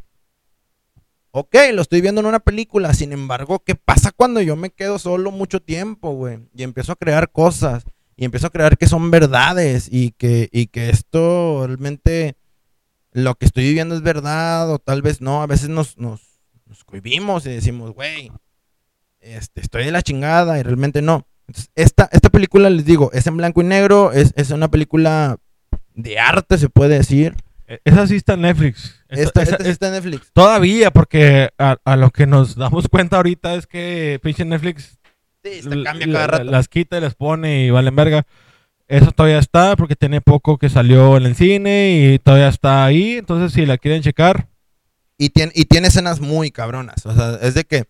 ok, lo estoy viendo en una película, sin embargo, ¿qué pasa cuando yo me quedo solo mucho tiempo, güey? Y empiezo a crear cosas, y empiezo a creer que son verdades, y que, y que esto realmente, lo que estoy viviendo es verdad, o tal vez no, a veces nos, nos, nos cohibimos y decimos, güey, este, estoy de la chingada, y realmente no. Entonces, esta, esta película, les digo, es en blanco y negro, es, es una película de arte, se puede decir. E- Esa sí está en Netflix. Esa- Esta, esa- esta sí está en Netflix. Todavía, porque a, a lo que nos damos cuenta ahorita es que pinche Netflix Sí, l- cambia cada rato. las quita y las pone y valen verga. Eso todavía está porque tiene poco que salió en el cine y todavía está ahí. Entonces, si la quieren checar, Y tiene, y tiene escenas muy cabronas. O sea, es de que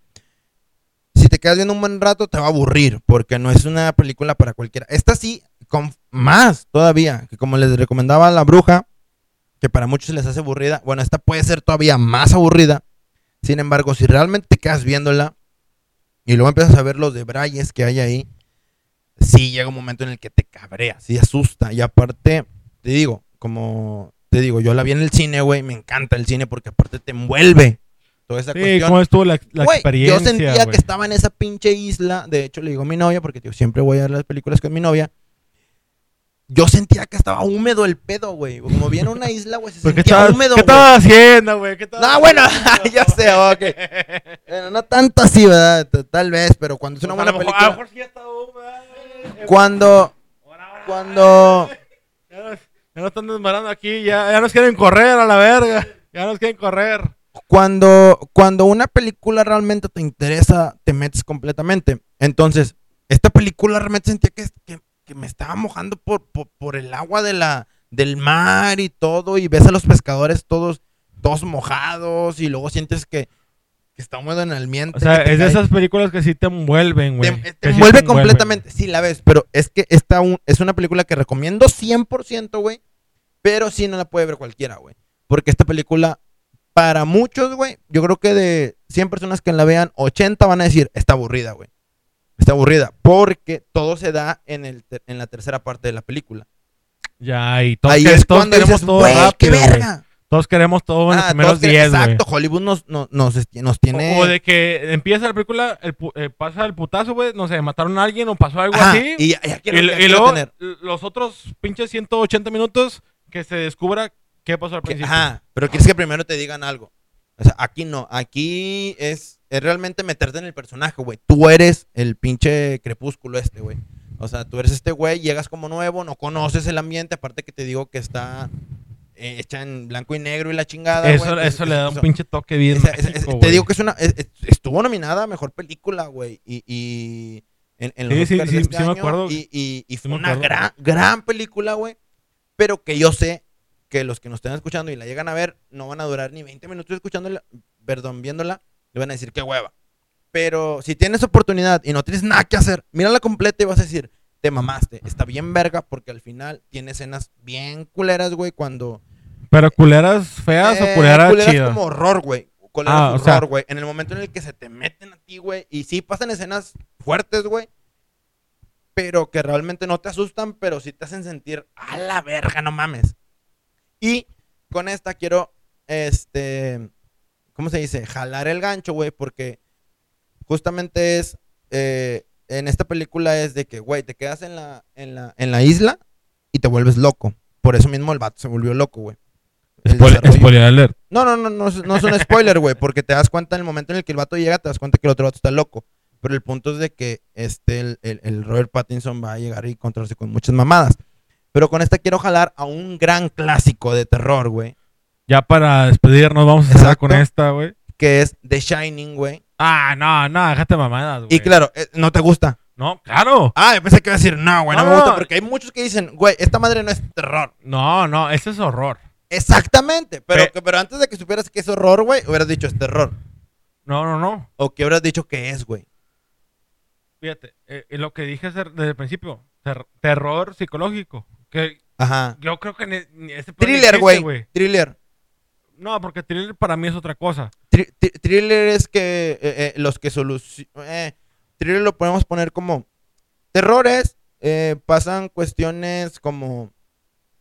si te quedas viendo un buen rato te va a aburrir, porque no es una película para cualquiera. Esta sí, con más todavía, que como les recomendaba La Bruja, que para muchos se les hace aburrida, bueno, esta puede ser todavía más aburrida. Sin embargo, si realmente te quedas viéndola y luego empiezas a ver los debrayes que hay ahí, sí llega un momento en el que te cabrea, sí asusta. Y aparte, te digo, como te digo, yo la vi en el cine, güey, me encanta el cine porque aparte te envuelve toda esa sí, cuestión. ¿cómo estuvo la, experiencia? yo sentía que estaba en esa pinche isla. De hecho, le digo a mi novia, porque tío, siempre voy a ver las películas con mi novia. Yo sentía que estaba húmedo el pedo, güey. Como viene una isla, güey, se ¿Qué sentía húmedo, ¿qué estabas haciendo, güey? ¿Qué estabas No, bueno, ya sé, ok. Bueno, no tanto así, ¿verdad? Tal vez, pero cuando es una Pues, buena mejor- A lo película. mejor sí. Cuando, cuando, Ya nos, ya nos están desmarando aquí, ya, ya nos quieren correr a la verga. Ya nos quieren correr. cuando, cuando una película realmente te interesa, te metes completamente. Entonces, esta película realmente sentía que, que, que me estaba mojando por, por, por el agua de la, del mar y todo, y ves a los pescadores todos, todos mojados, y luego sientes que, que está húmedo en el ambiente. O sea, es de esas películas que sí te envuelven, güey. te sí envuelve envuelven. completamente. Sí, la ves, pero es que esta un- es una película que recomiendo 100%, güey. Pero sí no la puede ver cualquiera, güey. Porque esta película, para muchos, güey, yo creo que de 100 personas que la vean, 80 van a decir, está aburrida, güey. Está aburrida. Porque todo se da en, el ter- en la tercera parte de la película. Ya, y todos, Ahí que- es todos cuando queremos dices, todo qué rápido, güey. verga. Todos queremos todo en los Ah, primeros todos que- 10, güey. Exacto, Hollywood nos, nos, nos, nos tiene... O, o de que empieza la película, el eh, pasa el putazo, güey, no sé, mataron a alguien o pasó algo Ajá, así. y ya, ya quiero, y, ya y luego tener. los otros pinches 180 minutos que se descubra qué pasó al principio. Ajá, pero quieres que primero te digan algo. O sea, aquí no, aquí es, es realmente meterte en el personaje, güey. Tú eres el pinche crepúsculo este, güey. O sea, tú eres este güey, llegas como nuevo, no conoces el ambiente, aparte que te digo que está eh, hecha en blanco y negro y la chingada. eso güey. eso le da un pinche toque bien esa- mágico, te güey. digo que es una, es- es- estuvo nominada a mejor película, güey. Y, y en, en los Sí, sí, sí, este sí me acuerdo. Y, y- y Sí fue me una gran, gran película, güey. Pero que yo sé que los que nos estén escuchando y la llegan a ver no van a durar ni 20 minutos escuchándola, perdón, viéndola, le van a decir qué hueva. Pero si tienes oportunidad y no tienes nada que hacer, mírala completa y vas a decir, te mamaste. Está bien verga porque al final tiene escenas bien culeras, güey, cuando... Pero culeras feas Eh, o culeras, culeras chidas. como horror, güey. Culeras Ah, o horror, sea- güey. En el momento en el que se te meten a ti, güey. Y sí pasan escenas fuertes, güey. Pero que realmente no te asustan, pero sí te hacen sentir a la verga, no mames. Y con esta quiero, este, ¿cómo se dice? Jalar el gancho, güey, porque justamente es, eh, en esta película es de que, güey, te quedas en la, en, la, en la isla y te vuelves loco. Por eso mismo el vato se volvió loco, güey. Spoiler- spoiler alert. no, no, no, no, es- no es un spoiler, güey, porque te das cuenta en el momento en el que el vato llega, te das cuenta que el otro vato está loco. Pero el punto es de que este, el, el- el Robert Pattinson va a llegar y encontrarse con muchas mamadas. Pero con esta quiero jalar a un gran clásico de terror, güey, Ya para despedirnos, vamos a cerrar con esta, güey. que es The Shining, güey. Ah, no, no, déjate mamadas, güey. Y claro, eh, no te gusta. No, claro. Ah, yo pensé que iba a decir, no, güey, no, No, me gusta, porque hay muchos que dicen, güey, esta madre no es terror. No, no, ese es horror. Exactamente, pero, Pe- pero antes de que supieras que es horror, güey, hubieras dicho es terror. No, no, no. O que hubieras dicho que es, güey. Fíjate, eh, eh, lo que dije desde el principio, ter- terror psicológico. Que Ajá. yo creo que ese pedo ni Thriller, güey. Thriller. No, porque thriller para mí es otra cosa. Tri- tri- thriller es que eh, eh, los que solucionan. thriller lo podemos poner como. Terrores. eh, pasan cuestiones como.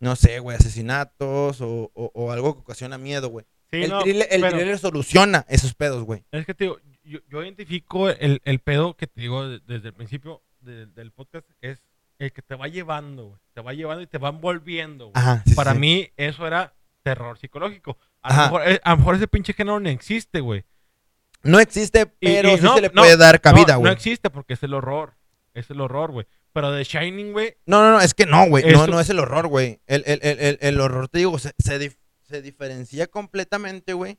No sé, güey, asesinatos o, o- o algo que ocasiona miedo, güey. Sí, el no, thriller, el pero thriller soluciona esos pedos, güey. es que te digo, yo, yo identifico el, el pedo que te digo de- desde el principio de- del podcast, es el que te va llevando, güey. Te va llevando y te va envolviendo, güey. Ajá. sí, Para sí. mí eso era terror psicológico. A lo, mejor, eh, a lo mejor ese pinche género no existe, güey. No existe, pero y sí no, se le no, puede dar cabida, güey. No existe porque es el horror. Es el horror, güey. Pero The Shining, güey, No, no, no, es que no, güey. No, no es el horror, güey. El, el- el- el- el horror, te digo, se, se dif- se diferencia completamente, güey.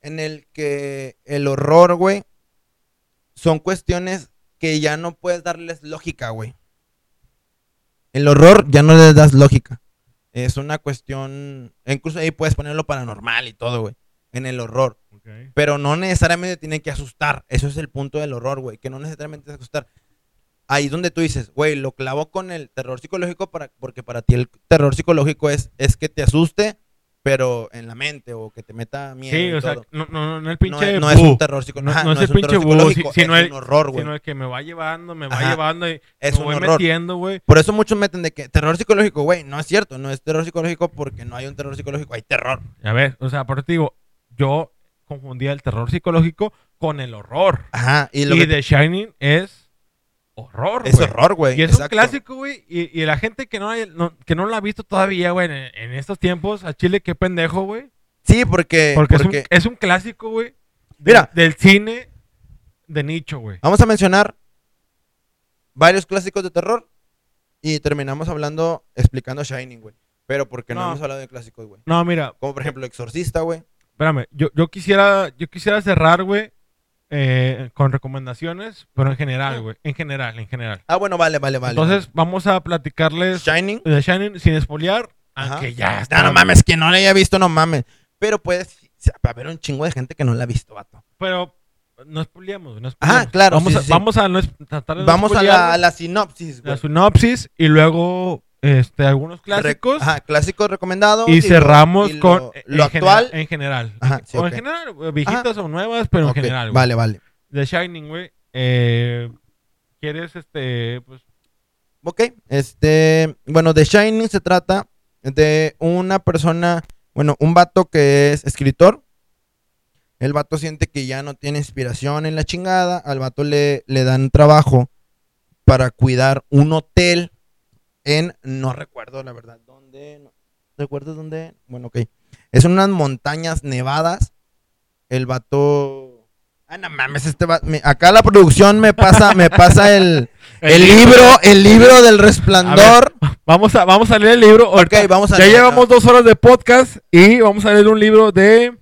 En el que el horror, güey, son cuestiones que ya no puedes darles lógica, güey. El horror ya no le das lógica. Es una cuestión. Incluso ahí puedes ponerlo paranormal y todo, güey. En el horror. Pero no necesariamente tiene que asustar. Eso es el punto del horror, güey. Que no necesariamente es asustar. Ahí es donde tú dices, güey, lo clavo con el terror psicológico para, porque para ti el terror psicológico es, es que te asuste, pero en la mente o que te meta miedo. Sí, y o sea, no, no, no el no, pinche es, no es bu, un terror psicológico. No- no es no el es un pinche psicológico, sino es el- un horror, güey. sino el que me va llevando, me va Ajá. llevando y Es me un voy horror. metiendo, güey. Por eso muchos meten de que terror psicológico, güey, no es cierto, no es terror psicológico porque no hay un terror psicológico, hay terror. A ver, o sea, por eso te digo, yo confundía el terror psicológico con el horror. Ajá, y Y, lo que The Shining es horror, es güey. horror, güey. Y es exacto. un clásico, güey. Y, y la gente que no, hay- no- que no la ha visto todavía, güey, en, en estos tiempos, a Chile, qué pendejo, güey. Sí, porque, Porque, porque Es, un, es un clásico, güey. de- Mira. Del cine de nicho, güey. vamos a mencionar varios clásicos de terror y terminamos hablando, explicando Shining, güey. Pero porque no, No. hemos hablado de clásicos, güey. No, mira, Como por ejemplo Exorcista, güey. espérame. Yo, yo, quisiera, yo quisiera cerrar, güey, eh, con recomendaciones, pero en general, güey. En general, en general. Ah, bueno, vale, vale, vale. Entonces, vamos a platicarles Shining. de Shining sin espolear, Ajá. aunque ya Ah, está. no mames, que no la haya visto, no mames. Pero puedes va a haber un chingo de gente que no la ha visto, vato. Pero no spoileamos, no spoileamos. claro, Vamos, sí, a, sí, sí. vamos a no tratar de no Vamos a la, a la sinopsis, güey. la sinopsis y luego este, algunos clásicos. Re- Ajá, clásicos recomendados. Y cerramos y lo- con lo, actual. en general. Ajá, sí, o en general, güey, viejitas o nuevas, pero en general, güey. Vale, vale. The Shining, güey. Eh, ¿Quieres este pues Ok, este, bueno, The Shining se trata de una persona, bueno, un vato que es escritor. El vato siente que ya no tiene inspiración en la chingada. Al vato le, le dan trabajo para cuidar un hotel en, no recuerdo la verdad, dónde, no, ¿recuerdas dónde? Bueno, ok. Es en unas montañas nevadas. El vato... Ah, no mames, este va- me- acá la producción me pasa, me pasa el, el libro, el libro del resplandor. Vamos a, vamos a leer el libro. Ok, Ahorita vamos a ya llevamos dos horas de podcast y vamos a leer un libro de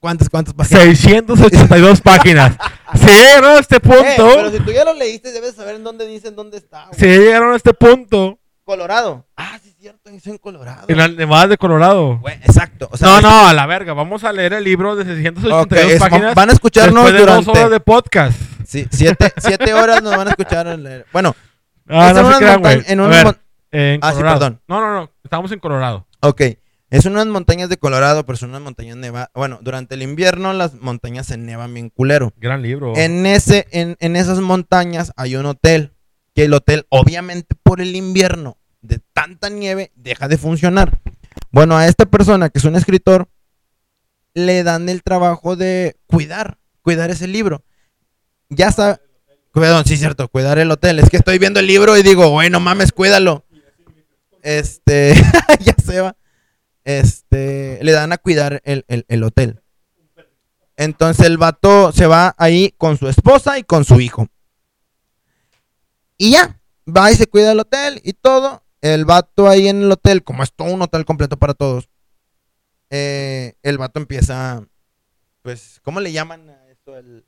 ¿Cuántas, cuántas páginas? 682 páginas. Si ya llegaron a este Eh, punto, pero si tú ya lo leíste, debes saber en dónde dicen dónde está. güey. si ya llegaron a este punto, Colorado. Ah, sí, es cierto, en Colorado. en las nevadas de Colorado. Güey, exacto. O sea, no, es- no, a la verga. Vamos a leer el libro de 682 Ok, es- páginas. van a escucharnos después de durante dos horas de podcast. sí, siete, siete horas nos van a escuchar. en leer. Bueno, Ah, en no unas se crean, güey. montañas- en A ver, en Ah, sí, Colorado. perdón. No, no, no. Estamos en Colorado. ok. Es unas montañas de Colorado, pero son unas montañas nevadas. Bueno, durante el invierno las montañas se nevan bien culero. Gran libro. En, ese, en, en esas montañas hay un hotel. Que el hotel, obviamente, por el invierno de tanta nieve, deja de funcionar. Bueno, a esta persona, que es un escritor, le dan el trabajo de cuidar, cuidar ese libro. Ya sabe. Perdón, sí, cierto, cuidar el hotel. Es que estoy viendo el libro y digo, güey, no mames, cuídalo. Este, ya se va. Este, le dan a cuidar el, el- el hotel. Entonces el vato se va ahí con su esposa y con su hijo. Y ya, va y se cuida el hotel y todo. El vato ahí en el hotel, como es todo un hotel completo para todos, eh, el vato empieza, pues, ¿cómo le llaman a esto? El,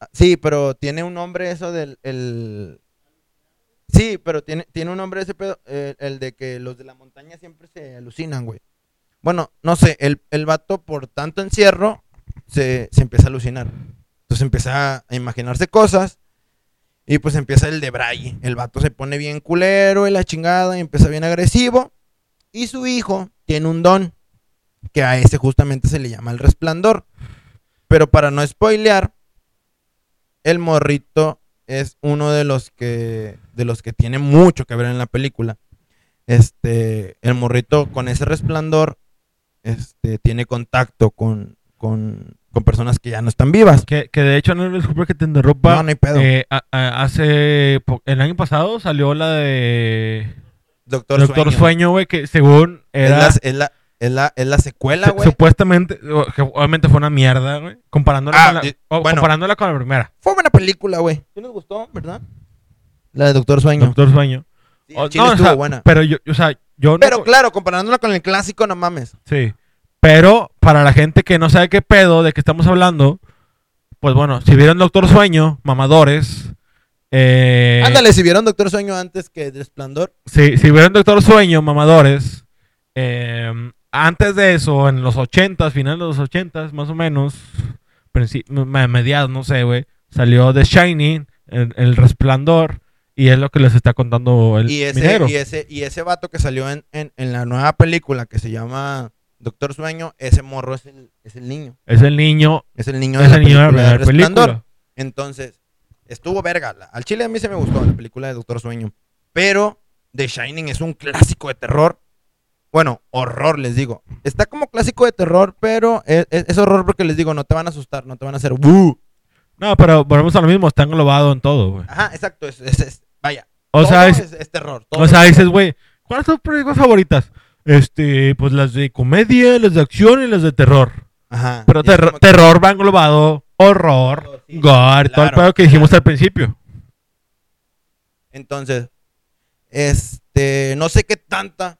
ah, sí, pero tiene un nombre eso del... El, sí, pero tiene, tiene un nombre ese pedo, el de que los de la montaña siempre se alucinan, güey. Bueno, no sé, el, el vato por tanto encierro se, se empieza a alucinar. Entonces empieza a imaginarse cosas y pues empieza el de Braille. El vato se pone bien culero y la chingada y empieza bien agresivo. Y su hijo tiene un don que a ese justamente se le llama el resplandor. Pero para no spoilear, el morrito es uno de los que de los que tiene mucho que ver en la película. Este, el morrito con ese resplandor este tiene contacto con con, con personas que ya no están vivas. Que, que de hecho, no disculpe que te interrumpa. No, no hay pedo. Eh, a- a- hace. El año pasado salió la de. Doctor, Doctor Sueño. Güey, que según Es era. la, es, la, es, la, es la secuela, güey. supuestamente. obviamente fue una mierda, güey. Comparándola, Ah, con la, di- o bueno. comparándola con la primera. Fue buena película, güey. ¿Sí nos gustó, verdad? La de Doctor Sueño. Doctor Sueño. Sí, O- al chile no, o estuvo sea, buena. Pero yo, o sea, yo no. Pero claro, comparándola con el clásico, no mames. Sí. Pero para la gente que no sabe qué pedo de qué estamos hablando, pues bueno, si vieron Doctor Sueño, mamadores. Eh, Ándale, si vieron Doctor Sueño antes que Resplandor. Si, si vieron Doctor Sueño, mamadores, eh, antes de eso, en los 80s, finales de los 80s, más o menos, mediados, no sé, güey, salió The Shining, el, el Resplandor, y es lo que les está contando el Y ese, minero. y ese, y ese vato que salió en, en, en la nueva película que se llama Doctor Sueño, ese morro es el, es el niño. Es el niño, Es el niño es de el la niño de la película de primera Resplandor. película. Entonces, estuvo verga. La- Al chile a mí se me gustó la película de Doctor Sueño. Pero The Shining es un clásico de terror. Bueno, horror, les digo. Está como clásico de terror, pero es, es- es horror porque les digo, no te van a asustar, no te van a hacer. No, pero volvemos a lo mismo, está englobado en todo, güey. Ajá, exacto. Es, es- vaya. O todo sea, es, terror. todo O sea, es dices, güey, ¿cuáles son tus películas favoritas? Este, pues las de comedia, las de acción y las de terror. Ajá. Pero terro- que- terror va englobado, horror, Sí, gore, todo el claro, pedo que dijimos claro. al principio. Entonces, este, no sé qué tanta,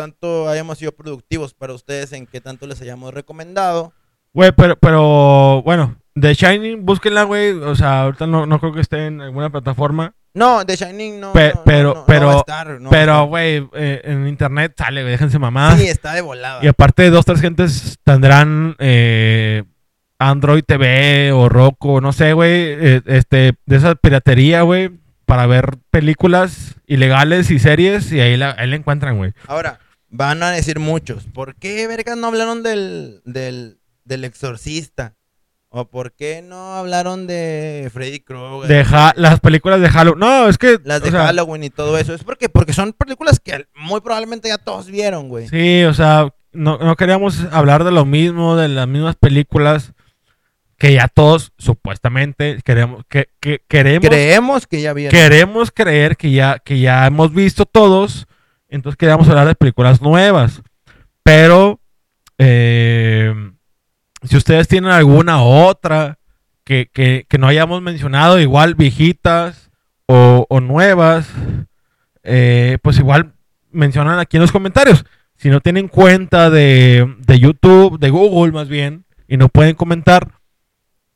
tanto hayamos sido productivos para ustedes, en qué tanto les hayamos recomendado. Güey, pero, pero, bueno, The Shining, búsquenla, güey. O sea, ahorita no, no creo que esté en alguna plataforma. No, The Shining no. Pe- no, no, pero- no, pero- va a estar, pero, güey, eh, en internet sale, güey, déjense mamá. Sí, está de volada. Y aparte, dos, tres gentes tendrán eh, Android TV o Roku, no sé, güey, eh, este, de esa piratería, güey, para ver películas ilegales y series y ahí la, ahí la encuentran, güey. Ahora, van a decir muchos, ¿por qué, vergas, no hablaron del, del, del exorcista? ¿O por qué no hablaron de Freddy Krueger? De las películas de Halloween. No, es que... Las de o sea, Halloween y todo eso. Es porque, porque son películas que muy probablemente ya todos vieron, güey. Sí, o sea, no, no queríamos hablar de lo mismo, de las mismas películas que ya todos supuestamente queremos que, que- queremos Creemos que ya vieron. queremos creer que ya que ya hemos visto todos, entonces queríamos hablar de películas nuevas. Pero eh, si ustedes tienen alguna otra que, que- que no hayamos mencionado, igual viejitas o, nuevas, eh, pues igual mencionan aquí en los comentarios. Si no tienen cuenta de, de YouTube, de Google más bien, y no pueden comentar,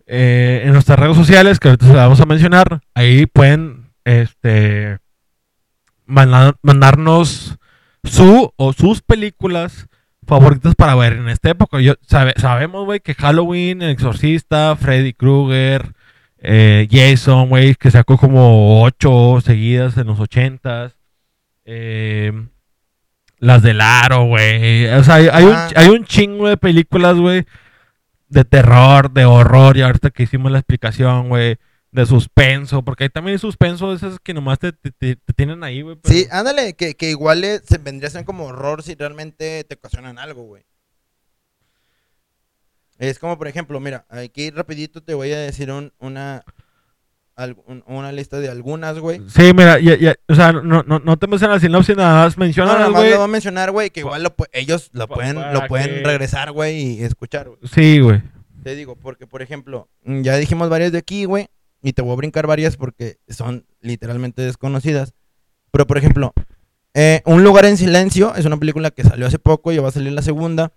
eh, en nuestras redes sociales, que ahorita se las vamos a mencionar, ahí pueden este, mandar- mandarnos su o sus películas favoritas para ver en esta época. Yo, sabe- sabemos, güey, que Halloween, El Exorcista, Freddy Krueger, eh, Jason, güey, que sacó como ocho seguidas en los ochentas. Eh, las de Laro, güey. O sea, hay, hay un, Ah. hay un chingo de películas, güey, de terror, de horror. Y ahorita que hicimos la explicación, güey, de suspenso. Porque hay también suspenso de esas que nomás te, te- te- te tienen ahí, güey. pero- Sí, ándale, que, que igual se vendría a ser como horror si realmente te ocasionan algo, güey. Es como, por ejemplo, mira, aquí rapidito te voy a decir un- una, un- una lista de algunas, güey. Sí, mira, ya, ya, o sea, no, no, no te mencionas la sinopsis, nada más No, mencionas, nada más güey. lo voy a mencionar, güey, que igual lo ellos lo pueden, lo pueden que- regresar, güey, y escuchar, güey. Sí, güey. Te digo, porque, por ejemplo, ya dijimos varias de aquí, güey, y te voy a brincar varias porque son literalmente desconocidas. Pero, por ejemplo, eh, Un lugar en silencio es una película que salió hace poco y va a salir la segunda.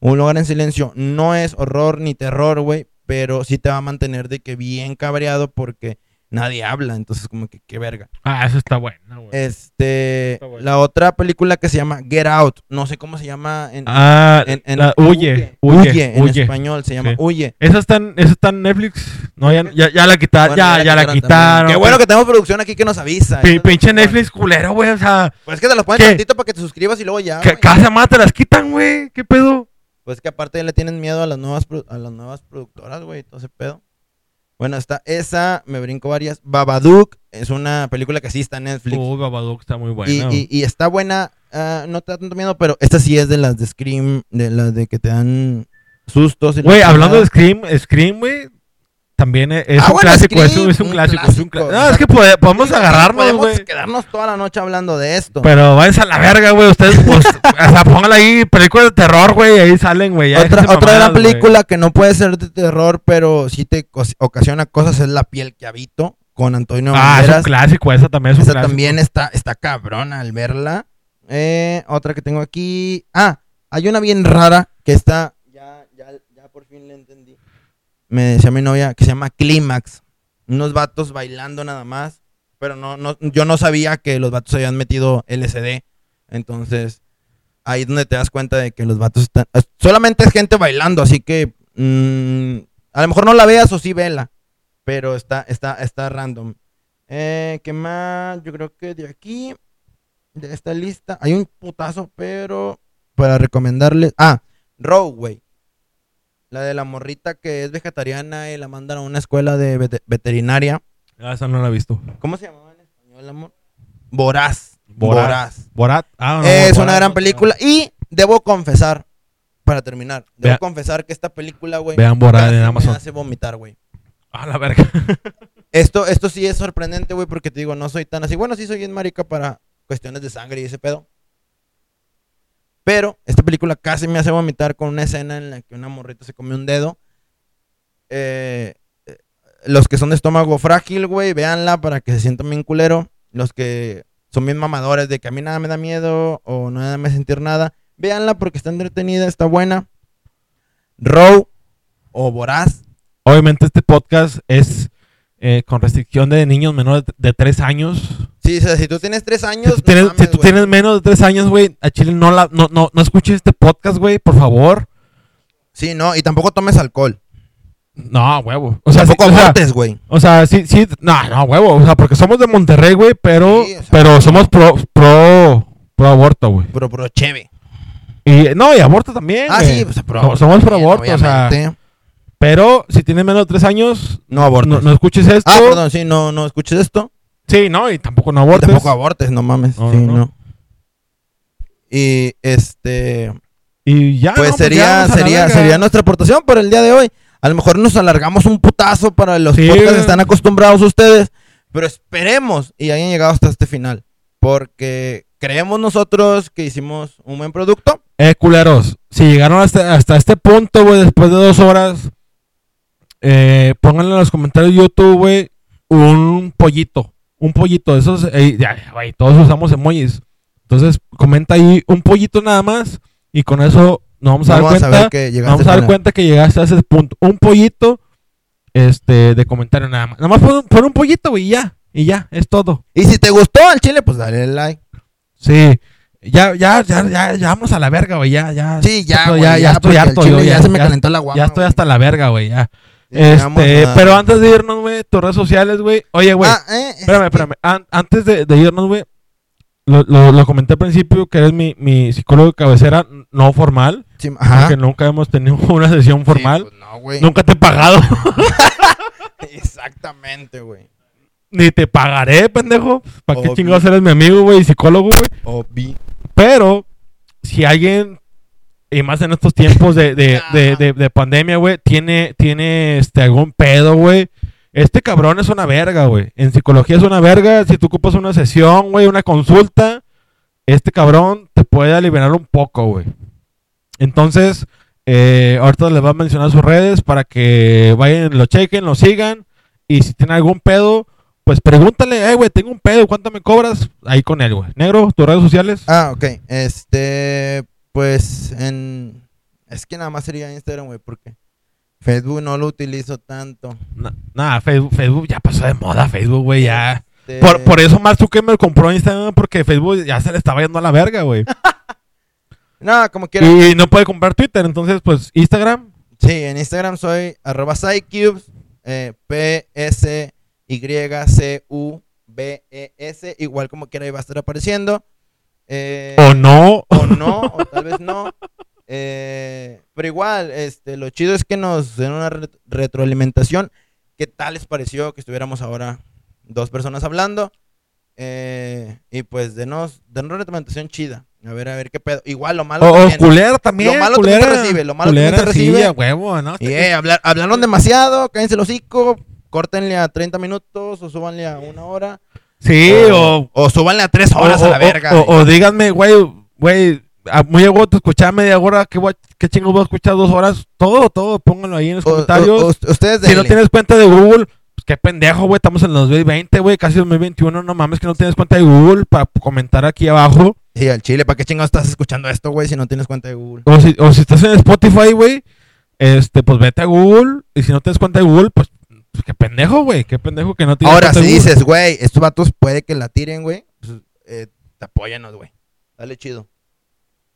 Un lugar en silencio no es horror ni terror, güey, pero sí te va a mantener de que bien cabreado porque nadie habla, entonces como que qué verga. Ah, eso está bueno, güey. Este, bueno. la otra película que se llama Get Out, no sé cómo se llama en, ah, en- en- la- huye, huye, en huye. español se llama Sí. Huye. ¿Esa está en, esa está en Netflix? No, ya, ya, ya la quitaron, Bueno, ya, ya la también. quitaron. Qué bueno que tenemos producción aquí que nos avisa. Es pinche. Netflix culero, güey, o sea, Pues es que te los ponen ¿Qué? tantito para que te suscribas y luego ya. que cada semana te las quitan, güey, ¿qué pedo? Pues que aparte le tienen miedo a las nuevas a las nuevas productoras, güey, todo ese pedo. Bueno, está esa, me brinco varias. Babadook es una película que sí está en Netflix. Uy, Babadook está muy buena. y- y está buena, ah, no te da tanto miedo, pero esta sí es de las de Scream, de las de que te dan sustos. Güey, hablando de. Scream, Scream, güey, también es, Ah, un bueno, clásico, es, un- Scream, es un un clásico, es un clásico. No, es que pode- podemos Sí, agarrarnos, Podemos güey. quedarnos toda la noche hablando de esto. Pero váyanse a la verga, güey. Ustedes, pues, o sea, pónganle ahí películas de terror, güey. Ahí salen, güey. otra otra gran mamadas, güey. película que no puede ser de terror, pero sí te ocasiona cosas es La piel que habito con Antonio Ah, es un clásico. Esa también es un Esa clásico. también está, está cabrona al verla. Eh, otra que tengo aquí. Ah, hay una bien rara que está. Ya, ya, ya por fin le entendí. Me decía mi novia que se llama Clímax. Unos vatos bailando nada más. Pero no, no, yo no sabía que los vatos habían metido LSD. Entonces, ahí es donde te das cuenta de que los vatos están. es- Solamente es gente bailando, así que. mm, a lo mejor no la veas o sí vela. Pero está, está, está random. Eh, ¿Qué más? Yo creo que de aquí, de esta lista, hay un putazo, pero para recomendarles. Ah, Row, güey. La de la morrita que es vegetariana y la mandan a una escuela de vete- veterinaria. Ah, esa no la he visto. ¿Cómo se llamaba en español, amor? Voraz. Borat. Voraz. Borat. Ah, no, es Borat una gran película. Y debo confesar, para terminar, debo Vea- confesar que esta película, güey. Vean Borat en me Amazon. hace vomitar, güey. Ah, la verga. Esto, esto sí es sorprendente, güey, porque te digo, no soy tan así. Bueno, sí soy bien marica para cuestiones de sangre y ese pedo. Pero esta película casi me hace vomitar con una escena en la que una morrita se come un dedo. Eh, eh, los que son de estómago frágil, güey, véanla para que se sientan bien culero. Los que son bien mamadores de que a mí nada me da miedo o nada me sentir nada, véanla porque está entretenida, está buena. Row o Voraz, Obviamente, este podcast es eh, con restricción de niños menores de 3 años. Sí, o sea, si tú tienes tres Si años, tú tienes, no si tú tienes menos de 3 años, güey, a Chile no, la, no, no, no escuches este podcast, güey, por favor. Sí, no, y tampoco tomes alcohol. No, huevo. O sea, tampoco abortes, güey. O sea, sí, sí, no, no, huevo, o sea, porque somos de Monterrey, güey, pero, Sí, o sea, pero somos pro, pro, pro aborto, güey. Pero, pero cheve. Y, no, y aborto también, Ah, sí, pues, pro aborto somos pro aborto, o sea, pero si tienes menos de tres años, No abortes. no, no escuches esto. ah, perdón, sí, no, no escuches esto. Sí, no, y tampoco no Y abortes. tampoco abortes, no mames. No, sí, no. Y este, Y ya, pues no, sería, ya sería, sería nuestra aportación por el día de hoy. A lo mejor nos alargamos un putazo para los Sí, podcasts están acostumbrados ustedes, pero esperemos y hayan llegado hasta este final, porque creemos nosotros que hicimos un buen producto. Eh, culeros, si llegaron hasta, hasta este punto, güey, después de dos horas, eh, pónganle en los comentarios de YouTube, güey, un pollito. Un pollito. Esos, eh, ya, todos usamos emojis. Entonces, comenta ahí un pollito nada más y con eso nos vamos a dar a cuenta. ver que llegaste Vamos a dar cuenta que llegaste a ese punto. Un pollito este, de comentario nada más. Nada más pon, pon un pollito, güey, y ya. Y ya, es todo. Y si te gustó el chile, pues dale like. Sí. Ya, ya, ya, ya, ya vamos a la verga, güey. Ya, ya. Sí, ya, esto- güey, ya, ya estoy harto, chile yo, ya ya, se me ya- calentó la guama, Ya estoy hasta la verga, güey, ya. Este, a- pero antes de irnos, güey, tus redes sociales, güey. Oye, güey, Ah, eh, espérame, este, espérame. An- antes de, de irnos, güey, lo, lo, lo comenté al principio que eres mi, mi psicólogo de cabecera no formal. sí, ajá. Porque nunca hemos tenido una sesión formal. Sí, pues, no. Nunca te he pagado. Exactamente, güey. Ni te pagaré, pendejo. ¿Para qué chingados eres mi amigo, güey? Psicólogo, güey. Pero, si alguien, y más en estos tiempos de, de, de, de- de pandemia, güey, tiene, tiene este, algún pedo, güey. Este cabrón es una verga, güey. En psicología es una verga. Si tú ocupas una sesión, güey, una consulta, este cabrón te puede aliviar un poco, güey. Entonces, eh, ahorita les va a mencionar sus redes para que vayan, lo chequen, lo sigan. Y si tienen algún pedo, pues pregúntale, eh, güey, tengo un pedo, ¿cuánto me cobras? Ahí con él, güey. Negro, tus redes sociales. Ah, ok. Este, pues en... Es que nada más sería Instagram, güey, porque Facebook no lo utilizo tanto. Na- Nada, Facebook, Facebook ya pasó de moda, Facebook, güey, ya. Este, Por, por eso Mark Zuckerberg compró Instagram, porque Facebook ya se le estaba yendo a la verga, güey. No, como quiera. y no puede comprar Twitter, entonces, pues, Instagram. Sí, en Instagram soy arroba Psycubes, eh, P-S-Y-C-U-B-E-S, E igual como quiera ahí va a estar apareciendo. Eh, o no. o no, o tal vez no. Eh, pero igual, este, lo chido es que nos den una re- retroalimentación. ¿Qué tal les pareció que estuviéramos ahora dos personas hablando? Eh, y pues denos, denos retroalimentación chida. A ver, a ver qué pedo. Igual lo malo O, o también. culera también. Lo malo también culera. se recibe, lo malo también Culera, se recibe. Sí, a huevo, ¿no? Y, eh, hablar, hablaron demasiado, cállense el hocico, córtenle a 30 minutos o súbanle a una hora. Sí, o... o súbanle a tres horas o- a la verga. O, o díganme, güey, güey, muy a te escuchaba media hora, ¿qué, qué chingos voy a escuchar dos horas? Todo, todo, pónganlo ahí en los comentarios. ustedes Si no tienes cuenta de Google, pues qué pendejo, güey. Estamos en el 2020, güey, casi 2021. No mames que no tienes cuenta de Google para comentar aquí abajo. Sí, al chile, ¿para qué chingados estás escuchando esto, güey, si no tienes cuenta de Google? O si, o si estás en Spotify, güey, este, pues vete a Google. Y si no tienes cuenta de Google, pues, pues qué pendejo, güey. Qué pendejo que no tienes Ahora, si dices, güey, estos vatos puede que la tiren, güey, pues, eh, te apóyanos, güey. Dale chido.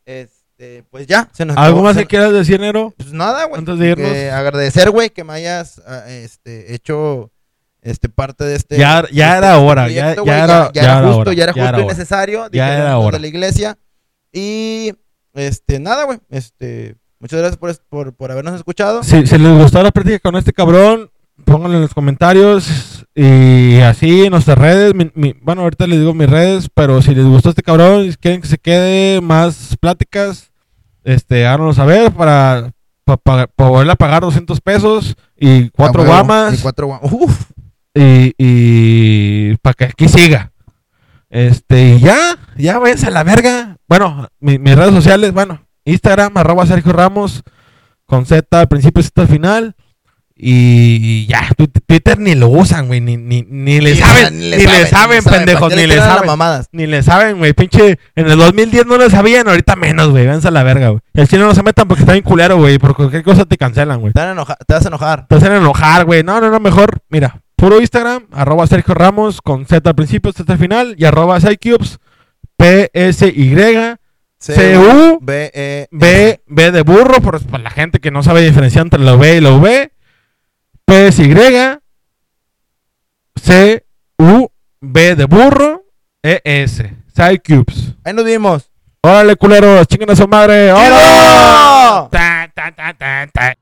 Este, pues ya, se nos ¿Algo acabó- más se- que quieras decir, Nero? Pues nada, güey. Antes de irnos. que agradecer, güey, que me hayas ah, este, hecho este, parte de este. Ya- ya este- era hora, proyecto, ya- ya era- ya ya era justo, ya era ya justo era y hora. necesario. Ya era hora. de la iglesia. Y este, nada, güey. Este, muchas gracias por, por, por habernos escuchado. Si, si les gustó la práctica con este cabrón, pónganlo en los comentarios y así en nuestras redes. mi- mi- bueno, ahorita les digo mis redes, pero si les gustó este cabrón y quieren que se quede más pláticas, este, háganoslo saber para, para, para, poderle pagar 200 pesos y cuatro A huevo, guamas Y cuatro guamas. Uf. y, y para que aquí siga. Este, y ya, ya váyanse a la verga. Bueno, mi- mis redes sociales, bueno, Instagram, arroba Sergio Ramos, con Z al principio y Z al final. Y ya, Twitter, ni lo usan, güey, ni, ni, ni le saben, ni le saben, ¿para pendejos, ni le saben. Ni le saben, güey, pinche, en el 2010 no le sabían, ahorita menos, güey, váyanse a la verga, güey. El chino no se metan porque está bien culero, güey, por cualquier cosa te cancelan, güey. Te, van a enojar- te vas a enojar. Te hacen enojar, güey. No, no, no, mejor. Mira, puro Instagram, arroba Sergio Ramos con Z al principio, Z al final, y arroba Psycubes, P-S-Y, C-U, B, E, B, B de burro, por, la gente que no sabe diferenciar entre la B y la V, P-S-Y, C-U, B de burro, E-S, Psycubes. Ahí nos vimos. Órale, culeros, chinguen a su madre. ¡Órale! ¡Chido! Ta, ta, ta, ta, ta.